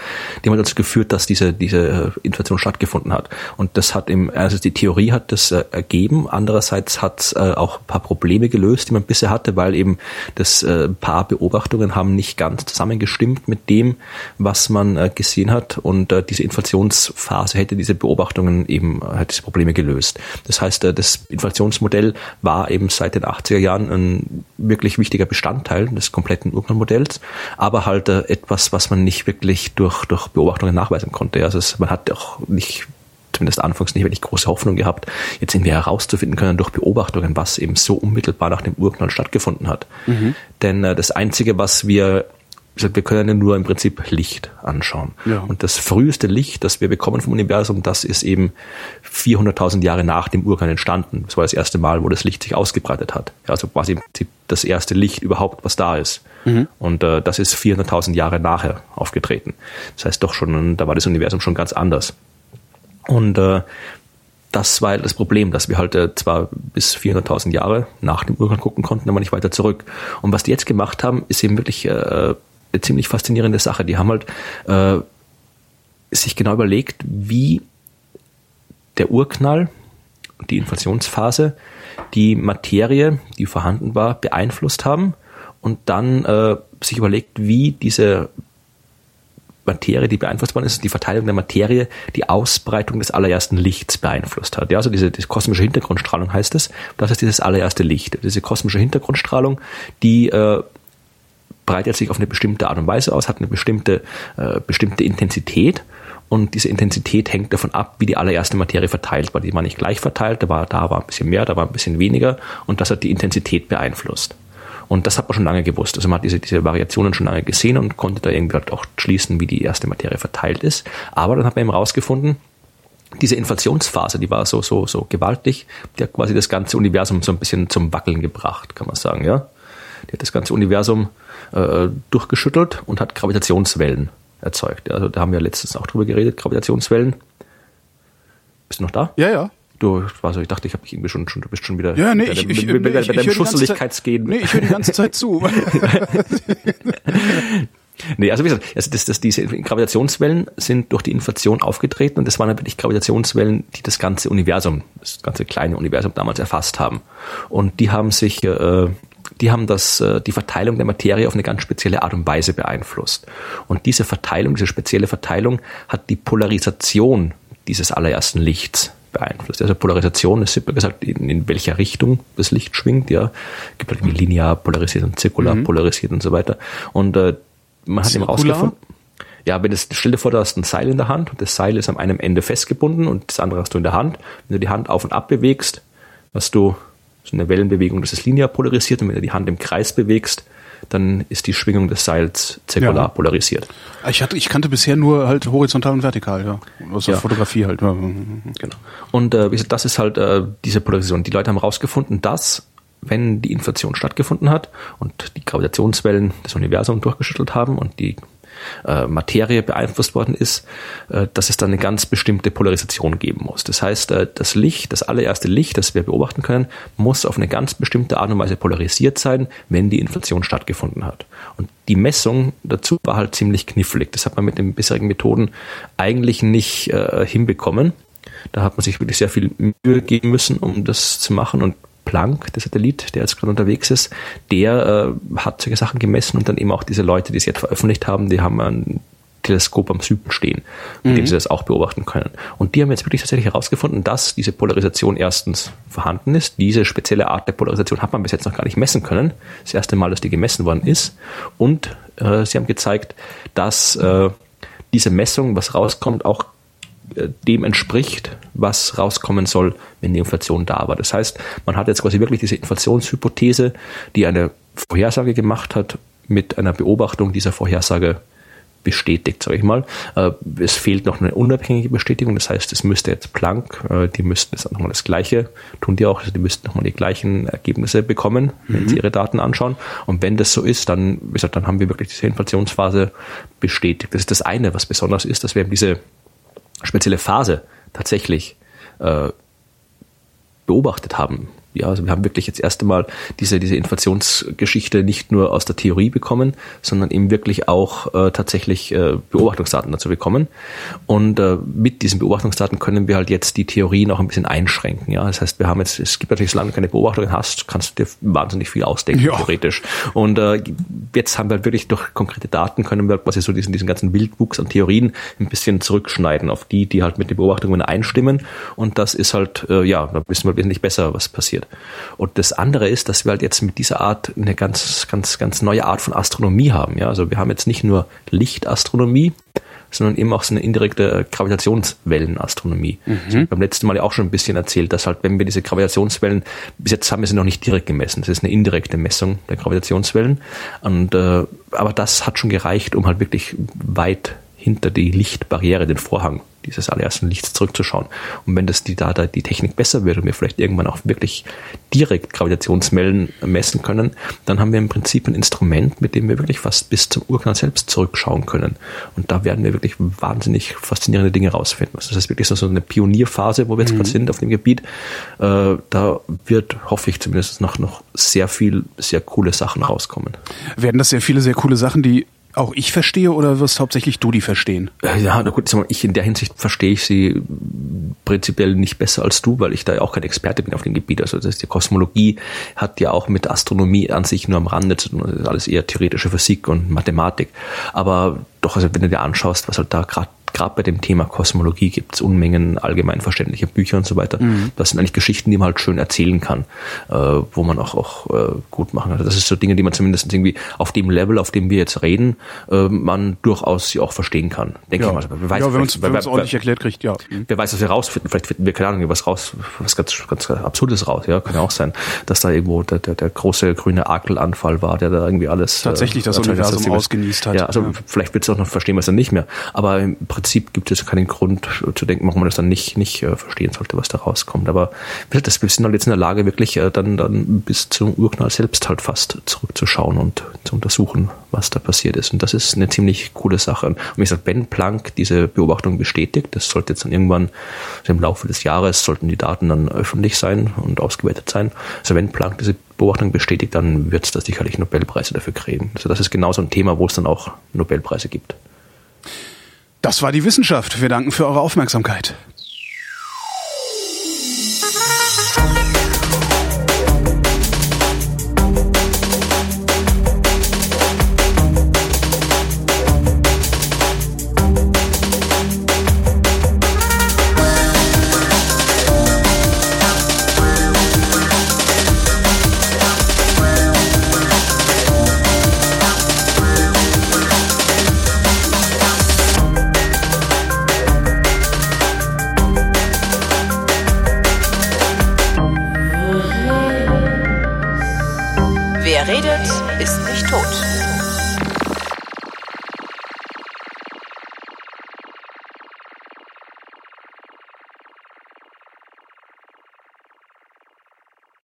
S3: die haben dazu geführt, dass diese, diese äh, Inflation stattgefunden hat. Und das hat im, also die Theorie hat das äh, ergeben, andererseits hat es äh, auch ein paar Probleme gelöst, die man bisher hatte, weil eben das äh, paar Beobachtungen haben nicht ganz zusammengestimmt mit dem, was man äh, gesehen hat. Und äh, diese Inflationsphase hätte diese Beobachtungen eben, äh, diese Probleme gelöst. Das heißt, äh, das Inflationsmodell war eben seit den 80er Jahren ein wirklich wichtiger Bestandteil des kompletten Urknallmodells, aber halt äh, etwas, was man nicht wirklich durch, durch Beobachtungen nachweisen konnte. Also es, man hat auch nicht zumindest anfangs nicht wirklich große Hoffnung gehabt, jetzt irgendwie herauszufinden können durch Beobachtungen, was eben so unmittelbar nach dem Urknall stattgefunden hat. Mhm. Denn äh, das Einzige, was wir wir können ja nur im Prinzip Licht anschauen. Ja. Und das früheste Licht, das wir bekommen vom Universum, das ist eben 400.000 Jahre nach dem Urknall entstanden. Das war das erste Mal, wo das Licht sich ausgebreitet hat. Also quasi im Prinzip das erste Licht überhaupt, was da ist. Mhm. Und äh, das ist 400.000 Jahre nachher aufgetreten. Das heißt doch schon, da war das Universum schon ganz anders. Und äh, das war das Problem, dass wir halt äh, zwar bis 400.000 Jahre nach dem Urknall gucken konnten, aber nicht weiter zurück. Und was die jetzt gemacht haben, ist eben wirklich äh, ziemlich faszinierende Sache. Die haben halt äh, sich genau überlegt, wie der Urknall und die Inflationsphase die Materie, die vorhanden war, beeinflusst haben und dann äh, sich überlegt, wie diese Materie, die beeinflusst worden ist, die Verteilung der Materie, die Ausbreitung des allerersten Lichts beeinflusst hat. Ja, also diese, diese kosmische Hintergrundstrahlung heißt es. Das ist dieses allererste Licht. Diese kosmische Hintergrundstrahlung, die äh, breitet sich auf eine bestimmte Art und Weise aus, hat eine bestimmte, äh, bestimmte Intensität und diese Intensität hängt davon ab, wie die allererste Materie verteilt war. Die war nicht gleich verteilt, da war, da war ein bisschen mehr, da war ein bisschen weniger und das hat die Intensität beeinflusst. Und das hat man schon lange gewusst. Also man hat diese, diese Variationen schon lange gesehen und konnte da irgendwie halt auch schließen, wie die erste Materie verteilt ist. Aber dann hat man eben rausgefunden, diese Inflationsphase, die war so, so, so gewaltig, die hat quasi das ganze Universum so ein bisschen zum Wackeln gebracht, kann man sagen, ja. Die hat das ganze Universum äh, durchgeschüttelt und hat Gravitationswellen erzeugt. Also da haben wir letztens auch drüber geredet, Gravitationswellen. Bist du noch da?
S2: Ja, ja.
S3: Du, also ich dachte, ich habe dich irgendwie schon, schon, du bist schon wieder
S2: ja, nee,
S3: bei
S2: ich,
S3: deinem,
S2: ich,
S3: bei,
S2: nee,
S3: bei
S2: ich,
S3: deinem Schusseligkeitsgehen.
S2: Nee, ich höre die ganze Zeit zu. <laughs>
S3: Nee, also wie gesagt, also das, das, diese Gravitationswellen sind durch die Inflation aufgetreten und das waren natürlich Gravitationswellen, die das ganze Universum, das ganze kleine Universum damals erfasst haben. Und die haben sich, äh, die haben das, äh, die Verteilung der Materie auf eine ganz spezielle Art und Weise beeinflusst. Und diese Verteilung, diese spezielle Verteilung hat die Polarisation dieses allerersten Lichts beeinflusst. Also Polarisation ist simpel gesagt, in, in welcher Richtung das Licht schwingt, ja. Gibt halt wie linear polarisiert und zirkular polarisiert und so weiter. Und äh, man hat eben
S2: Zirkular?
S3: rausgefunden, ja, wenn es, stell dir vor, du hast ein Seil in der Hand und das Seil ist am einem Ende festgebunden und das andere hast du in der Hand. Wenn du die Hand auf und ab bewegst, hast du so eine Wellenbewegung, das ist linear polarisiert und wenn du die Hand im Kreis bewegst, dann ist die Schwingung des Seils zirkular
S2: Ja.
S3: polarisiert.
S2: Ich, hatte, ich kannte bisher nur halt horizontal und vertikal, ja. Aus der
S3: Ja.
S2: Fotografie halt.
S3: Genau. Und äh, das ist halt äh, diese Polarisation. Die Leute haben herausgefunden, dass wenn die Inflation stattgefunden hat und die Gravitationswellen das Universum durchgeschüttelt haben und die äh, Materie beeinflusst worden ist, äh, dass es dann eine ganz bestimmte Polarisation geben muss. Das heißt, äh, das Licht, das allererste Licht, das wir beobachten können, muss auf eine ganz bestimmte Art und Weise polarisiert sein, wenn die Inflation stattgefunden hat. Und die Messung dazu war halt ziemlich knifflig. Das hat man mit den bisherigen Methoden eigentlich nicht hinbekommen. Da hat man sich wirklich sehr viel Mühe geben müssen, um das zu machen. Und Planck, der Satellit, der jetzt gerade unterwegs ist, der äh, hat solche Sachen gemessen und dann eben auch diese Leute, die es jetzt veröffentlicht haben, die haben ein Teleskop am Süden stehen, mit dem sie das auch beobachten können. Und die haben jetzt wirklich tatsächlich herausgefunden, dass diese Polarisation erstens vorhanden ist. Diese spezielle Art der Polarisation hat man bis jetzt noch gar nicht messen können. Das erste Mal, dass die gemessen worden ist. Und äh, sie haben gezeigt, dass äh, diese Messung, was rauskommt, auch dem entspricht, was rauskommen soll, wenn die Inflation da war. Das heißt, man hat jetzt quasi wirklich diese Inflationshypothese, die eine Vorhersage gemacht hat, mit einer Beobachtung dieser Vorhersage bestätigt, sage ich mal. Äh, Es fehlt noch eine unabhängige Bestätigung, das heißt, es müsste jetzt Planck, äh, die müssten jetzt nochmal das Gleiche, tun die auch, also die müssten nochmal die gleichen Ergebnisse bekommen, wenn sie ihre Daten anschauen. Und wenn das so ist, dann, wie gesagt, dann haben wir wirklich diese Inflationsphase bestätigt. Das ist das eine, was besonders ist, dass wir eben diese spezielle Phase tatsächlich äh, beobachtet haben. Ja, also wir haben wirklich jetzt erst einmal diese, diese Inflationsgeschichte nicht nur aus der Theorie bekommen, sondern eben wirklich auch äh, tatsächlich äh, Beobachtungsdaten dazu bekommen. Und äh, mit diesen Beobachtungsdaten können wir halt jetzt die Theorie noch ein bisschen einschränken. Ja, das heißt, wir haben jetzt, es gibt natürlich, solange du keine Beobachtungen hast, kannst du dir wahnsinnig viel ausdenken,
S2: Ja.
S3: theoretisch. Und äh, jetzt haben wir halt wirklich durch konkrete Daten können wir quasi so diesen, diesen ganzen Wildwuchs an Theorien ein bisschen zurückschneiden auf die, die halt mit den Beobachtungen einstimmen. Und das ist halt, äh, ja, da wissen wir wesentlich besser, was passiert. Und das andere ist, dass wir halt jetzt mit dieser Art eine ganz, ganz, ganz neue Art von Astronomie haben. Ja, also wir haben jetzt nicht nur Lichtastronomie, sondern eben auch so eine indirekte äh, Gravitationswellenastronomie. Das hab ich beim letzten Mal ja auch schon ein bisschen erzählt, dass halt, wenn wir diese Gravitationswellen, bis jetzt haben wir sie noch nicht direkt gemessen, das ist eine indirekte Messung der Gravitationswellen. Und, äh, aber das hat schon gereicht, um halt wirklich weit hinter die Lichtbarriere, den Vorhang dieses allerersten Lichts zurückzuschauen. Und wenn das die, da, da die Technik besser wird und wir vielleicht irgendwann auch wirklich direkt Gravitationswellen messen können, dann haben wir im Prinzip ein Instrument, mit dem wir wirklich fast bis zum Urknall selbst zurückschauen können. Und da werden wir wirklich wahnsinnig faszinierende Dinge rausfinden. Also das ist wirklich so eine Pionierphase, wo wir jetzt gerade sind auf dem Gebiet. Äh, da wird, hoffe ich zumindest, noch, noch sehr viel, sehr coole Sachen rauskommen.
S2: Werden das sehr viele sehr coole Sachen, die auch ich verstehe oder wirst hauptsächlich du die verstehen?
S3: Äh, Ja, na gut, ich in der Hinsicht verstehe ich sie prinzipiell nicht besser als du, weil ich da ja auch kein Experte bin auf dem Gebiet. Also das ist die Kosmologie hat ja auch mit Astronomie an sich nur am Rande zu tun. Das ist alles eher theoretische Physik und Mathematik. Aber doch, also wenn du dir anschaust, was halt da gerade gerade bei dem Thema Kosmologie gibt es Unmengen allgemeinverständlicher Bücher und so weiter. Mhm. Das sind eigentlich Geschichten, die man halt schön erzählen kann, äh, wo man auch, auch äh, gut machen kann. Das ist so Dinge, die man zumindest irgendwie auf dem Level, auf dem wir jetzt reden, äh, man durchaus auch verstehen kann. Denke
S2: ja.
S3: ich mal.
S2: Wer weiß, ja, wenn man es ordentlich erklärt kriegt, ja.
S3: Mhm. Wer weiß, was wir rausfinden. Vielleicht finden wir, keine Ahnung, was raus, was ganz, ganz Absurdes raus. Ja, kann ja auch sein, dass da irgendwo der, der, der große grüne Akelanfall war, der da irgendwie alles
S2: tatsächlich das Universum ausgenießt hat.
S3: Ja, also ja. vielleicht wird es auch noch verstehen, was dann nicht mehr. Aber im Prinzip gibt es keinen Grund zu denken, warum man das dann nicht nicht äh, verstehen sollte, was da rauskommt. Aber das, wir sind halt jetzt in der Lage, wirklich äh, dann dann bis zum Urknall selbst halt fast zurückzuschauen und zu untersuchen, was da passiert ist. Und das ist eine ziemlich coole Sache. Und wie gesagt, Ben Planck diese Beobachtung bestätigt. Das sollte jetzt dann irgendwann also im Laufe des Jahres sollten die Daten dann öffentlich sein und ausgewertet sein. Also wenn Planck diese Beobachtung bestätigt, dann wird es da sicherlich Nobelpreise dafür kriegen. Also das ist genau so ein Thema, wo es dann auch Nobelpreise gibt.
S2: Das war die Wissenschaft. Wir danken für eure Aufmerksamkeit.